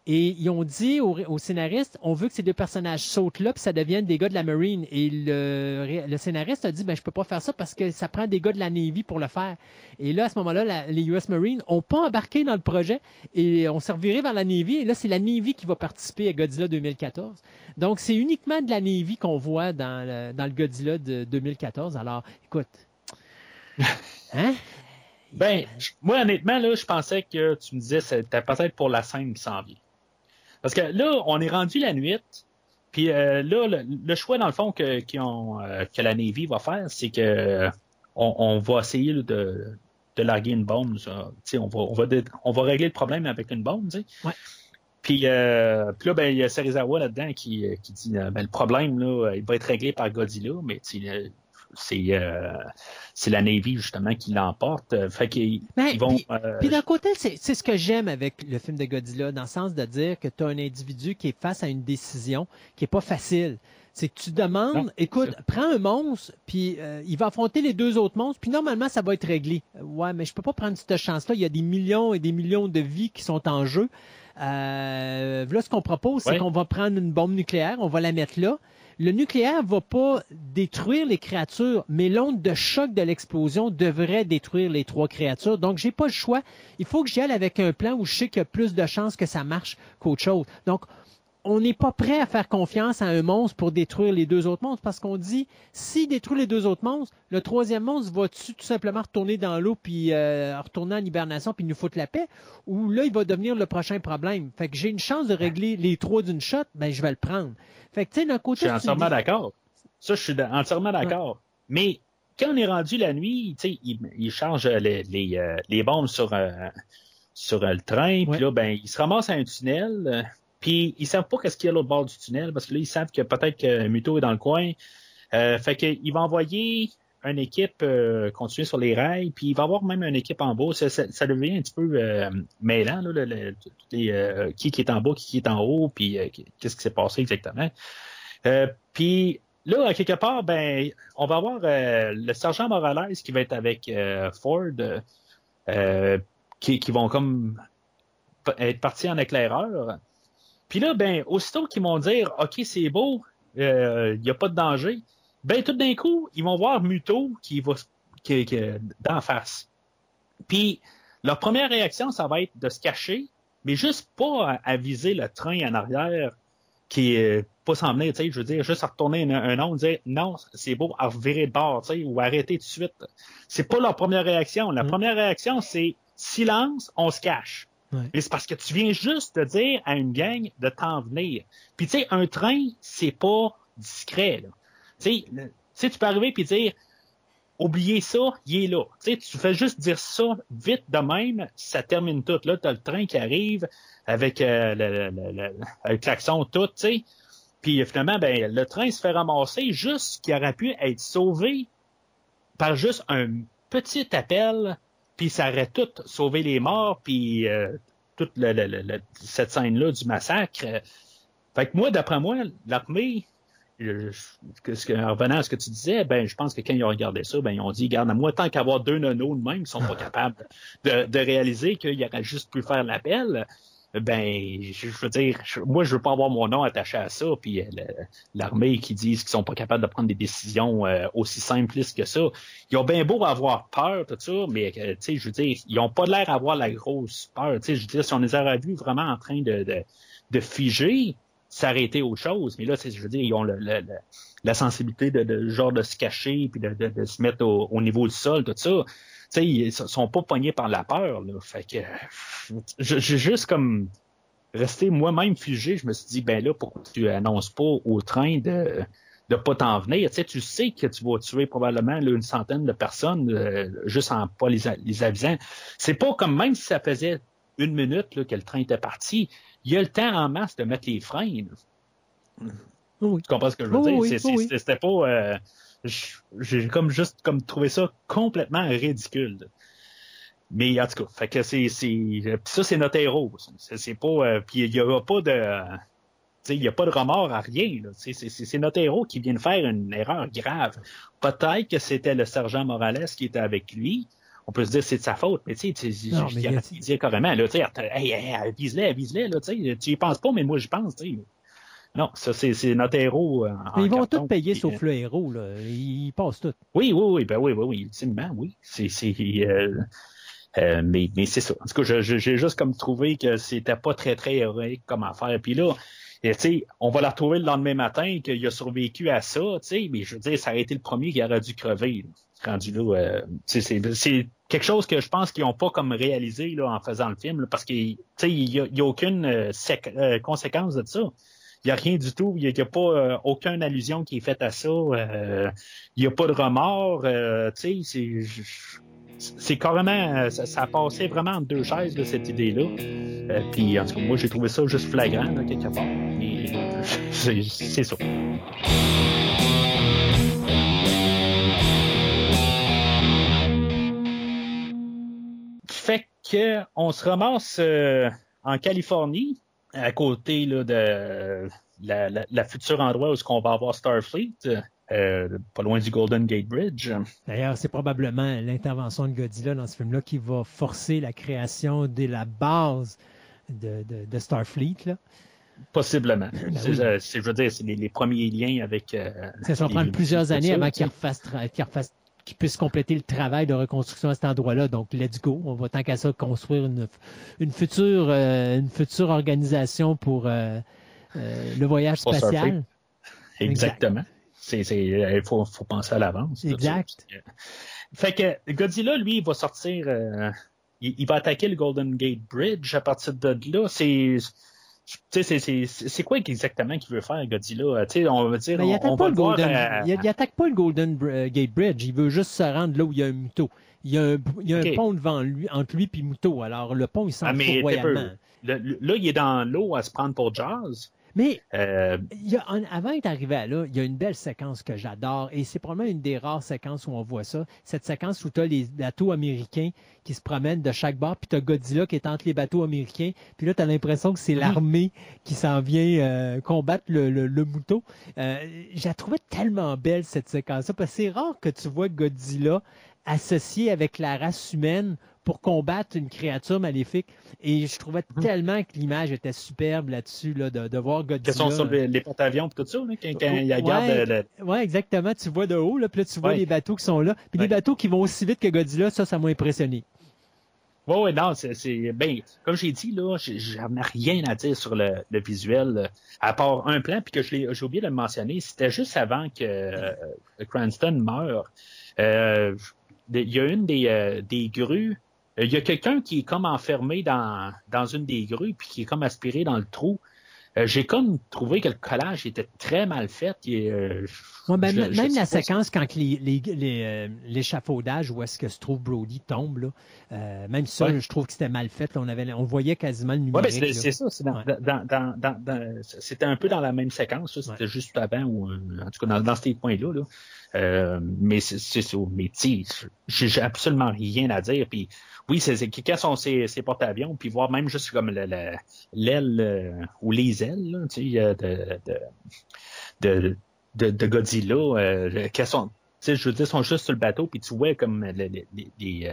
Et ils ont dit au, au scénariste, on veut que ces deux personnages sautent là, puis ça devienne des gars de la Marine. Et le, scénariste a dit, ben je peux pas faire ça parce que ça prend des gars de la Navy pour le faire. Et là, à ce moment-là, les US Marines ont pas embarqué dans le projet et on s'est reviré vers la Navy. Et là, c'est la Navy qui va participer à Godzilla 2014. Donc, c'est uniquement de la Navy qu'on voit dans le, dans le Godzilla de 2014. Alors, écoute. Hein? Ben, moi, honnêtement, là, je pensais que tu me disais c'était peut-être pour la scène qui s'en vient. Parce que là, on est rendu la nuit, puis euh, là, le, le choix, dans le fond, que, ont, euh, que la Navy va faire, c'est que euh, on, on va essayer là, de, de larguer une bombe. ça. On, va, on, va, on va régler le problème avec une bombe. Ouais. Puis, euh, puis là, ben, il y a Serizawa là-dedans qui, qui dit ben, le problème, là, il va être réglé par Godzilla, mais tu sais, c'est euh, c'est la Navy, justement, qui l'emporte. Euh, Fait qu'ils Ben, ils vont. puis- euh, Puis d'un côté, c'est c'est ce que j'aime avec le film de Godzilla, dans le sens de dire que tu as un individu qui est face à une décision qui est pas facile. C'est que tu demandes, Non, écoute, prends un monstre, puis euh, il va affronter les deux autres monstres, puis normalement, ça va être réglé. Ouais, mais je peux pas prendre cette chance-là. Il y a des millions et des millions de vies qui sont en jeu. Là, ce qu'on propose, c'est Ouais. qu'on va prendre une bombe nucléaire, on va la mettre là. Le nucléaire va pas détruire les créatures, mais l'onde de choc de l'explosion devrait détruire les trois créatures. Donc, j'ai pas le choix. Il faut que j'y aille avec un plan où je sais qu'il y a plus de chances que ça marche qu'autre chose. Donc, on n'est pas prêt à faire confiance à un monstre pour détruire les deux autres monstres parce qu'on dit s'il détruit les deux autres monstres, le troisième monstre va-tu tout simplement retourner dans l'eau puis euh, retourner en hibernation puis nous foutre la paix? Ou là il va devenir le prochain problème. Fait que j'ai une chance de régler les trois d'une shot, ben je vais le prendre. Fait que tu sais d'un Je côté suis tu me entièrement dis- d'accord. Ça, je suis entièrement d'accord. Mais quand on est rendu la nuit, tu sais, ils, ils chargent les, les, euh, les bombes sur, euh, sur euh, le train. Puis là, ben, ils se ramassent à un tunnel. euh, puis ils savent pas qu'est-ce qu'il y a à l'autre bord du tunnel parce que là, ils savent que peut-être que Muto est dans le coin. Euh, fait qu'il va envoyer une équipe euh, continuer sur les rails, puis il va y avoir même une équipe en bas. Ça, ça- ça devient un petit peu euh, mêlant, là, le- les, euh, qui, est en bas, qui, est en haut, puis euh, qu'est-ce qui s'est passé exactement. Puis là, quelque part, ben, on va avoir le sergent Morales qui va être avec Ford, qui, qui vont comme être partis en éclaireur. Puis là, ben, aussitôt qu'ils vont dire, OK, c'est beau, il n'y a pas de danger, ben, tout d'un coup, ils vont voir Muto qui va qui, qui, d'en face. Puis, leur première réaction, ça va être de se cacher, mais juste pas à, à viser le train en arrière qui est pas s'en venir, tu sais, je veux dire, juste à retourner un, un nom, dire non, c'est beau, à revirer de bord, tu sais, ou arrêter tout de suite. C'est pas leur première réaction. La Mm. première réaction, c'est silence, on se cache. Ouais. Mais c'est parce que tu viens juste de dire à une gang de t'en venir. Puis tu sais, un train, c'est pas discret. Là. Tu sais, tu peux arriver puis dire oubliez ça, il est là. Tu tu fais juste dire ça vite de même, ça termine tout. Là, tu as le train qui arrive avec euh, le, le- le- le klaxon tout, tu sais. Puis finalement, ben, le train se fait ramasser juste qui aurait pu être sauvé par juste un petit appel, puis ça aurait tout sauvé les morts, puis euh, toute cette scène-là du massacre. Fait que moi, d'après moi, l'armée, euh, en revenant à ce que tu disais, ben, je pense que quand ils ont regardé ça, ben, ils ont dit, garde, moi, tant qu'avoir deux nonos de même, ils sont pas capables de, de réaliser qu'il aurait juste pu faire l'appel, ben, je, je veux dire, je- moi, je veux pas avoir mon nom attaché à ça, puis euh, l'armée qui disent qu'ils sont pas capables de prendre des décisions euh, aussi simplistes que ça. Ils ont bien beau avoir peur, tout ça, mais, tu sais, je veux dire, ils ont pas l'air d'avoir la grosse peur. Tu sais, je veux dire, si on les aurait vus vraiment en train de, de, de figer, s'arrêter aux choses. Mais là, je veux dire, ils ont la sensibilité de, de genre de se cacher puis de, de, se mettre au, au niveau du sol, tout ça. Tu sais, ils sont pas pognés par la peur. Là. Fait que j'ai juste comme resté moi-même figé. Je me suis dit, ben là, pourquoi tu annonces pas au train de de pas t'en venir. Tu sais, tu sais que tu vas tuer probablement une centaine de personnes euh, juste en pas les, les avisant. C'est pas comme même si ça faisait une minute que le train était parti, il y a le temps en masse de mettre les freins. Oui. Tu comprends ce que je veux Oui, dire? oui. C'était pas. euh, J'ai comme juste comme trouvé ça complètement ridicule. Mais en tout cas, fait que c'est. ça, c'est notre héros. C'est pas. euh, puis il y aura pas de. tu sais, Il n'y a pas de remords à rien. c'est notre héros qui vient de faire une erreur grave. Peut-être que c'était le sergent Morales qui était avec lui. On peut se dire que c'est de sa faute, mais tu sais, tu sais, Non, il y a- dire carrément, là, tu sais, hey, hey, avise-les, avise-les, là, tu sais, tu y penses pas, mais moi, j'y pense, tu sais. Non, ça, c'est notre héros. euh, en ils vont tout payer sauf le héros. Là. Ils passent tout. oui, oui, oui, ben oui, oui, oui, ultimement, oui. C'est, euh, euh, mais, mais c'est ça. En tout cas, je- je- j'ai juste comme trouvé que c'était pas très, très héroïque comme affaire. Puis là, sais, on va la retrouver le lendemain matin qu'il a survécu à ça, tu sais, mais je veux dire, ça aurait été le premier qui aurait dû crever. Euh, c'est, quelque chose que je pense qu'ils n'ont pas comme réalisé là, en faisant le film, parce qu'il n'y a, a aucune euh, euh, conséquence de ça. Il n'y a rien du tout. Il n'y a, pas aucune allusion qui est faite à ça. il n'y a pas de remords. c'est, carrément, ça, a passé vraiment entre deux chaises, là, cette idée-là. Puis, en tout cas, moi, j'ai trouvé ça juste flagrant, quelque part. C'est ça. Fait que on se ramasse euh, en Californie, à côté là, de la, la, la future endroit où ce qu'on va avoir Starfleet, euh, pas loin du Golden Gate Bridge. D'ailleurs, c'est probablement l'intervention de Godzilla dans ce film-là qui va forcer la création de la base de, de, de Starfleet. Là. Possiblement. Oui. euh, c'est- je veux dire, c'est les, les premiers liens avec. euh, Ça va prendre plusieurs années avant refassent qu'ils refassent- qu'ils puissent compléter le travail de reconstruction à cet endroit-là. Donc, let's go. On va tant qu'à ça construire une, une, future, euh, une future organisation pour euh, euh, le voyage spatial. Exactement. Il faut, faut penser à l'avance. ça. Exact. Fait que Godzilla, lui, il va sortir. il, il va attaquer le Golden Gate Bridge à partir de là. C'est, tu sais, c'est- quoi exactement qu'il veut faire, Godzilla? Tu sais, on va dire, Mais Ben, il on, attaque on pas le Golden, euh, il, il attaque pas le Golden Br- Gate Bridge. Il veut juste se rendre là où il y a un muto. Il y a un, il y a un Ok. pont devant lui, entre lui et Muto. Alors, le pont, il s'en Ah, royalement. le- là, il est dans l'eau à se prendre pour Jazz. Mais Euh, il y a un- avant d'être arrivé à là, il y a une belle séquence que j'adore et c'est probablement une des rares séquences où on voit ça. Cette séquence où tu as les bateaux américains qui se promènent de chaque bord, puis tu as Godzilla qui est entre les bateaux américains, puis là tu as l'impression que c'est Mhm. l'armée qui s'en vient euh, combattre le, le, le mouton. Euh, je la trouvais tellement belle cette séquence-là parce que c'est rare que tu vois Godzilla associé avec la race humaine pour combattre une créature maléfique. Et je trouvais Mhm. tellement que l'image était superbe là-dessus, là, de, de voir Godzilla. sont sur les, les porte-avions tout ça, là, quand, quand il Ouais. regarde le- Oui, exactement. Tu vois de haut, là, puis là, tu vois Ouais. les bateaux qui sont là. Puis Ouais. les bateaux qui vont aussi vite que Godzilla, ça, ça m'a impressionné. Oui, oui, non, c'est, ben, comme j'ai dit, là, j'en ai rien à dire sur le, le visuel, euh, à part un plan, puis que j'ai oublié de le mentionner, c'était juste avant que euh, Cranston meure. Euh, il y a une des, euh, des grues, il y a quelqu'un qui est comme enfermé dans, dans une des grues, puis qui est comme aspiré dans le trou. Euh, j'ai comme trouvé que le collage était très mal fait. Et, euh, Ouais, ben, je- m- je même la séquence quand les- les- les, euh, l'échafaudage où est-ce que se trouve Brody tombe, là, euh, même ça, Ouais. je trouve que c'était mal fait. là. on, avait, on voyait quasiment le Ouais, numérique. ben c'est, ça. C'est dans, Ouais. dans, dans, dans, dans- c'était un peu dans la même séquence. C'était Ouais. juste avant ou euh, en tout cas dans, dans ces points-là. Là. Euh, mais c'est, ça. Mais j'ai absolument rien à dire. Puis oui, c'est, quand sont ces porte-avions, puis voir même juste comme le- le- l'aile euh, ou les ailes, euh, de, de, de, Godzilla, euh, sont, je veux dire, sont juste sur le bateau, puis tu vois comme les, les, les,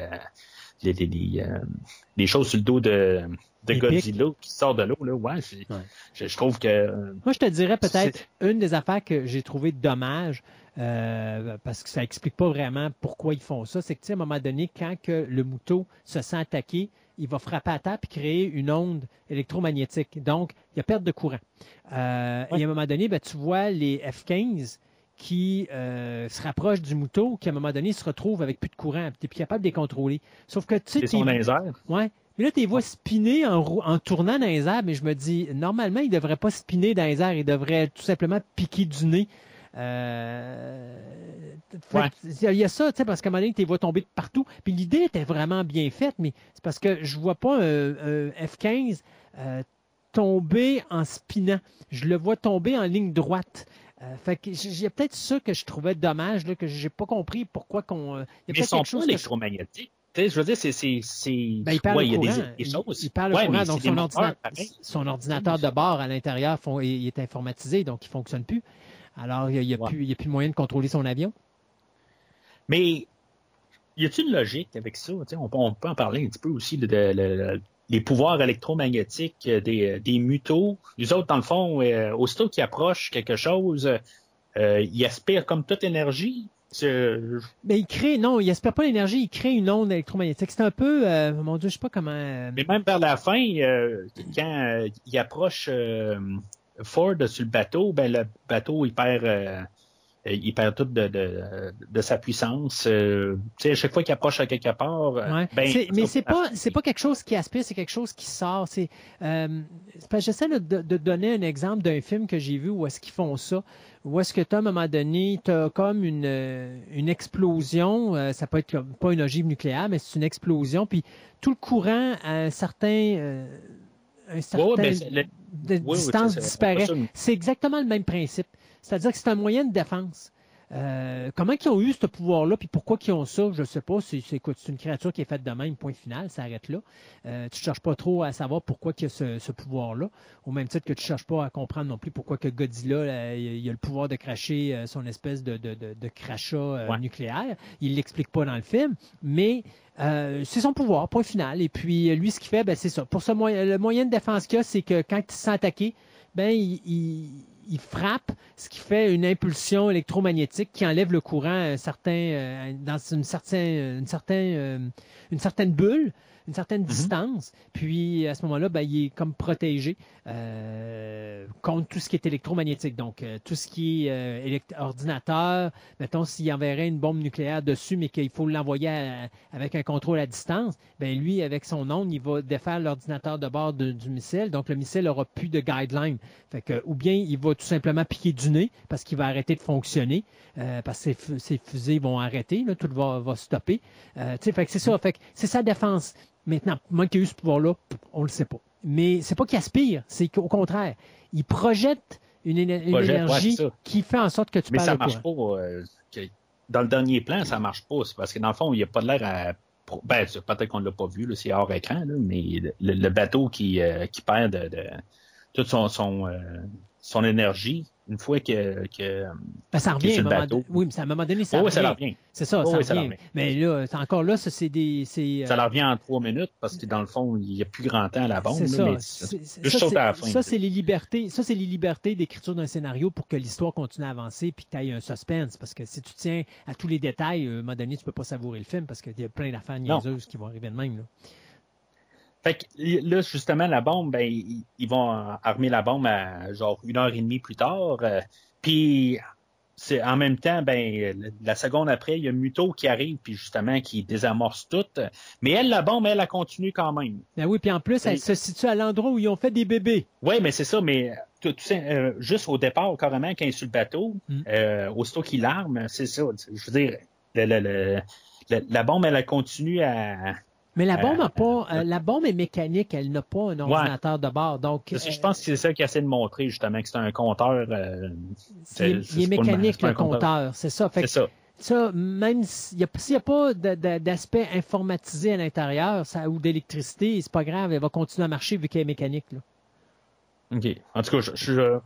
les, les, euh, les choses sur le dos de, de Godzilla qui sort de l'eau, là, ouais. Je, je trouve que euh, Moi, je te dirais peut-être une des affaires que j'ai trouvé dommage, euh, parce que ça explique pas vraiment pourquoi ils font ça, c'est que, tu sais, à un moment donné, quand que le mouton se sent attaqué, il va frapper à terre et créer une onde électromagnétique. Donc, il y a perte de courant. Euh, Ouais. Et à un moment donné, ben, tu vois les F-15 qui euh, se rapprochent du mouton, qui à un moment donné se retrouvent avec plus de courant, tu n'es plus capable de les contrôler. Sauf que tu sais, ils. Ouais. Mais là, tu les vois spinner en, en tournant dans les airs, mais je me dis, normalement, ils ne devraient pas spinner dans les airs, ils devraient tout simplement piquer du nez. Euh... Ouais. Il y a ça, tu sais, parce qu'à un moment donné, tu les vois tomber de partout. Puis l'idée était vraiment bien faite, mais c'est parce que je vois pas un, un F-15 euh, tomber en spinant. Je le vois tomber en ligne droite. Euh, fait que j- il y a peut-être ça que je trouvais dommage, là, que j'ai pas compris pourquoi qu'on. euh, il y a Mais ils peut-être sont pas électromagnétiques. Je veux dire, c'est. c'est, c'est... ben, il perd ouais, le il y a des, choses. Il, perd le Ouais, courant, donc son, son ordinateur de bord à l'intérieur font- il est informatisé, donc il ne fonctionne plus. Alors, il n'y a, Ouais. plus- il y a plus moyen de contrôler son avion. Mais y a-t-il une logique avec ça? On, peut, on peut en parler un petit peu aussi de, de- de- les pouvoirs électromagnétiques euh, des, euh, des mutos. Les autres, dans le fond, euh, aussitôt qu'ils approchent quelque chose, euh, ils aspirent comme toute énergie. Mais il crée, non, il espère pas l'énergie, il crée une onde électromagnétique. C'est un peu, mon Dieu, je sais pas comment. Mais même vers la fin, quand il approche Ford sur le bateau, ben le bateau il perd il perd toute de, de, de sa puissance. Euh, à chaque fois qu'il approche à quelque part, euh, Ouais. ben, mais c'est pas c'est pas quelque chose qui aspire, c'est quelque chose qui sort. C'est euh, j'essaie de, donner un exemple d'un film que j'ai vu où est-ce qu'ils font ça, où est-ce que tu à un moment donné, tu as comme une, euh, une explosion, euh, ça peut être comme, pas une ogive nucléaire, mais c'est une explosion, puis tout le courant à un certain euh, un certain le- oui, distance disparaît. C'est exactement le même principe. C'est-à-dire que c'est un moyen de défense. Euh, comment ils ont eu ce pouvoir-là, puis pourquoi ils ont ça, je ne sais pas. C'est, c'est, écoute, c'est une créature qui est faite de même, point final, ça arrête là. Euh, tu ne cherches pas trop à savoir pourquoi il y a ce, ce pouvoir-là, au même titre que tu ne cherches pas à comprendre non plus pourquoi que Godzilla euh, il a le pouvoir de cracher son espèce de, de, de, de crachat euh, Ouais. nucléaire. Il ne l'explique pas dans le film, mais euh, c'est son pouvoir, point final. Et puis, lui, ce qu'il fait, ben, c'est ça. Pour ce moyen, le moyen de défense qu'il a, c'est que quand il se sent attaqué, ben, il, il- il frappe, ce qui fait une impulsion électromagnétique qui enlève le courant à un certain, euh, dans une, certain, une, certain, euh, une certaine bulle. Une certaine distance. Puis à ce moment-là, ben, il est comme protégé euh, contre tout ce qui est électromagnétique. Donc, euh, tout ce qui est euh, ordinateur, mettons, s'il enverrait une bombe nucléaire dessus, mais qu'il faut l'envoyer avec un contrôle à distance, ben lui, avec son onde, il va défaire l'ordinateur de bord de- du missile. Donc, le missile aura plus de guidelines. Fait que, ou bien il va tout simplement piquer du nez parce qu'il va arrêter de fonctionner, parce que ses, fu- ses fusées vont arrêter, là, tout va, va stopper. Fait que c'est ça. Fait que c'est sa défense. Maintenant, moi qui ai eu ce pouvoir-là, on le sait pas. Mais c'est pas qu'il aspire, c'est qu'au contraire, il projette une, Projette, énergie qui fait en sorte que tu Mais perds ça marche pas. euh, dans le dernier plan, ça marche pas. C'est parce que dans le fond, il n'y a pas de l'air à. Ben, peut-être qu'on ne l'a pas vu, c'est hors écran, là, mais le, le bateau qui, euh, qui perd de, de- toute son, son, euh, son énergie, une fois que. que Ben, ça revient à un moment bateau. donné. Oui, mais à un moment donné, ça oh, oui, revient. ça revient. C'est ça, Oh, ça oui, ça revient. revient. Mais là, encore là, ça, c'est des. Ça euh, leur revient en trois minutes parce que dans le fond, il n'y a plus grand temps à la bombe. C'est ça. mais juste ça, sauter à la c'est- fin. Ça, c'est les libertés. Ça, c'est les libertés d'écriture d'un scénario pour que l'histoire continue à avancer puis que tu aies un suspense. Parce que si tu tiens à tous les détails, à un moment donné, tu peux pas savourer le film parce qu'il y a plein d'affaires niaiseuses qui vont arriver de même. Là. Fait que là, justement, la bombe, ben, ils vont armer la bombe à genre une heure et demie plus tard. euh, Puis c'est en même temps, ben, la seconde après, il y a Muto qui arrive, puis justement, qui désamorce tout. Mais elle, la bombe, elle, elle continue quand même. Ben oui, puis en plus, elle Et- se situe à l'endroit où ils ont fait des bébés. Oui, mais c'est ça, mais tout, tout euh, juste au départ, carrément, quand il est sur le bateau, Mm. euh, aussitôt qu'il l'arme, c'est ça. Je veux dire, le- le- le- le- la bombe, elle, elle continue à. Mais la bombe Euh, a pas, euh, la bombe est mécanique, elle n'a pas un ordinateur de bord. Donc, Je euh, pense que c'est ça qu'il essaie de montrer, justement, que c'est un compteur. euh, c'est- il est, mécanique, le compteur. compteur. C'est ça. Fait C'est ça. ça, même s'il n'y a, pas de- de- d'aspect informatisé à l'intérieur ça, ou d'électricité, c'est pas grave, elle va continuer à marcher vu qu'elle est mécanique. Là. OK. En tout cas, je, je-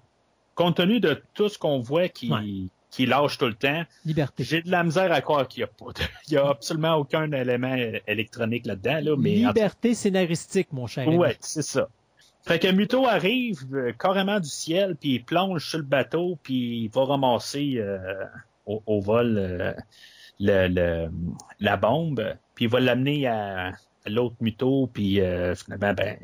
compte tenu de tout ce qu'on voit qui, Ouais. Qui lâche tout le temps, Liberté. j'ai de la misère à croire qu'il n'y a pas de- il y a absolument aucun élément électronique là-dedans. Là, mais en tout Liberté scénaristique, mon cher. Ouais, c'est ça. Fait que Muto arrive euh, carrément du ciel, puis il plonge sur le bateau, puis il va ramasser euh, au, au vol euh, le, le- la bombe, puis il va l'amener à, l'autre Muto, puis euh, finalement, ben,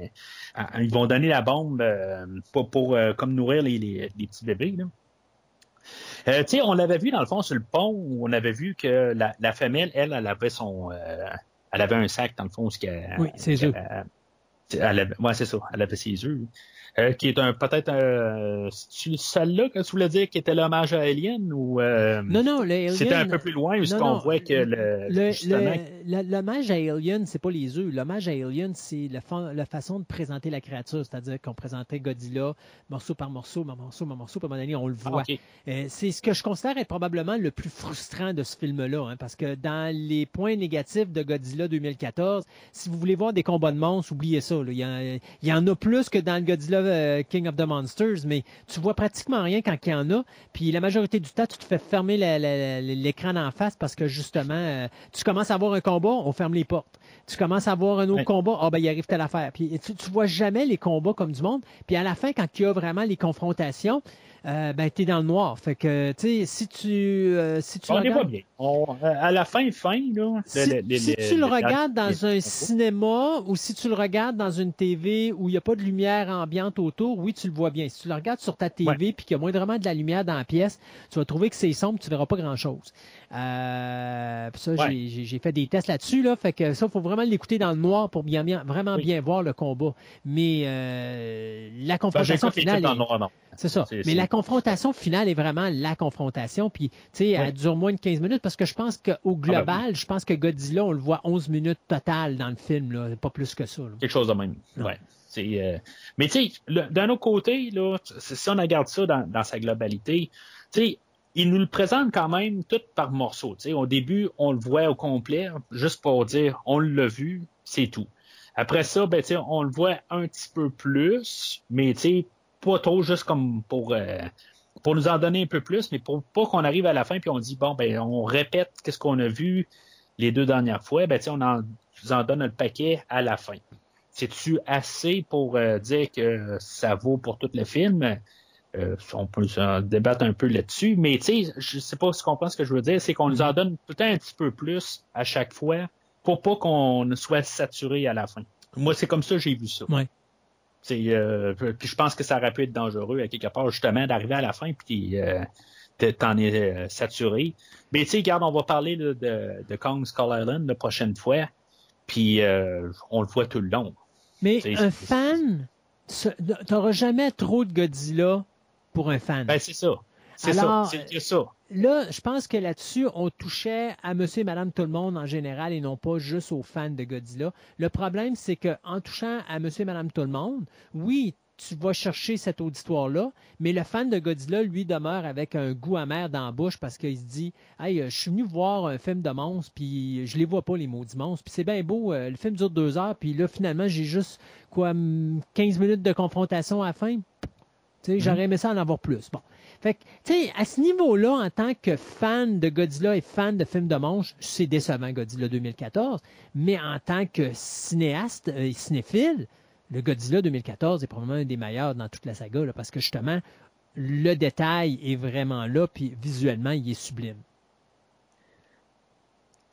ils vont donner la bombe euh, pour, pour euh, comme nourrir les, les, les petits bébés. Là. Euh, tu sais, on l'avait vu dans le fond sur le pont, où on avait vu que la, la femelle, elle, elle avait son, euh, elle avait un sac dans le fond, ce qu'elle, Oui, ses œufs. qu'elle- elle ouais, c'est ça. Elle avait ses œufs. Euh, qui est un peut-être euh, c'est celle-là que tu voulais dire qui était l'hommage à Alien ou euh, Non, non, c'était un peu plus loin où ce Non, qu'on non, voit que le, Le- justement? L'hommage à Alien, c'est pas les œufs. L'hommage à Alien, c'est la, fa- la façon de présenter la créature. C'est-à-dire qu'on présentait Godzilla morceau par morceau, par morceau, par morceau, un moment donné, on le Ah, voit. Euh, c'est ce que je considère être probablement le plus frustrant de ce film-là, hein, parce que dans les points négatifs de Godzilla 2014, si vous voulez voir des combats de monstres, oubliez ça. là. Il, y y en a plus que dans le Godzilla euh, King of the Monsters, mais tu vois pratiquement rien quand il y en a. Puis la majorité du temps, tu te fais fermer l'écran d'en face parce que justement, euh, tu commences à avoir un combat, on ferme les portes. Tu commences à avoir un autre Ouais. combat, ah ben il arrive telle affaire. Puis tu, tu vois jamais les combats comme du monde. Puis à la fin, quand il y a vraiment les confrontations, euh, ben t'es dans le noir. Fait que tu sais, si tu euh, si tu on le les voit bien. On- euh, à la fin, fin là. si, tu le le- regardes dans un cinéma ou si tu le regardes dans une TV où il n'y a pas de lumière ambiante autour, oui, tu le vois bien. Si tu le regardes sur ta TV puis qu'il y a moindrement de la lumière dans la pièce, tu vas trouver que c'est sombre, tu verras pas grand-chose. Euh, ça, Ouais. j'ai- fait des tests là-dessus, là, fait que ça, il faut vraiment l'écouter dans le noir pour bien, bien- vraiment Oui. bien voir le combat. Mais euh, la Ben, confrontation finale c'est ça. Mais la confrontation finale est vraiment la confrontation. Puis, tu sais, elle dure moins de 15 minutes parce que je pense qu'au Ah, ben global, je pense que Godzilla, on le voit 11 minutes total dans le film, là, pas plus que ça. là. Quelque chose de même. Non. Ouais. C'est, euh, Mais tu sais, d'un autre côté, là, si on regarde ça dans, dans sa globalité, tu sais, il nous le présente quand même tout par morceaux. Au début, on le voit au complet, juste pour dire on l'a vu, c'est tout. Après ça, ben, on le voit un petit peu plus, mais pas trop juste comme pour euh, pour nous en donner un peu plus, mais pour pas qu'on arrive à la fin puis on dit bon ben on répète qu'est-ce qu'on a vu les deux dernières fois, ben on en, en donne le paquet à la fin. C'est-tu assez pour euh, dire que ça vaut pour tout le film? Euh, on peut se débattre un peu là-dessus, mais tu sais, je sais pas si tu comprends ce que je veux dire, c'est qu'on nous en donne peut-être un petit peu plus à chaque fois faut pas qu'on soit saturé à la fin. Moi, c'est comme ça que j'ai vu ça. Ouais. Euh, puis je pense que ça aurait pu être dangereux à quelque part, justement, d'arriver à la fin, puis euh, t'en es euh, saturé. Mais tu sais, regarde, on va parler là, de, de Kong Skull Island la prochaine fois, puis on le voit tout le long. Mais un fan, t'auras jamais trop de Godzilla pour un fan. Ben, c'est ça. C'est ça. C'est ça. Là, je pense que là-dessus, on touchait à monsieur et madame tout le monde en général et non pas juste aux fans de Godzilla. Le problème, c'est qu'en touchant à monsieur et madame tout le monde, oui, tu vas chercher cet auditoire-là, mais le fan de Godzilla, lui, demeure avec un goût amer dans la bouche parce qu'il se dit Hey, euh, je suis venu voir un film de monstres, puis je les vois pas, les maudits monstres, puis c'est bien beau, euh, le film dure deux heures, puis là, finalement, j'ai juste, quoi, hum, 15 minutes de confrontation à la fin. J'aurais aimé ça en avoir plus. Bon. Fait que, tu sais, à ce niveau-là, en tant que fan de Godzilla et fan de films de monstres, c'est décevant Godzilla 2014, mais en tant que cinéaste et cinéphile, le Godzilla 2014 est probablement un des meilleurs dans toute la saga, là, parce que justement, le détail est vraiment là, puis visuellement, il est sublime.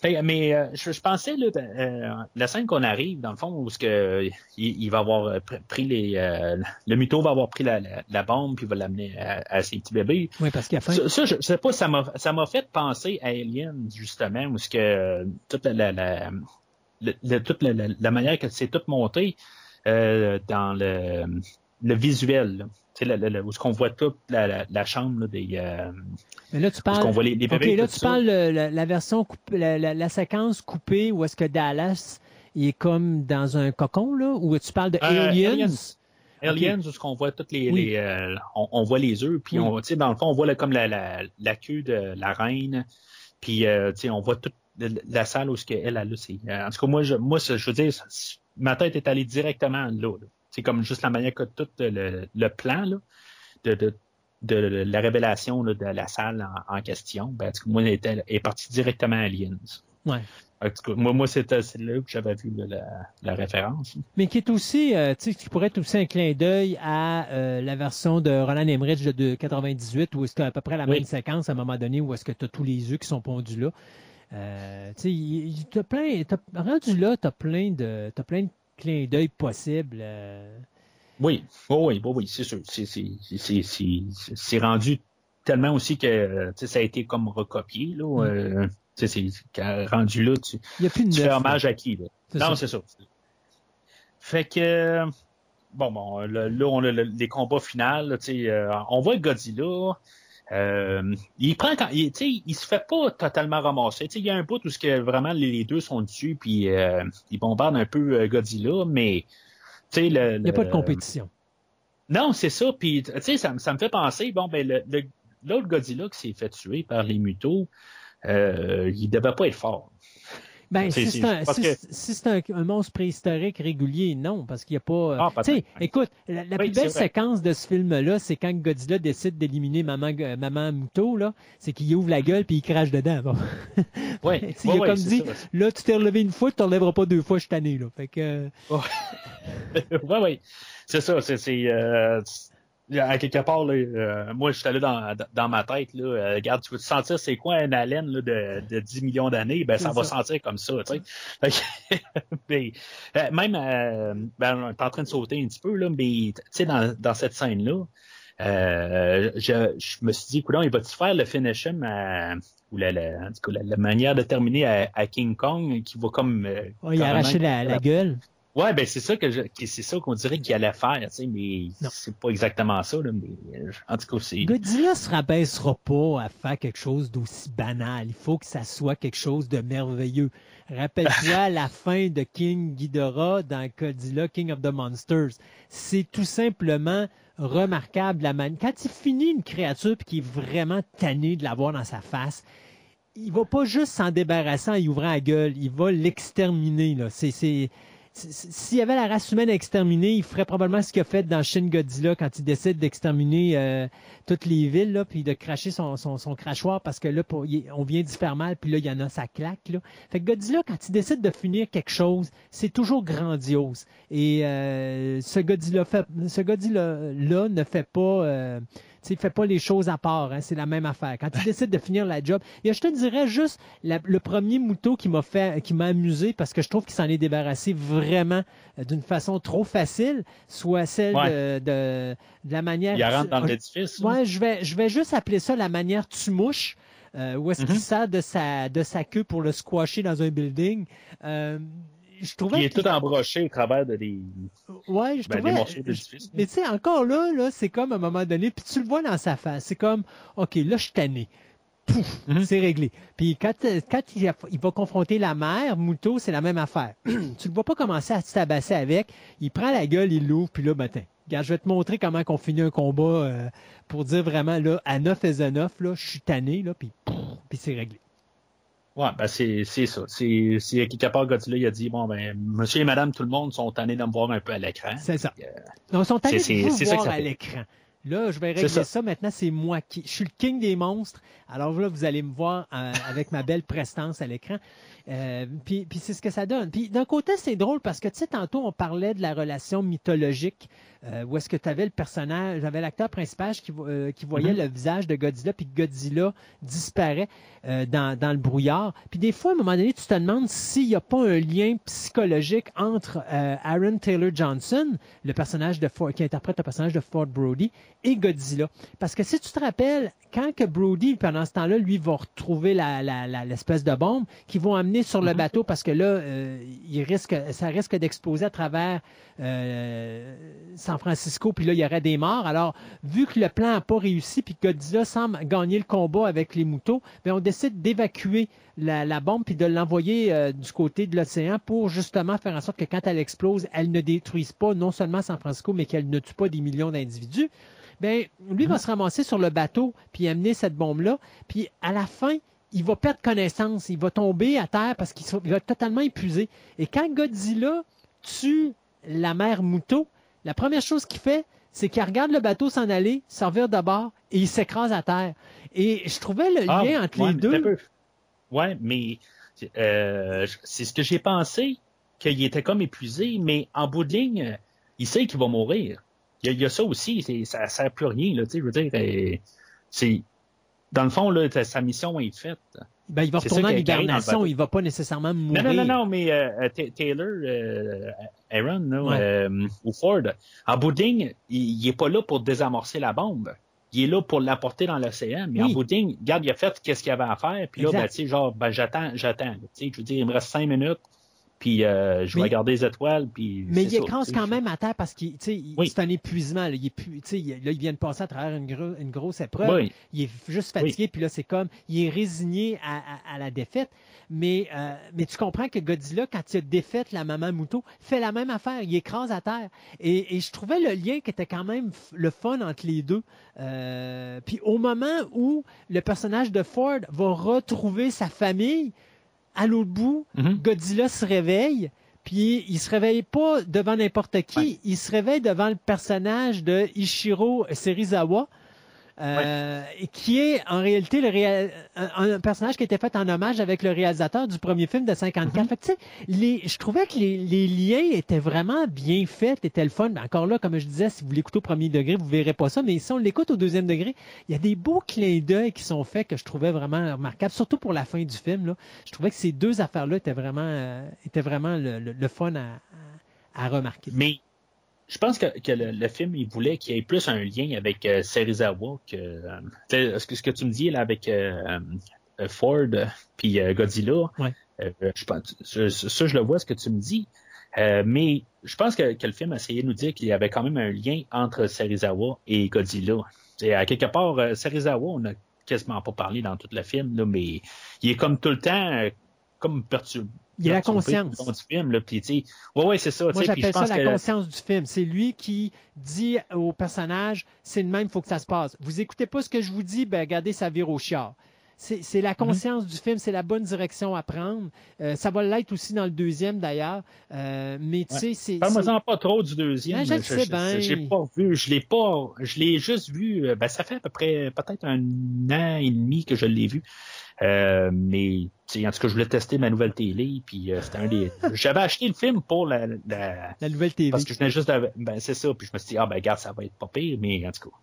Fait, mais euh, je, je pensais là, euh, la scène qu'on arrive dans le fond où ce que il, il va avoir euh, pr- pris les euh, le mytho va avoir pris la, la, la bombe puis va l'amener à, à ses petits bébés. Oui, parce qu'à la fin, Ça, ça, je, sais pas, ça m'a ça m'a fait penser à Alien justement où ce que toute la, la, le- toute la, la, la manière que c'est tout monté euh, dans le le visuel. Tu sais, où ce qu'on voit toute la, la, la chambre là, des euh, mais là, tu parles. voit les, les là, tu ça. parles de la, la version, coupée- la, séquence coupée où est-ce que Dallas il est comme dans un cocon, là, ou tu parles de Euh, Aliens? Aliens. Aliens, où ce qu'on voit toutes les, Oui. les, euh, on, on voit les œufs, puis Oui. on, tu sais, dans le fond, on voit là, comme la, la, la queue de la reine, puis euh, tu sais, on voit toute la- salle où ce qu'elle elle a là. euh, En tout cas, moi, je, moi, je veux dire, ma tête est allée directement là. là. C'est comme juste la manière que tout le, le plan là, de, de, de la révélation là, de la salle en, en question. Ben, moi, elle était- est partie directement à Aliens. Ouais. En tout cas, moi, moi c'était là que j'avais vu là, la, la référence. Mais qui est aussi, euh, tu sais, qui pourrait être aussi un clin d'œil à euh, la version de Roland Emmerich de, de 98, où est-ce qu'à peu près la Oui. même séquence à un moment donné, où est-ce que tu as tous les œufs qui sont pondus là. Euh, tu sais, plein, rendu là, tu as plein de, t'as plein de clins d'œil possibles. euh. Oui, oui, oui, oui, oui, c'est sûr. C'est- c'est- c'est- c'est- C'est rendu tellement aussi que euh, ça a été comme recopié. Là, euh, tu sais, c'est rendu là, tu, Il n'y a plus de tu neuf. fais là. hommage à qui? Là? Non, c'est ça. Fait que euh, bon, bon, là, là, on a le- les combats finaux. euh, on voit Godzilla. Euh, il prend quand, il, il se fait pas totalement ramasser. Tu sais, Il y a un bout où ce que vraiment les, deux sont dessus, puis euh, ils bombardent un peu euh, Godzilla, mais tu sais, le, Il n'y a pas de le- compétition. non, c'est ça. Puis, tu sais, ça, me- ça me fait penser, bon, ben, le- le- l'autre Godzilla qui s'est fait tuer par les mutos, euh, il devait pas être fort. Ben, si c'est- un, parce si que- c'est- si c'est un, un monstre préhistorique régulier, non, parce qu'il n'y a pas. Ah, tu sais, écoute, la, la Oui, plus belle séquence de ce film-là, c'est quand Godzilla décide d'éliminer maman, euh, maman Muto, là, c'est qu'il ouvre la gueule puis il crache dedans. Bon. Ouais, ouais, il a ouais, comme dit, ça. là, tu t'es relevé une fois, tu ne relèveras pas deux fois, suis tanné, là. Fait que, euh, ouais, ouais. C'est ça. C'est, c'est, euh, à quelque part, là, euh, moi, je suis allé dans, dans ma tête, là, euh, regarde, tu veux te sentir c'est quoi un haleine là, de, de 10 millions d'années? Ben, ça va sentir comme ça, tu sais. Mais, euh, même, euh, ben, on est en train de sauter un petit peu, là, mais, tu sais, dans, dans cette scène-là, euh, je, je me suis dit, coudonc, il va-tu faire le finish him à- ou la, la, la, la manière de terminer à, à King Kong qui va comme... euh, ouais, il a arraché la, la gueule. Ouais, ben c'est ça que je, c'est ça qu'on dirait qu'il allait faire, tu sais, mais c'est pas exactement ça, là, mais euh, en tout cas, c'est. Godzilla se rabaissera pas à faire quelque chose d'aussi banal. Il faut que ça soit quelque chose de merveilleux. Rappelle-toi la fin de King Ghidorah dans Godzilla King of the Monsters. C'est tout simplement remarquable la manière. Quand il finit une créature puis qu'il est vraiment tanné de l'avoir dans sa face, il va pas juste s'en débarrasser en y ouvrant la gueule, il va l'exterminer. là. C'est, c'est- s'il y avait la race humaine à exterminer, il ferait probablement ce qu'il a fait dans Shin Godzilla quand il décide d'exterminer euh, toutes les villes, là, puis de cracher son, son, crachoir parce que là, on vient d'y faire mal, puis là, il y en a, ça claque. Là. Fait que Godzilla, quand il décide de finir quelque chose, c'est toujours grandiose. Et euh, ce Godzilla fait, ce Godzilla ne fait pas, euh, il fait pas les choses à part, hein, c'est la même affaire. Quand il décide de finir la job, et je te dirais juste la- le premier mouton qui m'a fait, qui m'a amusé parce que je trouve qu'il s'en est débarrassé vraiment euh, d'une façon trop facile, soit celle Ouais. de, de, de la manière. Il rentre dans Ah, l'édifice. Ouais, je vais, je vais juste appeler ça la manière tu mouches. Euh, où est-ce qu'il Mhm. sert de sa, de sa queue pour le squasher dans un building. Euh, je trouvais Il est tout embroché au travers de des, Ouais, je ben, des trouvais. morceaux d'édifice. Mais tu sais, encore là, là, c'est comme à un moment donné, puis tu le vois dans sa face. C'est comme, OK, là, je suis tanné. Pouf, Mhm. c'est réglé. Puis quand, quand il, a- il va confronter la mère, Mouto, c'est la même affaire. tu le vois pas commencer à se tabasser avec. Il prend la gueule, il l'ouvre, puis là, ben, tiens, regarde, je vais te montrer comment qu'on finit un combat euh, pour dire vraiment, là, à 9 et 9, là, je suis tanné, là, puis pouf, puis c'est réglé. Ouais, ben c'est c'est ça. C'est c'est quelque part Godzilla il a dit bon ben monsieur et madame tout le monde sont tannés de me voir un peu à l'écran. C'est ça. Euh, ils sont allés c'est- vous voir ça à l'écran. Là, je vais régler ça. ça. Maintenant, c'est moi qui. Je suis le king des monstres. Alors là, vous allez me voir euh, avec ma belle prestance à l'écran. Euh, puis puis c'est ce que ça donne. Puis d'un côté, c'est drôle parce que, tu sais, tantôt, on parlait de la relation mythologique euh, où est-ce que tu avais le personnage, j'avais l'acteur principal qui, euh, qui voyait Mhm. le visage de Godzilla, puis Godzilla disparaît dans, dans le brouillard. Puis des fois, à un moment donné, tu te demandes s'il n'y a pas un lien psychologique entre Aaron Taylor Johnson, le personnage de Ford, qui interprète le personnage de Ford Brody, et Godzilla. Parce que si tu te rappelles, quand que Brody, pendant ce temps-là, lui va retrouver la- la- la- l'espèce de bombe qu'ils vont amener sur le Mhm. bateau parce que là, euh, il risque, ça risque d'exploser à travers euh, San Francisco, puis là, il y aurait des morts. Alors, vu que le plan n'a pas réussi, puis que Godzilla semble gagner le combat avec les moutons, bien, on décide d'évacuer la, la bombe puis de l'envoyer euh, du côté de l'océan pour justement faire en sorte que quand elle explose, elle ne détruise pas non seulement San Francisco, mais qu'elle ne tue pas des millions d'individus. Ben, lui va se ramasser sur le bateau puis amener cette bombe-là. Puis à la fin, il va perdre connaissance. Il va tomber à terre parce qu'il va être totalement épuisé. Et quand Godzilla tue la mère Mouton, la première chose qu'il fait, c'est qu'il regarde le bateau s'en aller, servir de bord et il s'écrase à terre. Et je trouvais le ah, lien entre ouais, les deux. Ouais, mais euh, c'est ce que j'ai pensé qu'il était comme épuisé, mais en bout de ligne, il sait qu'il va mourir. Il y a, il y a ça aussi, ça sert plus à rien là, je veux dire, euh, c'est dans le fond là, sa mission est faite. Ben, il va retourner en hibernation, il va pas nécessairement mourir. Non, non, non, non, mais euh, euh, Ta- Taylor, euh, Aaron, Ouais. euh, ou Ford, en bout de ligne, il, il est pas là pour désamorcer la bombe. Il est là pour l'apporter dans l'océan. Mais Oui. en bout de ligne, regarde, il a fait qu'est-ce qu'il avait à faire. Puis là, Exact. ben, tu sais, genre, ben, j'attends, j'attends. Tu sais, je veux dire, il me reste cinq minutes. Puis euh, je vais Mais- regarder les étoiles. Puis Mais il écrase quand même à terre parce Oui. c'est un épuisement. Là. Il, est là, vient de passer à travers une, gro- une grosse épreuve. Oui. Il est juste fatigué, puis là, c'est comme, il est résigné à, à- à la défaite. Mais, euh, mais tu comprends que Godzilla, quand il a défaite la maman Mouton, fait la même affaire. Il écrase à terre. Et, et je trouvais le lien qui était quand même le fun entre les deux. Euh, puis au moment où le personnage de Ford va retrouver sa famille, à l'autre bout, Mhm. Godzilla se réveille, puis il se réveille pas devant n'importe qui, Ouais. il se réveille devant le personnage de Ishiro Serizawa, euh, qui est en réalité le réal- un, un personnage qui était fait en hommage avec le réalisateur du premier film de 54. Mhm. Fait que, tu sais, les, je trouvais que les, les liens étaient vraiment bien faits, étaient le fun. Mais encore là, comme je disais, si vous l'écoutez au premier degré, vous verrez pas ça, mais si on l'écoute au deuxième degré, il y a des beaux clins d'œil qui sont faits que je trouvais vraiment remarquables, surtout pour la fin du film. Là. Je trouvais que ces deux affaires-là étaient vraiment, euh, étaient vraiment le, le- le fun à, à- à remarquer. Mais je pense que, que le, le film, il voulait qu'il y ait plus un lien avec euh, Serizawa que, euh, ce que ce que tu me dis là avec euh, euh, Ford puis Godzilla. Ouais. je pense, ça, ça, je le vois ce que tu me dis. Mais je pense que, que le film essayait de nous dire qu'il y avait quand même un lien entre Serizawa et Godzilla. C'est à quelque part, Serizawa, on n'a quasiment pas parlé dans tout le film, là, mais il est comme tout le temps comme perturbé. Il y a la conscience. du film, là, sais, ouais, ouais, c'est ça. Moi, je j'appelle ça la que- conscience du film. C'est lui qui dit au personnage, c'est le même, il faut que ça se passe. Vous écoutez pas ce que je vous dis, ben regardez, ça vire au chiard. C'est la conscience du film, c'est la bonne direction à prendre. Euh, ça va l'être aussi dans le deuxième d'ailleurs. Euh, mais tu Ouais. sais, c'est. Parle-moi-en pas trop du deuxième. Ben, je le sais bien. J'ai pas vu. Je l'ai pas. Je l'ai juste vu. euh, Ben, ça fait à peu près peut-être un an et demi que je l'ai vu. Euh, mais en tout cas, je voulais tester ma nouvelle télé. Puis euh, c'était un des. J'avais acheté le film pour la, la- La nouvelle TV. parce que je venais juste de... Ben c'est ça. Puis je me suis dit, ah ben regarde, ça va être pas pire, mais en tout cas.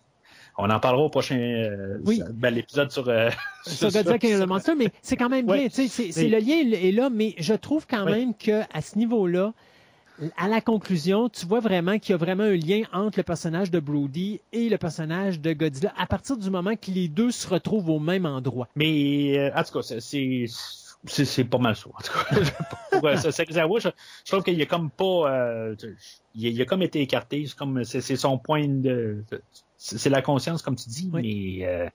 On en parlera au prochain euh, Oui. ben, l'épisode sur, euh, sur Godzilla Monsters, mais c'est quand même bien. tu sais, C'est, le lien est là, mais je trouve quand même que à ce niveau-là, à la conclusion, tu vois vraiment qu'il y a vraiment un lien entre le personnage de Brody et le personnage de Godzilla à partir du moment que les deux se retrouvent au même endroit. Mais euh, en tout cas, c'est- c'est pas mal ça. En tout cas, pour euh, Serizawa, je, je trouve qu'il a comme pas, euh, il, a, il a comme été écarté. C'est comme c'est son point de, c'est la conscience comme tu dis, Oui. mais euh,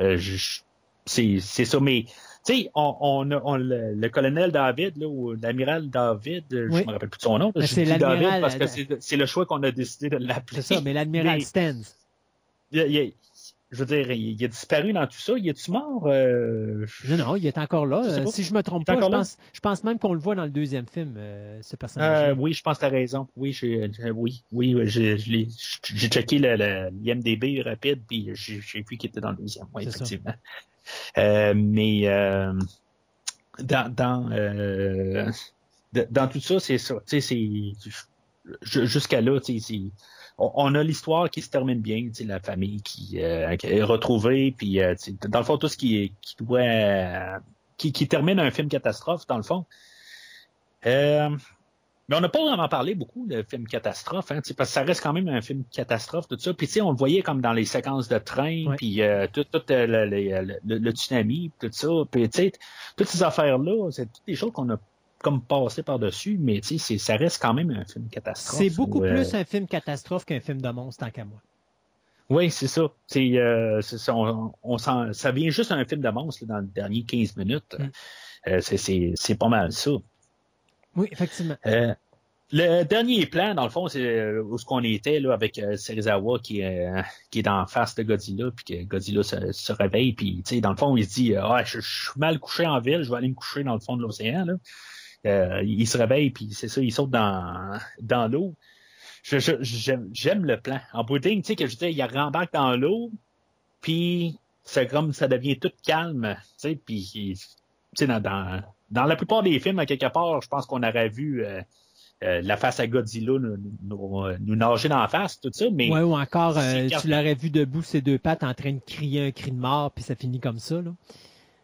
euh, je- c'est c'est ça. Mais sais, on, on, on- le, le colonel David là, ou l'amiral David, euh, Oui. je me rappelle plus de son nom. là, Ben, je c'est dis David l'amiral, parce que euh, c'est le choix qu'on a décidé de l'appeler. C'est ça, mais l'admiral Mais- Stens. Il je veux dire, il, il a disparu dans tout ça. Il est-tu mort? Euh, Non, non, il est encore là. Je Euh, si je me trompe pas, je pense, je pense même qu'on le voit dans le deuxième film, euh, ce personnage. Euh, oui, je pense que tu as raison. Oui, j'ai, oui, oui, j'ai, checké le, le, l'IMDB rapide, puis j'ai, j'ai vu qu'il était dans le deuxième. Oui, C'est effectivement. Mais dans, dans, dans tout ça, c'est ça. C'est ju- jusqu'à là, tu sais, c'est- on, on a l'histoire qui se termine bien, tu sais, la famille qui, euh, qui est retrouvée, puis euh, dans le fond, tout ce qui, est- qui doit, qui, qui termine un film catastrophe, dans le fond. Euh, mais on n'a pas vraiment parlé beaucoup de film catastrophe, hein, tu sais, parce que ça reste quand même un film catastrophe, tout ça. Puis tu sais, on le voyait comme dans les séquences de train, Ouais. puis euh, tout, tout euh, le, le- le- le tsunami, tout ça. Puis tu sais, toutes ces affaires-là, c'est toutes des choses qu'on a comme passé par-dessus, mais tu sais, c'est- ça reste quand même un film catastrophe. c'est beaucoup ou, euh, plus un film catastrophe qu'un film de monstre, tant qu'à moi. Oui, c'est ça. C'est, euh. On, ça vient juste un film de monstre là, dans les derniers 15 minutes. Mm. Euh, c'est, pas mal ça. Oui, effectivement. Euh, le dernier plan, dans le fond, c'est où ce qu'on était là, avec Serizawa qui, est, qui est en face de Godzilla, puis que Godzilla se, se réveille, puis dans le fond, il se dit ah, je, je suis mal couché en ville, je vais aller me coucher dans le fond de l'océan. Euh, il se réveille, puis c'est ça, il saute dans, dans l'eau. Je, je- j'aime, j'aime le plan. En bout de ligne, tu sais, que je disais, il rembarque dans l'eau, puis c'est comme ça devient tout calme, tu sais, puis tu sais, dans, dans, dans la plupart des films, à quelque part, je pense qu'on aurait vu euh, euh, la face à Godzilla nous, nous, nous nager dans la face, tout ça, mais Ouais, ou encore, euh, tu l'aurais vu debout, ses deux pattes, en train de crier un cri de mort, puis ça finit comme ça. Là.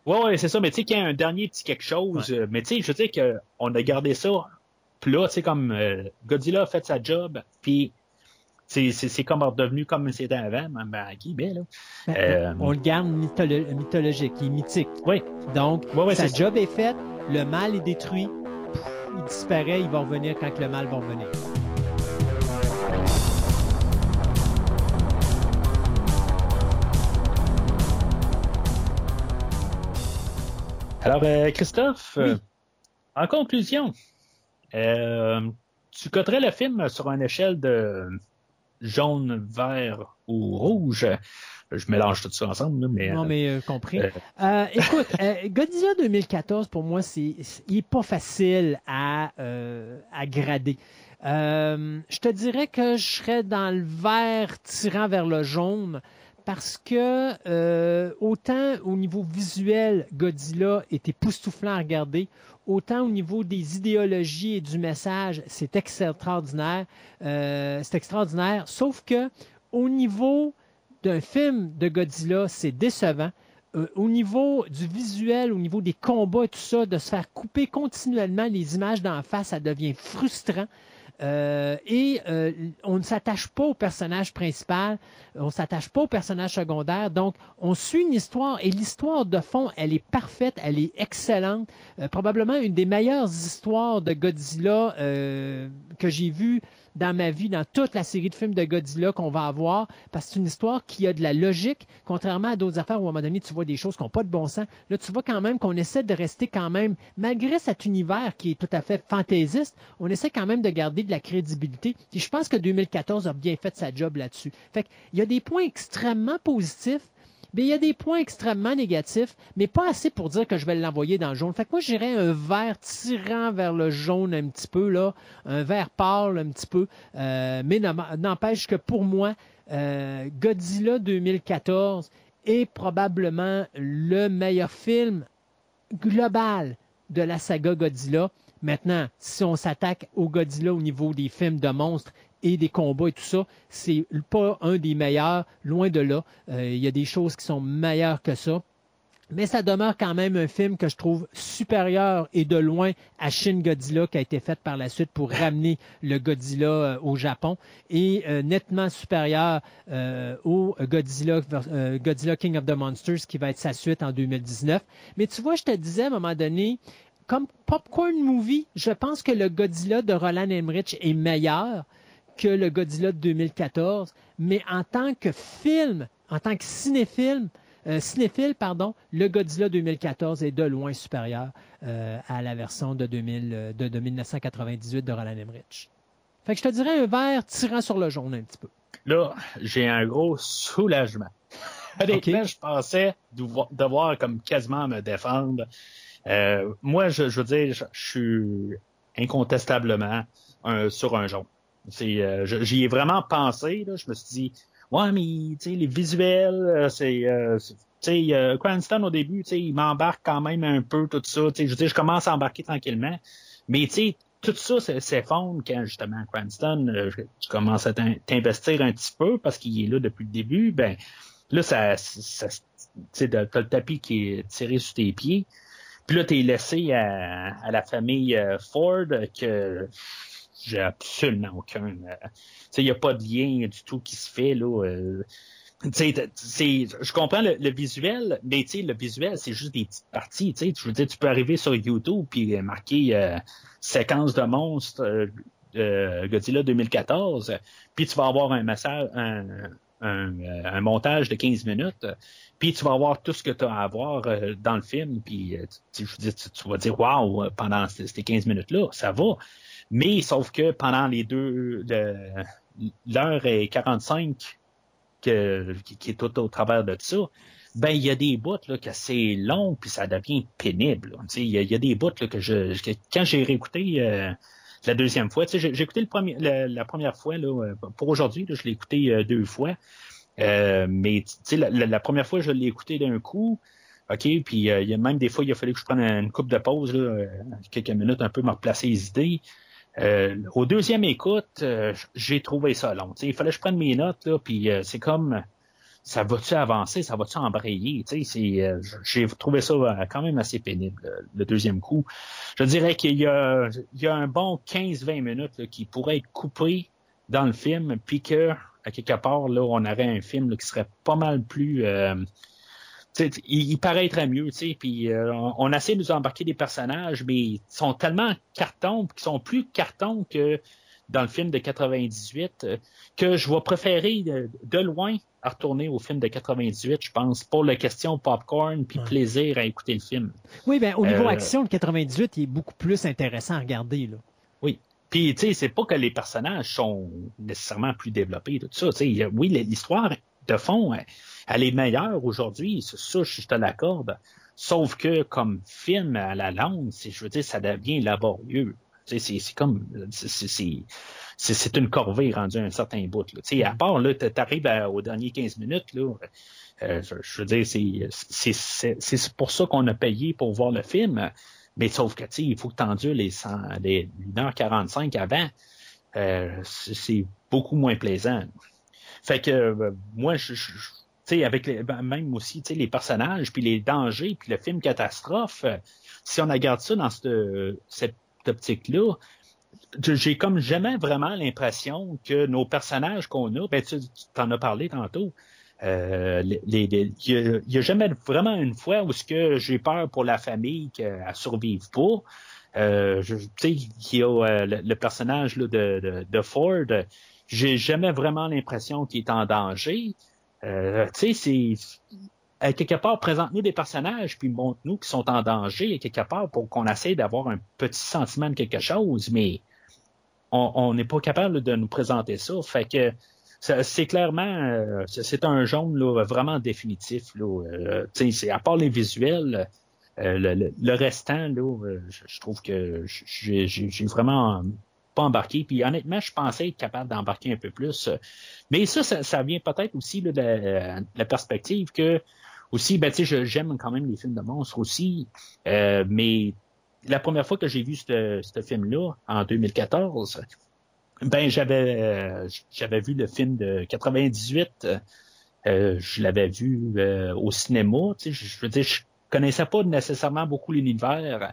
Ouais, ouais, c'est ça, mais tu sais qu'il y a un dernier petit quelque chose, euh, mais tu sais, je veux dire qu'on a gardé ça, puis là, tu sais, comme euh, Godzilla a fait sa job, puis c'est, c'est, c'est comme redevenu comme c'était avant, ben, ben, qui, ben, là. Ben, Euh, On le garde mytholo- mythologique, il est mythique. Oui. Donc, Ouais, ouais, sa ça. job est faite, le mal est détruit, pff, il disparaît, il va revenir quand que le mal va revenir. Alors, euh, Christophe, Oui. euh, en conclusion, euh, tu coterais le film sur une échelle de jaune, vert ou rouge? Je mélange tout ça ensemble, mais, Non, mais compris. écoute, Godzilla 2014, pour moi, c'est, il est pas facile à, à grader. Je te dirais que je serais dans le vert tirant vers le jaune parce que euh, autant au niveau visuel, Godzilla est époustouflant à regarder, autant au niveau des idéologies et du message, c'est extraordinaire. Euh, c'est extraordinaire. Sauf que au niveau d'un film de Godzilla, c'est décevant. Euh, au niveau du visuel, au niveau des combats tout ça, de se faire couper continuellement les images d'en face, ça devient frustrant. Euh, et euh, on ne s'attache pas au personnage principal, on ne s'attache pas au personnage secondaire. Donc, on suit une histoire et l'histoire de fond, elle est parfaite, elle est excellente. Euh, probablement une des meilleures histoires de Godzilla euh, que j'ai vues dans ma vie, dans toute la série de films de Godzilla qu'on va avoir, parce que c'est une histoire qui a de la logique, contrairement à d'autres affaires où à un moment donné, tu vois des choses qui n'ont pas de bon sens. Là, tu vois quand même qu'on essaie de rester quand même, malgré cet univers qui est tout à fait fantaisiste, on essaie quand même de garder de la crédibilité. Et je pense que 2014 a bien fait sa job là-dessus. Fait qu'il y a des points extrêmement positifs, il y a des points extrêmement négatifs, mais pas assez pour dire que je vais l'envoyer dans le jaune. Fait que moi, j'irais un vert tirant vers le jaune un petit peu, là, un vert pâle un petit peu, Euh, mais n'em- n'empêche que pour moi, euh, Godzilla 2014 est probablement le meilleur film global de la saga Godzilla. Maintenant, si on s'attaque au Godzilla au niveau des films de monstres, et des combats et tout ça, c'est pas un des meilleurs, loin de là. Euh, il y a des choses qui sont meilleures que ça. Mais ça demeure quand même un film que je trouve supérieur et de loin à Shin Godzilla qui a été fait par la suite pour ramener le Godzilla euh, au Japon et euh, nettement supérieur au Godzilla, Godzilla King of the Monsters qui va être sa suite en 2019. Mais tu vois, je te disais à un moment donné, comme popcorn movie, je pense que le Godzilla de Roland Emmerich est meilleur que le Godzilla de 2014, mais en tant que film, en tant que cinéfilm, euh, cinéphile, pardon, le Godzilla 2014 est de loin supérieur euh, à la version de, 2000, euh, de, de 1998 de Roland Emmerich. Fait que je te dirais un vert tirant sur le jaune un petit peu. Là, j'ai un gros soulagement. Honnêtement, je pensais devoir, devoir comme quasiment me défendre. Euh, moi, je, je veux dire, je, je suis incontestablement un, sur un jaune. C'est, euh, j'y ai vraiment pensé. Là. Je me suis dit, ouais, mais les visuels, euh, c'est, euh, sais, euh, Cranston au début, tu sais, il m'embarque quand même un peu tout ça. Tu sais, je veux dire, je commence à embarquer tranquillement, mais tu sais, tout ça s'effondre quand justement Cranston, tu commences à t'in- t'investir un petit peu parce qu'il est là depuis le début. Ben là, ça, ça tu sais, t'as le tapis qui est tiré sur tes pieds. Puis là, t'es laissé à, à la famille Ford que j'ai absolument aucun. euh, il n'y a pas de lien du tout qui se fait là. euh, je comprends le, visuel, mais le visuel, c'est juste des petites parties. Je veux dire, tu peux arriver sur YouTube euh, marquer euh, séquence de monstres euh, euh, Godzilla 2014, puis tu vas avoir un message, un, un, euh, un montage de 15 minutes, puis tu vas avoir tout ce que tu as à voir dans le film, puis tu, tu, vas dire waouh pendant ces 15 minutes-là, ça va. Mais sauf que pendant les deux, l'heure et 45 que, qui, est tout au travers de ça, ben il y a des bouts là que c'est long puis ça devient pénible. Il y, a, des bouts là, que je que- quand j'ai réécouté euh, la deuxième fois, j'ai j'ai écouté le premier, la, première fois là, euh, pour aujourd'hui, je l'ai écouté euh, deux fois. Euh, mais la, la- la première fois, je l'ai écouté d'un coup. OK, puis euh, y a même des fois, il a fallu que je prenne une coupe de pause, là, euh, quelques minutes, un peu me replacer les idées. Euh, au deuxième écoute, euh, j'ai trouvé ça long. Tu sais, il fallait que je prenne mes notes, là, puis euh, c'est comme ça va-tu avancer, ça va-tu embrayer? Euh, j'ai trouvé ça euh, quand même assez pénible, le, le deuxième coup. Je dirais qu'il y a, y a un bon 15-20 minutes là, qui pourrait être coupé dans le film, puis que, à quelque part, là, on aurait un film là, qui serait pas mal plus... il, il paraîtrait mieux, tu sais, puis euh, on, on essaie de nous embarquer des personnages, mais ils sont tellement cartons, puis qu'ils sont plus cartons que dans le film de 98, euh, que je vais préférer de, de loin à retourner au film de 98, je pense, pour la question popcorn puis Ouais. plaisir à écouter le film. Oui, ben au niveau Euh, action, le 98 il est beaucoup plus intéressant à regarder. Là. Puis, tu sais, c'est pas que les personnages sont nécessairement plus développés, tout ça. Tu sais, oui, l'histoire de fond, elle, elle est meilleure aujourd'hui, ça, je te l'accorde. Sauf que comme film à la langue, je veux dire, ça devient laborieux. Tu c'est, comme, c'est, une corvée rendue à un certain bout. Là. Tu à part t'arrives à- aux derniers 15 minutes, là, euh, je, veux dire, c'est, pour ça qu'on a payé pour voir le film. Mais sauf que, tu il faut que tu les, 100 les 1h45 avant. Euh, c'est c'est beaucoup moins plaisant. Fait que, euh, moi, je, je- avec ben, même aussi, les personnages, puis les dangers, puis le film catastrophe, euh, si on regarde ça dans cette, optique-là, j'ai comme jamais vraiment l'impression que nos personnages qu'on a, ben tu t'en as parlé tantôt, euh, il y a, jamais vraiment une fois où ce que j'ai peur pour la famille qu'elle survive pas. Le, personnage de Ford, j'ai jamais vraiment l'impression qu'il est en danger. Euh, tu sais, c'est à quelque part présente-nous des personnages puis montre-nous qui sont en danger quelque part pour qu'on essaie d'avoir un petit sentiment de quelque chose, mais on n'est pas capable de nous présenter ça. Fait que c'est clairement euh, c'est un jaune là, vraiment définitif. Là, Euh, à part les visuels, euh, le, le- le restant, là, euh, je, trouve que j'ai vraiment pas embarqué. Puis honnêtement, je pensais être capable d'embarquer un peu plus. Mais ça, ça, vient peut-être aussi de, la, perspective que aussi, ben, j'aime quand même les films de monstres aussi, euh, mais la première fois que j'ai vu ce film-là, en 2014, Ben, j'avais euh, j'avais vu le film de 98. euh, je l'avais vu au cinéma. Je veux dire, je connaissais pas nécessairement beaucoup l'univers.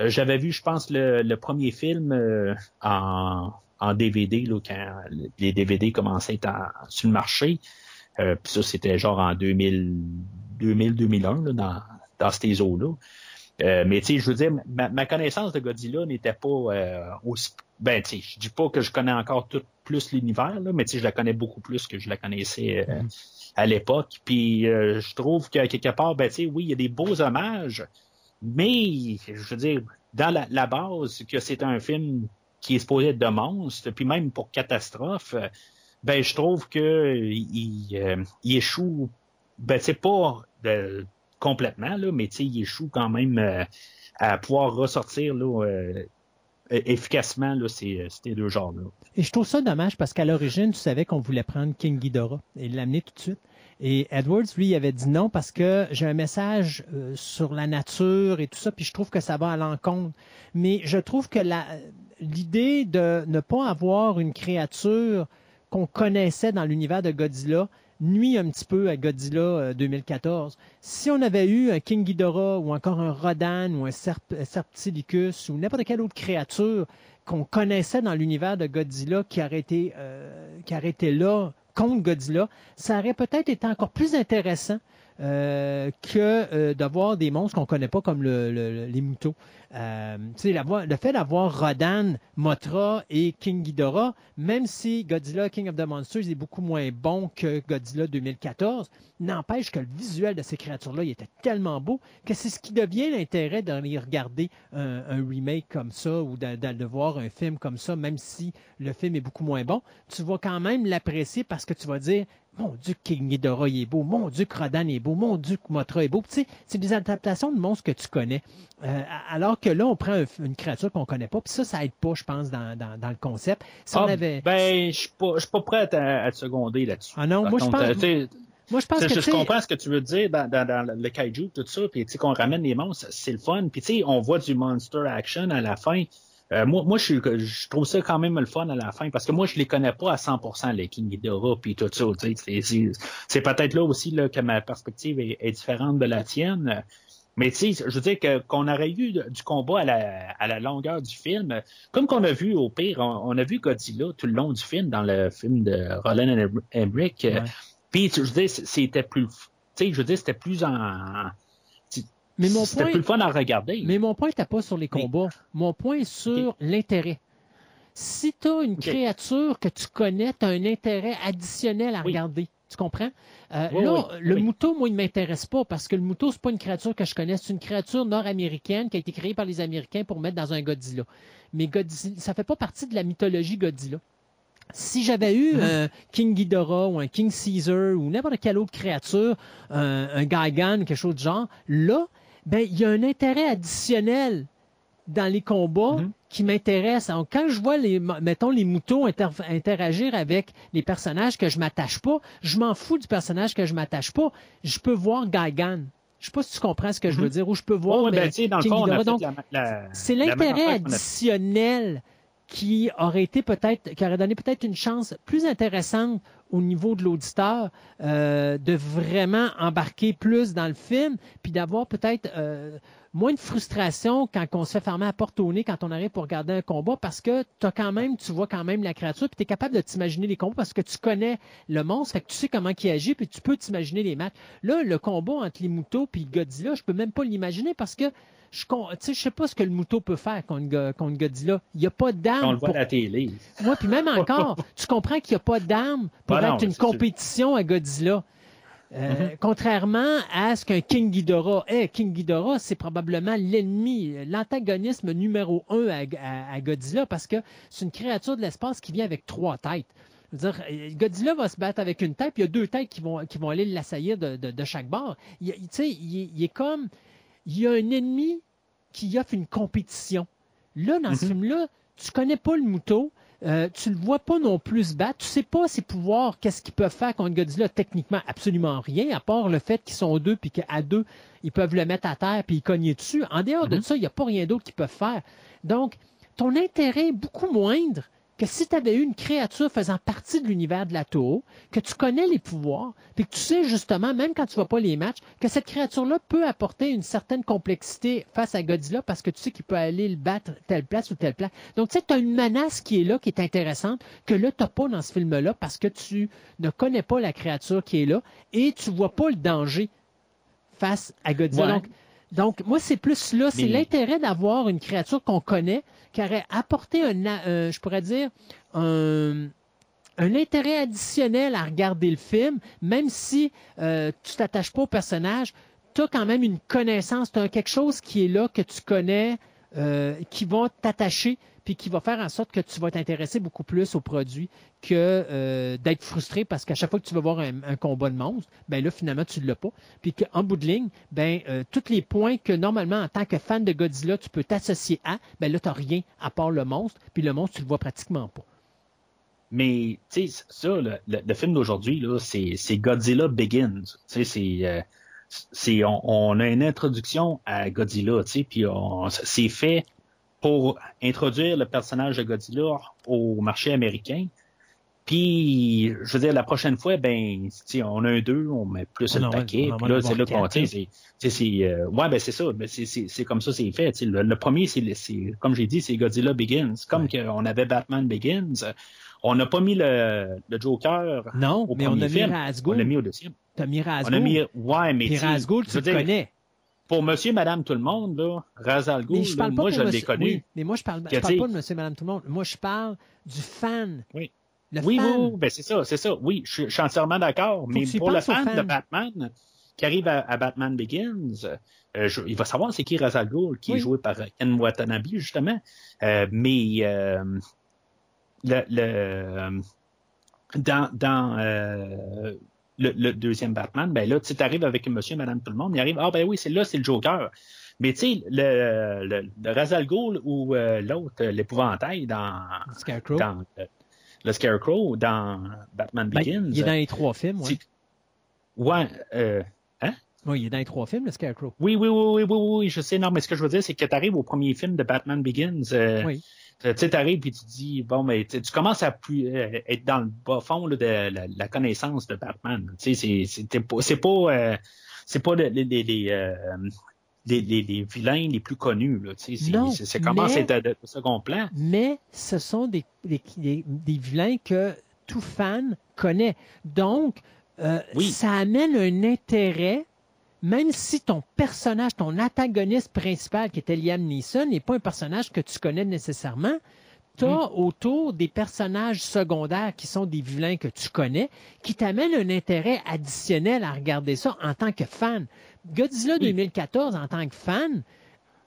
Euh, j'avais vu, je pense, le, le premier film euh, en, en DVD, là, quand les DVD commençaient à sur le marché. Euh, Puis ça, c'était genre en 2000, 2000-2001, là, dans, dans ces eaux-là. Euh, mais tu sais, je veux dire, ma, ma connaissance de Godzilla n'était pas euh, aussi... Ben, tu sais, je dis pas que je connais encore tout plus l'univers, mais tu sais, je la connais beaucoup plus que je la connaissais euh, à l'époque. Puis euh, je trouve que quelque part, ben, oui, il y a des beaux hommages, mais je veux dire, dans la, base, que c'est un film qui est supposé être de monstre, puis même pour catastrophe, euh, ben je trouve que il, euh, échoue, ben c'est pas de- complètement là, mais il échoue quand même euh, à pouvoir ressortir là euh, efficacement là ces, ces deux genres là. Et je trouve ça dommage parce qu'à l'origine, tu savais qu'on voulait prendre King Ghidorah et l'amener tout de suite. Et Edwards, lui, avait dit non parce que j'ai un message euh, sur la nature et tout ça, puis je trouve que ça va à l'encontre. Mais je trouve que l'idée de ne pas avoir une créature qu'on connaissait dans l'univers de Godzilla nuit un petit peu à Godzilla euh, 2014. Si on avait eu un King Ghidorah ou encore un Rodan ou un Serp- Serptilicus ou n'importe quelle autre créature qu'on connaissait dans l'univers de Godzilla qui aurait été, euh, qui aurait été là contre Godzilla, ça aurait peut-être été encore plus intéressant euh, que euh, d'avoir des monstres qu'on connaît pas comme le- les moutons. Euh, le fait d'avoir Rodan, Mothra et King Ghidorah, même si Godzilla King of the Monsters est beaucoup moins bon que Godzilla 2014, n'empêche que le visuel de ces créatures-là était tellement beau que c'est ce qui devient l'intérêt d'aller regarder un, remake comme ça ou de, voir un film comme ça, même si le film est beaucoup moins bon. Tu vas quand même l'apprécier parce que tu vas dire mon Dieu, King Ghidorah est beau. Mon Dieu, Rodan est beau. Mon Dieu, que Mothra est beau. Tu sais, c'est des adaptations de monstres que tu connais. Euh, alors que là, on prend un- une créature qu'on connaît pas. Puis ça, ça aide pas, je pense, dans, dans, dans le concept. Si on Ah, avait... Ben, je suis pas, je suis pas prêt à, à te seconder là-dessus. Ah non, Par moi, je pense- Moi, je pense que, je comprends ce que tu veux dire dans, dans, dans le kaiju, tout ça, puis tu sais qu'on ramène les monstres, c'est le fun. Puis tu sais, on voit du monster action à la fin. Euh, moi, moi, je, trouve ça quand même le fun à la fin parce que moi, je les connais pas à 100% les King Ghidorah puis tout ça. c'est- peut-être là aussi là, que ma perspective est, est différente de la tienne. Mais tu sais, je veux dire que qu'on aurait eu du combat à la, à la longueur du film, comme qu'on a vu au pire, on, on a vu Godzilla tout le long du film dans le film de Roland Emmerich. Ouais. Puis je veux dire, c'était plus, tu sais, je veux dire, c'était plus en, mais mon c'était point, plus le fun à regarder. Mais mon point n'était pas sur les combats. Mon point est sur l'intérêt. Si tu as une créature que tu connais, tu as un intérêt additionnel à Oui. regarder. Tu comprends? Euh, Oui, là, oui, le oui. mouton, moi, il ne m'intéresse pas parce que le mouton, c'est pas une créature que je connais. C'est une créature nord-américaine qui a été créée par les Américains pour mettre dans un Godzilla. Mais Godzilla, ça fait pas partie de la mythologie Godzilla. Si j'avais eu Mm-hmm. un King Ghidorah ou un King Caesar ou n'importe quelle autre créature, un, un Gigan, quelque chose de genre, là, ben, il y a un intérêt additionnel dans les combats Mhm. qui m'intéresse. Donc, Quand je vois les, mettons, les moutons inter- interagir avec les personnages que je m'attache pas, je m'en fous du personnage que je m'attache pas. Je peux voir Gigan. Je sais pas si tu comprends ce que je veux Mhm. dire, ou je peux voir ben, c'est l'intérêt additionnel qui aurait été peut-être, qui aurait donné peut-être une chance plus intéressante au niveau de l'auditeur euh, de vraiment embarquer plus dans le film, puis d'avoir peut-être euh, moins de frustration quand on se fait fermer à porte au nez quand on arrive pour regarder un combat, parce que as quand même, tu vois quand même la créature, puis tu es capable de t'imaginer les combats parce que tu connais le monstre, fait que tu sais comment il agit, puis tu peux t'imaginer les matchs. Là, le combat entre les moutons et Godzilla, je peux même pas l'imaginer parce que je ne sais pas ce que le mouton peut faire contre, Go- contre Godzilla. Il n'y a pas On d'arme. le voit Pour... à la télé. Moi, puis même encore, tu comprends qu'il n'y a pas d'arme pour Bah non, être une c'est sûr. compétition à Godzilla. Euh, Mm-hmm. Contrairement à ce qu'un King Ghidorah est. King Ghidorah, c'est probablement l'ennemi, l'antagonisme numéro un à, à- à Godzilla parce que c'est une créature de l'espace qui vient avec trois têtes. Je veux dire, euh, Godzilla va se battre avec une tête, puis il y a deux têtes qui vont, qui vont aller l'assaillir de, de- de chaque bord. Il, est- il est comme... Il y a un ennemi qui offre une compétition. Là, dans ce Mhm. film-là, tu connais pas le mouton, euh, tu le vois pas non plus se battre, tu sais pas ses pouvoirs, qu'est-ce qu'ils peuvent faire contre Godzilla, techniquement absolument rien, à part le fait qu'ils sont deux, puis qu'à deux, ils peuvent le mettre à terre, puis ils cogner dessus. En dehors de Mhm. ça, il n'y a pas rien d'autre qu'ils peuvent faire. Donc, ton intérêt est beaucoup moindre que si tu avais eu une créature faisant partie de l'univers de la Toho, que tu connais les pouvoirs, puis que tu sais justement, même quand tu vois pas les matchs, que cette créature-là peut apporter une certaine complexité face à Godzilla parce que tu sais qu'il peut aller le battre telle place ou telle place. Donc, tu sais, tu as une menace qui est là, qui est intéressante, que là, tu pas dans ce film-là parce que tu ne connais pas la créature qui est là et tu vois pas le danger face à Godzilla. Ouais. Donc, donc, moi, c'est plus là, c'est Mais- l'intérêt d'avoir une créature qu'on connaît, qui aurait apporté un, euh, je pourrais dire, un, un intérêt additionnel à regarder le film, même si euh, tu t'attaches pas au personnage, tu as quand même une connaissance, tu as quelque chose qui est là, que tu connais, euh, qui va t'attacher, puis qui va faire en sorte que tu vas t'intéresser beaucoup plus au produit que euh, d'être frustré parce qu'à chaque fois que tu vas voir un, combat de monstre, ben là, finalement, tu ne l'as pas. Puis qu'en bout de ligne, ben, euh, tous les points que normalement, en tant que fan de Godzilla, tu peux t'associer à, ben là, tu n'as rien à part le monstre, puis le monstre, tu le vois pratiquement pas. Mais, tu sais, ça, le, film d'aujourd'hui, c'est Godzilla Begins. Tu sais, c'est. euh, c'est on, on a une introduction à Godzilla, tu sais, puis c'est fait pour introduire le personnage de Godzilla au marché américain. Puis, je veux dire, la prochaine fois, ben, sais, on a un 2, on met plus On le paquet, puis là, c'est là qu'on, c'est, euh, ouais, ben, c'est ça, ben, c'est, c'est, c'est comme ça, c'est fait. Le, le premier, c'est, comme j'ai dit, c'est Godzilla Begins. Comme qu'on avait Batman Begins, on n'a pas mis le, le Joker Non, au mais on a mis film. On l'a mis au deuxième. Tu as mis On a mis, ouais, mais Puis je tu le connais. Pour monsieur, madame, tout le monde, là, Ra's al Ghul, Mais je là, parle pas moi, je l'ai connu. oui, mais moi, je parle, je parle pas de monsieur, madame, tout le monde. Moi, je parle du fan. Oui. Le Oui, fan. oui, ben c'est ça, c'est ça. Oui, je, je suis entièrement d'accord. Mais pour le fan de Batman qui arrive à, à Batman Begins, euh, je- il va savoir c'est qui Ra's al Ghul, qui Oui. est joué par Ken Watanabe, justement. Euh, mais euh, le, le, dans, dans euh, le, le deuxième Batman, ben là, tu arrives avec monsieur, madame, tout le monde, il arrive, ah ben oui, c'est là, c'est le Joker. Mais tu sais, le, le, le Ra's al Ghul ou euh, l'autre, l'épouvantail dans, Scarecrow. dans euh, le Scarecrow, dans Batman Ben, Begins. il est dans les trois films, oui. Ouais, euh, Oui, il est dans les trois films, le Scarecrow. oui, oui, oui, oui, oui, oui, je sais. Non, mais ce que je veux dire, c'est que tu arrives au premier film de Batman Begins. euh, Oui. Tu sais, t'arrives puis tu dis, bon, mais tu commences à plus, euh, être dans le bas fond là, de la, la connaissance de Batman. Tu sais, c'est- pas, c'est pas, euh, c'est pas les, les, les, euh, les, vilains les plus connus. Là, tu sais, c'est- Non, c'est- ça commence mais- à être de, de second plan. Mais ce sont des, des, des- des vilains que tout fan connaît. Donc, euh, Oui. ça amène un intérêt, même si ton personnage, ton antagoniste principal, qui était Liam Neeson, n'est pas un personnage que tu connais nécessairement. Tu as Mm. autour des personnages secondaires qui sont des vilains que tu connais, qui t'amènent un intérêt additionnel à regarder ça en tant que fan. Godzilla Oui. 2014, en tant que fan,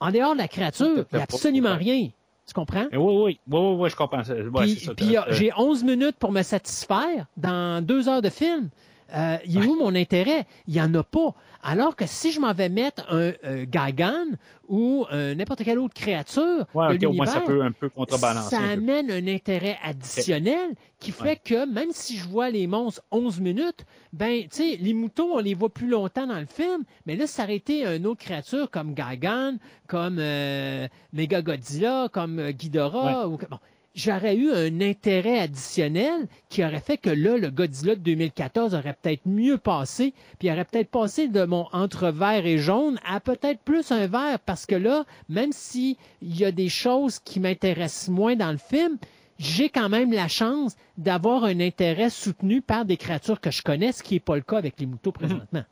en dehors de la créature, il n'y a absolument rien. Tu comprends? Eh Oui, oui, oui, oui, oui, je comprends. Puis, t'as- j'ai 11 minutes pour me satisfaire dans deux heures de film. Euh, il est où mon intérêt? Il n'y en a pas. Alors que si je m'en vais mettre un euh, Gagan ou euh, n'importe quelle autre créature Ouais, de ok, au moins ça l'univers, peut un peu contrebalancer. ça un peu. amène un intérêt additionnel qui fait Ouais. que même si je vois les monstres 11 minutes, ben, tu sais, les moutons, on les voit plus longtemps dans le film, mais là, aurait été une autre créature comme Gagan, comme euh, Mega Godzilla, comme Ghidorah. Ou, bon, J'aurais eu un intérêt additionnel qui aurait fait que là, le Godzilla de 2014 aurait peut-être mieux passé, puis aurait peut-être passé de mon entre vert et jaune à peut-être plus un vert, parce que là, même s'il y a des choses qui m'intéressent moins dans le film, j'ai quand même la chance d'avoir un intérêt soutenu par des créatures que je connais, ce qui n'est pas le cas avec les moutons présentement.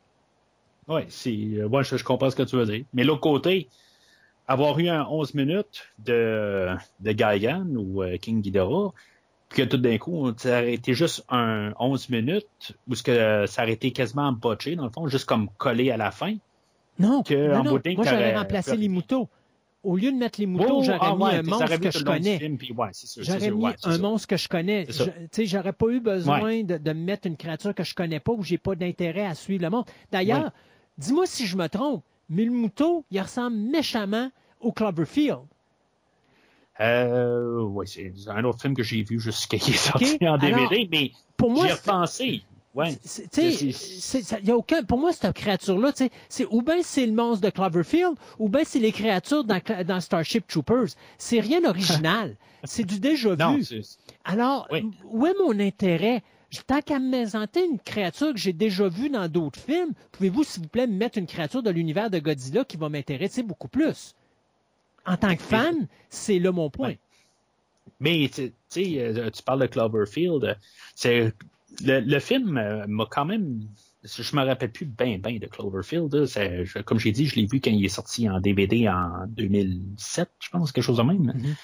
Oui, c'est, euh, ouais, je, je comprends ce que tu veux dire. Mais l'autre côté, avoir eu un 11 minutes de, de Gaigan ou euh, King Ghidorah, puis que tout d'un coup, ça aurait été juste un 11 minutes, ou ce que ça aurait été quasiment botché, dans le fond, juste comme collé à la fin. Non, Que, non, en moi j'aurais remplacé les moutons. Au lieu de mettre les moutons, Oh, j'aurais ah mis ouais, un monstre que je connais. film, puis ouais, c'est sûr, c'est J'aurais sûr, mis ouais, un ça. monstre que je connais. Je- j'aurais pas eu besoin de, de mettre une créature que je connais pas ou j'ai pas d'intérêt à suivre le monde. D'ailleurs, dis-moi si je me trompe, mais le mouton, il ressemble méchamment au Cloverfield. Euh, ouais, c'est un autre film que j'ai vu jusqu'à qui est sorti Ok, en DVD, alors, mais Pour moi, j'y ai repensé. Ouais. Y a aucun, pour moi, cette créature-là, c'est ou bien c'est le monstre de Cloverfield, ou bien c'est les créatures dans, Starship Troopers. C'est rien d'original. c'est du déjà vu. Alors, Oui. où est mon intérêt? Tant qu'à me présenter une créature que j'ai déjà vue dans d'autres films, pouvez-vous, s'il vous plaît, me mettre une créature de l'univers de Godzilla qui va m'intéresser beaucoup plus? En tant que fan, c'est là mon point. Ouais. Mais tu tu sais, euh, tu parles de Cloverfield. euh, C'est le, le film euh, m'a quand même. Je me rappelle plus bien bien de Cloverfield. je- comme j'ai dit, je l'ai vu quand il est sorti en DVD en 2007, je pense, quelque chose de même. Mhm.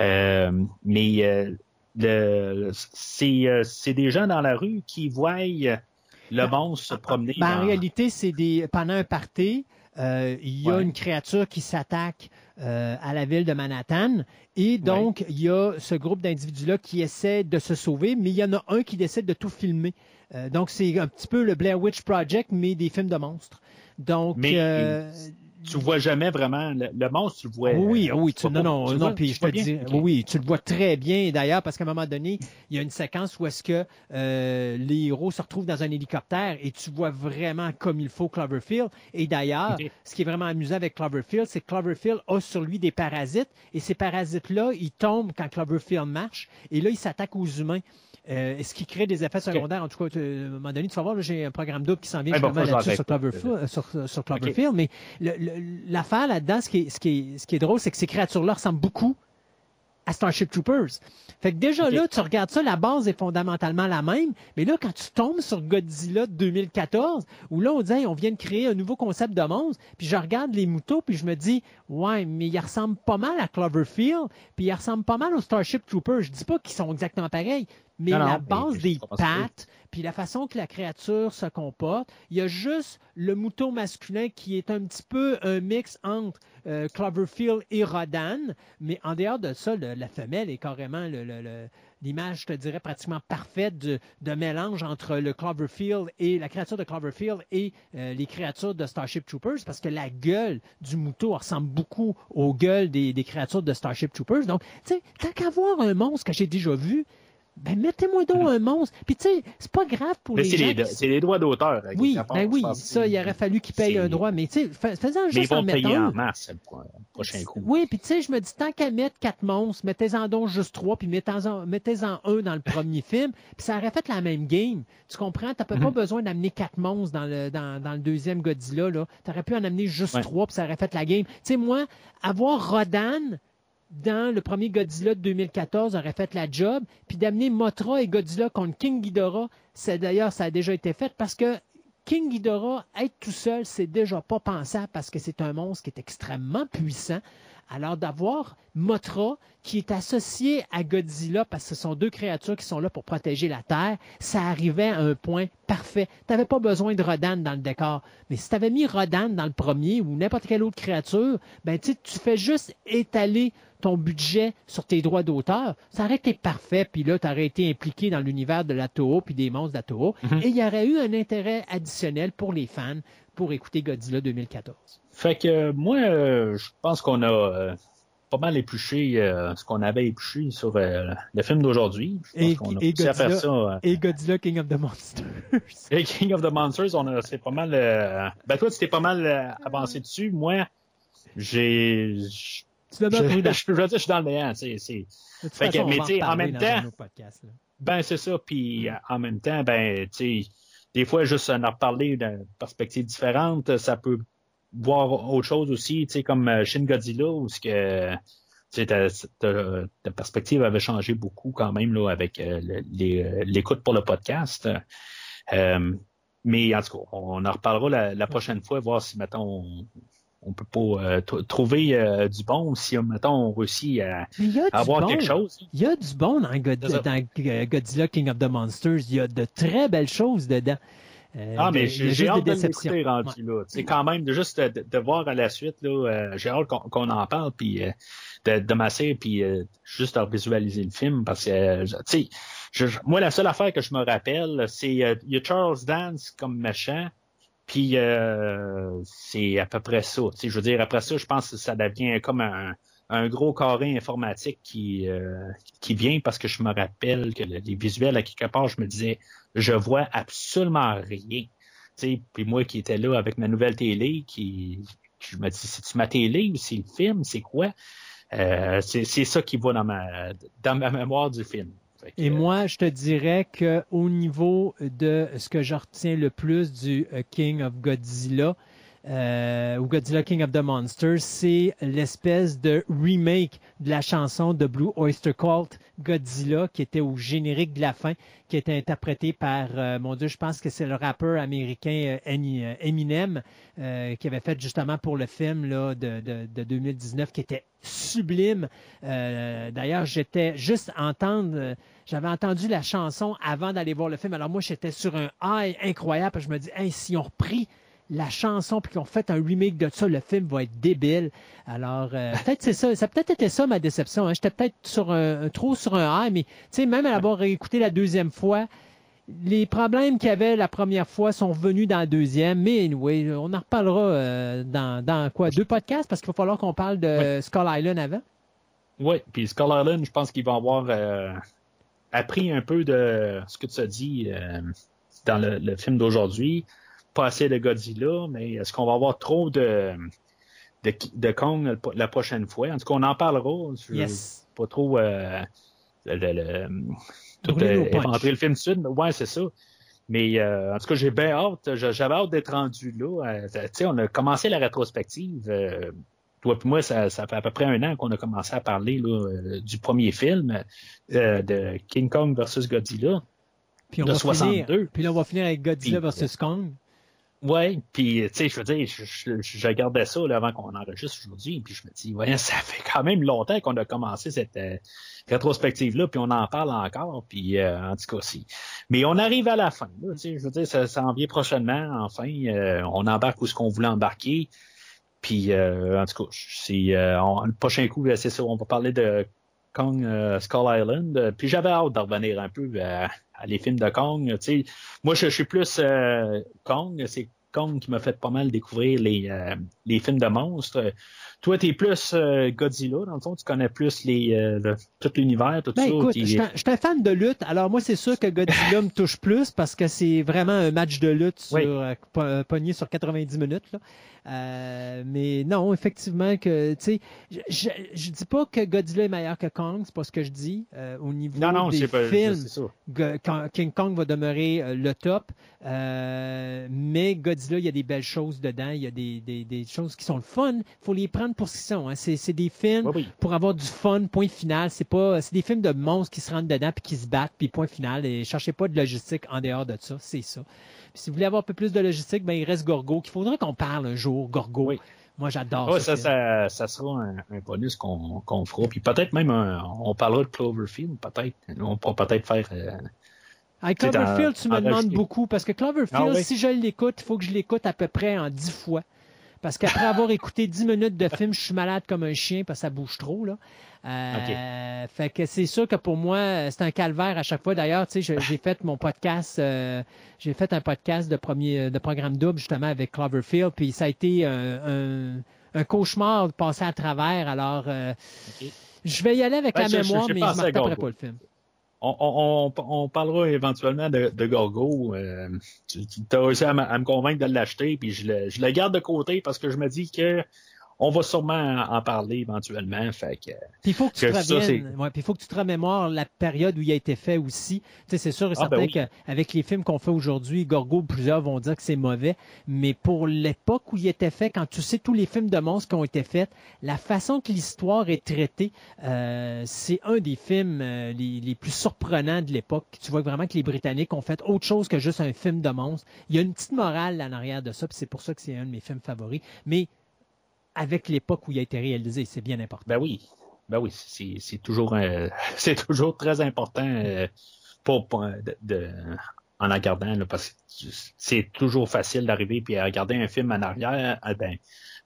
Euh, mais euh, c'est des gens dans la rue qui voient le monstre se promener. Ben, En réalité, c'est des pendant un party, euh, il y a Ouais. une créature qui s'attaque euh, à la ville de Manhattan et donc il y a ce groupe d'individus-là qui essaie de se sauver, mais il y en a un qui décide de tout filmer. Euh, donc c'est un petit peu le Blair Witch Project, mais des films de monstres. Donc Mais euh, tu vois jamais vraiment le, le monstre, tu le vois. oui, oui, tu, non, pas- non, tu le non, vois- puis tu je te vois bien? dis, Ok. oui, tu le vois très bien d'ailleurs, parce qu'à un moment donné, il y a une séquence où est-ce que euh, les héros se retrouvent dans un hélicoptère et tu vois vraiment comme il faut Cloverfield. Et d'ailleurs, ce qui est vraiment amusant avec Cloverfield, c'est que Cloverfield a sur lui des parasites et ces parasites-là, ils tombent quand Cloverfield marche et là, ils s'attaquent aux humains. Euh, ce qui crée des effets secondaires? En tout cas, tu- à un moment donné, tu vas voir, là, j'ai un programme double qui s'en vient justement là-dessus sur. Cloverfield, euh, sur, sur Cloverfield. Mais l'affaire là-dedans, ce qui est, ce qui est- ce qui est drôle, c'est que ces créatures-là ressemblent beaucoup à Starship Troopers. Fait que déjà là, tu regardes ça, la base est fondamentalement la même, mais là, quand tu tombes sur Godzilla de 2014, où là, on dit, Hey, on vient de créer un nouveau concept de monstre, puis je regarde les moutons, puis je me dis, ouais, mais ils ressemblent pas mal à Cloverfield, puis ils ressemblent pas mal aux Starship Troopers. Je dis pas qu'ils sont exactement pareils, mais Non, la base des pattes, puis la façon que la créature se comporte, il y a juste le mouton masculin qui est un petit peu un mix entre euh, Cloverfield et Rodan, mais en dehors de ça, le- la femelle est carrément le- le- le- l'image, je te dirais, pratiquement parfaite de, de mélange entre le Cloverfield et la créature de Cloverfield et euh, les créatures de Starship Troopers, parce que la gueule du mouton ressemble beaucoup aux gueules des, des créatures de Starship Troopers. Donc, tu sais, tant qu'à voir un monstre que j'ai déjà vu, ben mettez-moi donc un monstre. Puis tu sais, c'est pas grave pour Mais les c'est gens. les, qui- c'est les droits d'auteur. à oui, part, ben oui, ça, il aurait fallu qu'ils payent un droit. Mais tu sais, fais- faisant juste en vont mettre payer un. en masse le pro- prochain coup. Oui, puis tu sais, je me dis, tant qu'à mettre quatre monstres, mettez-en donc juste trois, puis mettez-en un dans le premier film, puis ça aurait fait la même game. Tu comprends? Tu n'as pas Mhm. besoin d'amener quatre monstres dans le, dans, dans le deuxième Godzilla. Tu aurais pu en amener juste Ouais. trois, puis ça aurait fait la game. Tu sais, moi, avoir Rodan dans le premier Godzilla de 2014 aurait fait la job, puis d'amener Mothra et Godzilla contre King Ghidorah, c'est d'ailleurs, ça a déjà été fait parce que King Ghidorah, être tout seul, c'est déjà pas pensable parce que c'est un monstre qui est extrêmement puissant. Alors d'avoir Mothra qui est associé à Godzilla parce que ce sont deux créatures qui sont là pour protéger la Terre, ça arrivait à un point parfait. Tu n'avais pas besoin de Rodan dans le décor. Mais si tu avais mis Rodan dans le premier ou n'importe quelle autre créature, ben tu fais juste étaler ton budget sur tes droits d'auteur, ça aurait été parfait. Puis là, tu aurais été impliqué dans l'univers de la Toho puis des monstres de la Toho. Et il y aurait eu un intérêt additionnel pour les fans pour écouter Godzilla 2014. Fait que euh, moi, euh, je pense qu'on a euh, pas mal épluché ce qu'on avait épluché sur le film d'aujourd'hui. Et- et. Et Godzilla King of the Monsters. Et King of the Monsters, on a c'est pas mal. Ben toi, tu t'es pas mal avancé dessus. Moi, j'ai. Je- tu Je, je, je veux dire, je suis dans le néant. c'est- c'est- De toute Fait que, façon, on mais tu sais, en même temps- podcast. Ben, c'est ça. Puis euh, en même temps, ben, tu sais, des fois, juste en reparler d'une perspective différente, ça peut voir autre chose aussi, tu sais, comme euh, Shin Godzilla, où ce que ta, ta- ta perspective avait changé beaucoup quand même là, avec euh, euh, l'écoute pour le podcast. Euh, mais en tout cas, on en reparlera la, la prochaine fois, voir si mettons on, on peut pas euh, tr- trouver euh, du bon, si mettons on réussit à, à avoir bon. quelque chose. Il y a du bon dans, God- dans euh, Godzilla King of the Monsters. Il y a de très belles choses dedans. Euh, Ah, mais j'ai hâte de l'écouter rendu là. C'est quand même de juste de, de voir à la suite là. euh, j'ai hâte qu'on en parle puis euh, de, de masser puis euh, juste de visualiser le film parce que euh, tu sais, moi la seule affaire que je me rappelle c'est euh, il y a Charles Dance comme méchant. Puis euh, c'est à peu près ça. Je veux dire, après ça, je pense que ça devient comme un gros carré informatique qui, euh, qui vient parce que je me rappelle que le- les visuels, à quelque part, je me disais, je vois absolument rien. Tu sais, puis moi qui étais là avec ma nouvelle télé, qui, je me dis, c'est-tu ma télé ou c'est le film, c'est quoi? Euh, c'est c'est ça qui va dans ma, dans ma mémoire du film. Et moi, je te dirais que au niveau de ce que je retiens le plus du euh, King of Godzilla euh, ou Godzilla King of the Monsters, c'est l'espèce de remake de la chanson de Blue Oyster Cult Godzilla qui était au générique de la fin, qui était interprété par, euh, mon Dieu, je pense que c'est le rappeur américain euh, euh, Eminem euh, qui avait fait justement pour le film là, de, de, de 2019 qui était sublime. Euh, D'ailleurs, j'étais juste entendre, euh, j'avais entendu la chanson avant d'aller voir le film. Alors moi, j'étais sur un high incroyable. Je me dis, hey, si on repris la chanson puis qu'on fait un remake de ça, le film va être débile. Alors euh, peut-être c'est ça, ça a peut-être été ça ma déception. hein. J'étais peut-être sur un, trop sur un high, mais tu sais même à l'avoir réécouté la deuxième fois. Les problèmes qu'il y avait la première fois sont venus dans la deuxième, mais anyway, on en reparlera euh, dans, dans quoi? Deux podcasts? Parce qu'il va falloir qu'on parle de Skull Island avant. Oui, puis Skull Island, je pense qu'ils vont avoir euh, appris un peu de ce que tu as dit dans le, le film d'aujourd'hui. Pas assez de Godzilla, mais est-ce qu'on va avoir trop de, de, de Kong la, prochaine fois? En tout cas, on en parlera. Je Yes. Pas trop euh, le, le- le- tout euh, le film sud. Ouais, c'est ça. Mais euh, en tout cas, j'ai bien hâte. J'avais hâte d'être rendu là. Euh, sais, on a commencé la rétrospective. toi et moi, ça, ça fait à peu près un an qu'on a commencé à parler là, du premier film de King Kong versus Godzilla. Puis on de va 62. finir. Puis là, on va finir avec Godzilla Puis, versus Kong. Ouais, puis tu sais, je veux dire, je, je, je ça là, avant qu'on enregistre aujourd'hui, puis je me dis, voyons, ça fait quand même longtemps qu'on a commencé cette euh, rétrospective-là, puis on en parle encore, puis euh, en tout cas, si. Mais on arrive à la fin, là, tu sais, je veux dire, ça, ça en vient prochainement, enfin, euh, on embarque où ce qu'on voulait embarquer, puis euh, en tout cas, c'est euh, on- le prochain coup, là, c'est ça, on va parler de Kong euh, Skull Island, Euh, puis j'avais hâte de revenir un peu à les films de Kong, tu sais, moi, je, je suis plus euh, Kong. C'est Kong qui m'a fait pas mal découvrir les, euh, les films de monstres. Toi, t'es plus euh, Godzilla, dans le fond. Tu connais plus les, euh, le- tout l'univers, tout Ben ça. écoute, je suis un- fan de lutte. Alors moi, c'est sûr que Godzilla me touche plus parce que c'est vraiment un match de lutte sur, Oui. euh, pogné sur 90 minutes. là. Euh, mais non, effectivement, que tu sais, je, je, je dis pas que Godzilla est meilleur que Kong, c'est pas ce que je dis. Euh, au niveau non, non, des pas films. Go- Con- King Kong va demeurer euh, le top, euh, mais Godzilla, il y a des belles choses dedans, il y a des, des, des choses qui sont le fun. Il faut les prendre pour ce qu'ils sont. hein. C'est des films Oui, oui. pour avoir du fun, point final. C'est pas, c'est des films de monstres qui se rentrent dedans puis qui se battent, puis point final. Et cherchez pas de logistique en dehors de ça, c'est ça. Puis si vous voulez avoir un peu plus de logistique, ben il reste Gorgo, qu'il faudrait qu'on parle un jour, Gorgo. Oui. Moi, j'adore ce ça, ça, ça sera un, un bonus qu'on fera. Puis peut-être même, un- on parlera de Cloverfield, peut-être. On pourra peut-être faire. euh, Cloverfield, tu me demandes beaucoup parce que Cloverfield, Ah oui? si je l'écoute, il faut que je l'écoute à peu près en dix fois. Parce qu'après avoir écouté 10 minutes de film, je suis malade comme un chien parce que ça bouge trop. Là. Euh, Fait que c'est sûr que pour moi, c'est un calvaire à chaque fois. D'ailleurs, tu sais, j'ai fait mon podcast, euh, j'ai fait un podcast de premier de programme double justement avec Cloverfield, puis ça a été un, un- un cauchemar de passer à travers. Alors, euh, je vais y aller avec Ben, la je- je- mémoire, mais je ne pas le film. On, on, on, parlera éventuellement de, de Gorgo. Euh, tu as réussi à, me- à me convaincre de l'acheter, puis je le, je le garde de côté parce que je me dis que on va sûrement en parler éventuellement. Fait que, Puis il faut que tu Que te ça, reviennes. ouais, puis il faut que tu te remémores la période où il a été fait aussi. C'est sûr et Ah, certain ben oui. qu'avec les films qu'on fait aujourd'hui, Gorgo, plusieurs vont dire que c'est mauvais. Mais pour l'époque où il était fait, quand tu sais tous les films de monstres qui ont été faits, la façon que l'histoire est traitée, euh, c'est un des films euh, les, les plus surprenants de l'époque. Tu vois vraiment que les Britanniques ont fait autre chose que juste un film de monstres. Il y a une petite morale en arrière de ça, puis c'est pour ça que c'est un de mes films favoris. Mais avec l'époque où il a été réalisé, c'est bien important. ben oui, ben oui, c'est toujours, euh, c'est toujours très important euh, pour, pour, de, en la gardant, là, parce que c'est toujours facile d'arriver puis à regarder un film en arrière, ah ben,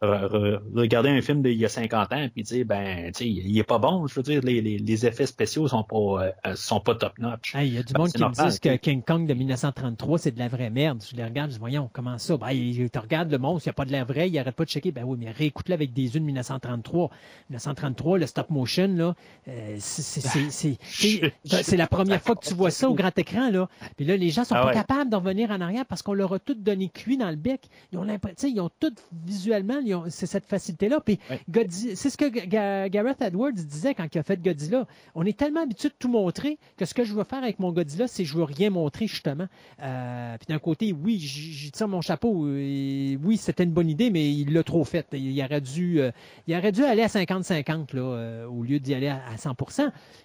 re- re- regarder un film d'il y a 50 ans puis dire ben tu sais il est pas bon je veux dire les, les, les effets spéciaux sont pas euh, sont pas top notch Hey, Il y a du Ben, monde qui me dit que. King Kong de 1933, c'est de la vraie merde. Je les regarde, je dis, voyons, comment ça? Ben, tu regardes le monstre, il n'y a pas de la vraie, il arrête pas de checker. Ben oui, mais réécoute-le avec des yeux de 1933. 1933, le stop motion, là, euh, c'est- c'est la première fois que tu vois ça au grand écran, là. Puis là, les gens sont Ah pas ouais. capables d'en revenir en arrière parce qu'on leur a tout donné cuit dans le bec. Ils ont l'impression, ils ont tout visuellement, ils c'est cette facilité-là. Puis Ouais. C'est ce que Ga- Gareth Edwards disait quand il a fait Godzilla. On est tellement habitué de tout montrer que ce que je veux faire avec mon Godzilla, c'est que je veux rien montrer, justement. Euh, puis d'un côté, oui, j'y tire mon chapeau. et oui, c'était une bonne idée, mais il l'a trop fait. Il aurait dû, euh, il aurait dû aller à 50-50 là, euh, au lieu d'y aller à, à 100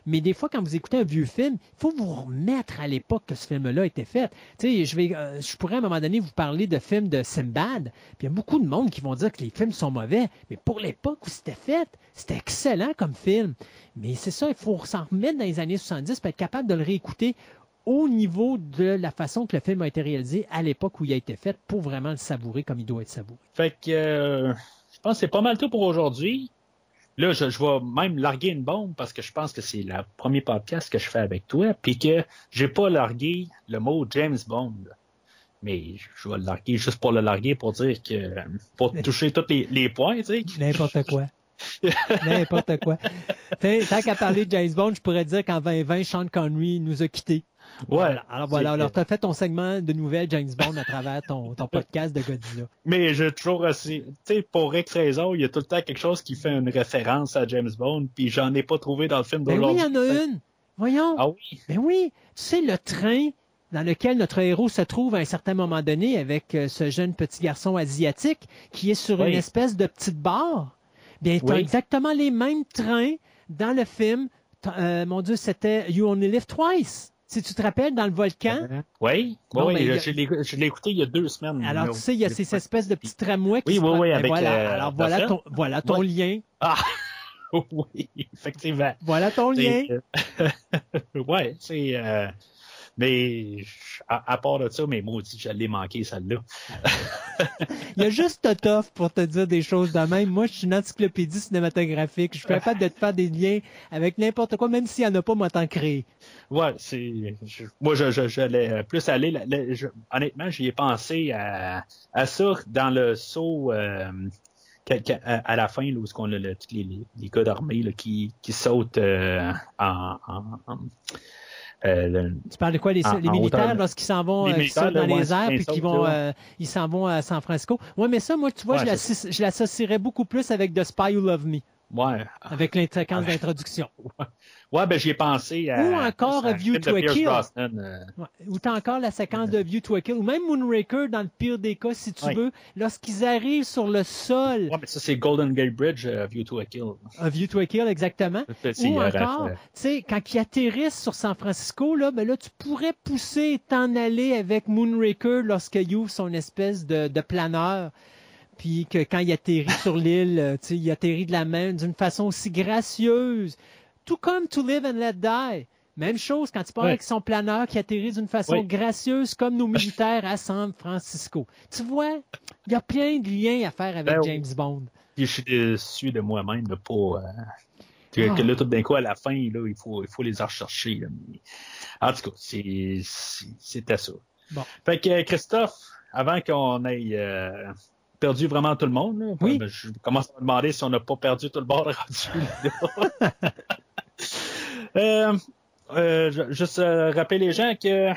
Mais des fois, quand vous écoutez un vieux film, il faut vous remettre à l'époque que ce film-là été fait. Tu sais, je vais, euh, je pourrais à un moment donné vous parler de films de Simbad. Puis il y a beaucoup de monde qui vont dire que les films sont mauvais. Mais pour l'époque où c'était fait, c'était excellent comme film. Mais c'est ça, il faut s'en remettre dans les années 70 pour être capable de le réécouter au niveau de la façon que le film a été réalisé à l'époque où il a été fait pour vraiment le savourer comme il doit être savouré. Fait que euh, je pense que c'est pas mal tout pour aujourd'hui. Là, je, vais même larguer une bombe parce que je pense que c'est le premier podcast que je fais avec toi, puis que j'ai pas largué le mot James Bond. Mais je vais le larguer juste pour le larguer pour dire que pour toucher tous les, les points, tu sais. N'importe quoi. N'importe quoi. Tant qu'à parler de James Bond, je pourrais dire qu'en 2020, Sean Connery nous a quittés. Ouais. Alors voilà, alors tu as fait ton segment de nouvelles James Bond à travers ton, ton podcast de Godzilla. Mais j'ai toujours aussi, tu sais, pour X raison, il y a tout le temps quelque chose qui fait une référence à James Bond, puis j'en ai pas trouvé dans le film Ben oui, il d'aujourd'hui. y en a une. Voyons. Ah oui. Ben oui, tu sais, le train dans lequel notre héros se trouve à un certain moment donné avec euh, ce jeune petit garçon asiatique qui est sur Oui. une espèce de petite barre. Bien, as Oui. exactement les mêmes trains dans le film. Euh, mon Dieu, c'était You Only Live Twice. Si tu te rappelles, dans le volcan. Oui, Bon, oui, ben, y a- je l'ai écouté il y a deux semaines. Alors, tu sais, il y a ces espèces de petits tramways qui Oui, se oui, oui, Ben avec, voilà, euh, alors voilà ton, voilà ton Ouais. lien. Ah, oui, effectivement. Voilà ton lien. Ouais, c'est. Euh, mais à, à part de ça, mais moi aussi, je l'ai manqué, celle-là. Il y a juste Totoff pour te dire des choses de même. Moi, je suis une encyclopédie cinématographique. Je suis capable de te faire des liens avec n'importe quoi, même s'il n'y en a pas, moi, t'en créer. Ouais, c'est. moi, je, je, j'allais plus aller. je- honnêtement, j'y ai pensé à, à ça dans le saut. euh, à, la fin, là, où qu'on a le- tous les, les, gars d'armée qui, qui sautent euh, en. en, en- euh, le- Tu parles de quoi? Les, En- les en militaires, lorsqu'ils s'en vont, Les euh, militaires, dans les airs, puis qu'ils vont, euh, ils s'en vont à San Francisco. Ouais, mais ça, moi, tu vois, Ouais, je, l'associerais beaucoup plus avec The Spy Who Loved Me, ouais. avec la séquence Ah. d'introduction. Ouais, ben j'y ai pensé à. Ou encore à View to a Kill. Brosnan, euh, Ouais. Ou t'as encore la séquence de View to a Kill, ou même Moonraker, dans le pire des cas, si tu Ouais. veux, lorsqu'ils arrivent sur le sol, Ouais, mais ça, c'est Golden Gate Bridge, euh, View to a Kill. A View to a Kill, exactement. Ou encore, tu sais, quand ils atterrissent sur San Francisco, là, ben là, tu pourrais pousser et t'en aller avec Moonraker lorsqu'il ouvre son espèce de, de planeur. Puis que quand il atterrit sur l'île, euh, tu sais, il atterrit de la main d'une façon aussi gracieuse. Tout comme To Live and Let Die. Même chose quand tu parles Ouais. avec son planeur qui atterrit d'une façon gracieuse comme nos militaires à San Francisco. Tu vois, il y a plein de liens à faire avec Ben. James Bond. Je suis déçu de moi-même de pas. euh, que, Ah. que là, tout d'un coup, à la fin, là, il faut, il faut les rechercher. là. En tout cas, c'était ça. Bon. Fait que, Christophe, avant qu'on ait euh, perdu vraiment tout le monde, là, Oui. ben, je commence à me demander si on n'a pas perdu tout le bord rendu là. euh, euh, juste euh, rappeler les gens que vous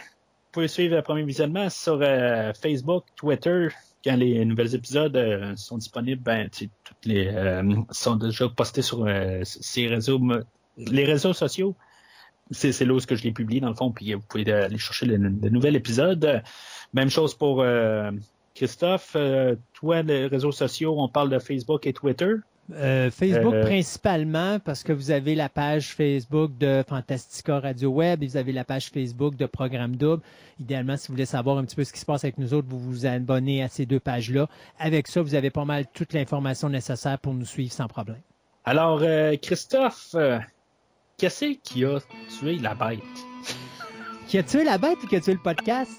pouvez suivre le premier visionnement sur euh, Facebook, Twitter. Quand les nouveaux épisodes sont disponibles, ben, toutes les sont déjà postés sur ces réseaux, les réseaux sociaux. C'est, là où je les publie dans le fond, puis vous pouvez aller chercher le, le nouvel épisode. Même chose pour Christophe. Euh, toi, les réseaux sociaux, on parle de Facebook et Twitter. Euh, Facebook Euh, principalement parce que vous avez la page Facebook de Fantastica Radio Web et vous avez la page Facebook de Programme Double. Idéalement, si vous voulez savoir un petit peu ce qui se passe avec nous autres, vous vous abonnez à ces deux pages-là. Avec ça, vous avez pas mal toute l'information nécessaire pour nous suivre sans problème. Alors, euh, Christophe, qu'est-ce qui a tué la bête? Qui a tué la bête ou qui a tué le podcast?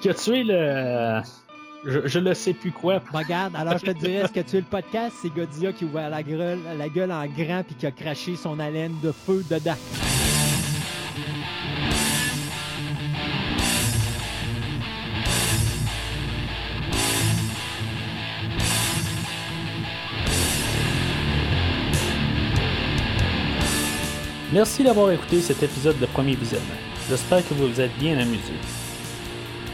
qui a tué le. Je, je le sais plus quoi. Bah, regarde, alors je te dirais, ce que tu es le podcast, c'est Godzilla qui a ouvert la gueule, la gueule en grand puis qui a craché son haleine de feu dedans. Merci d'avoir écouté cet épisode de Premier Visionnement. J'espère que vous vous êtes bien amusés.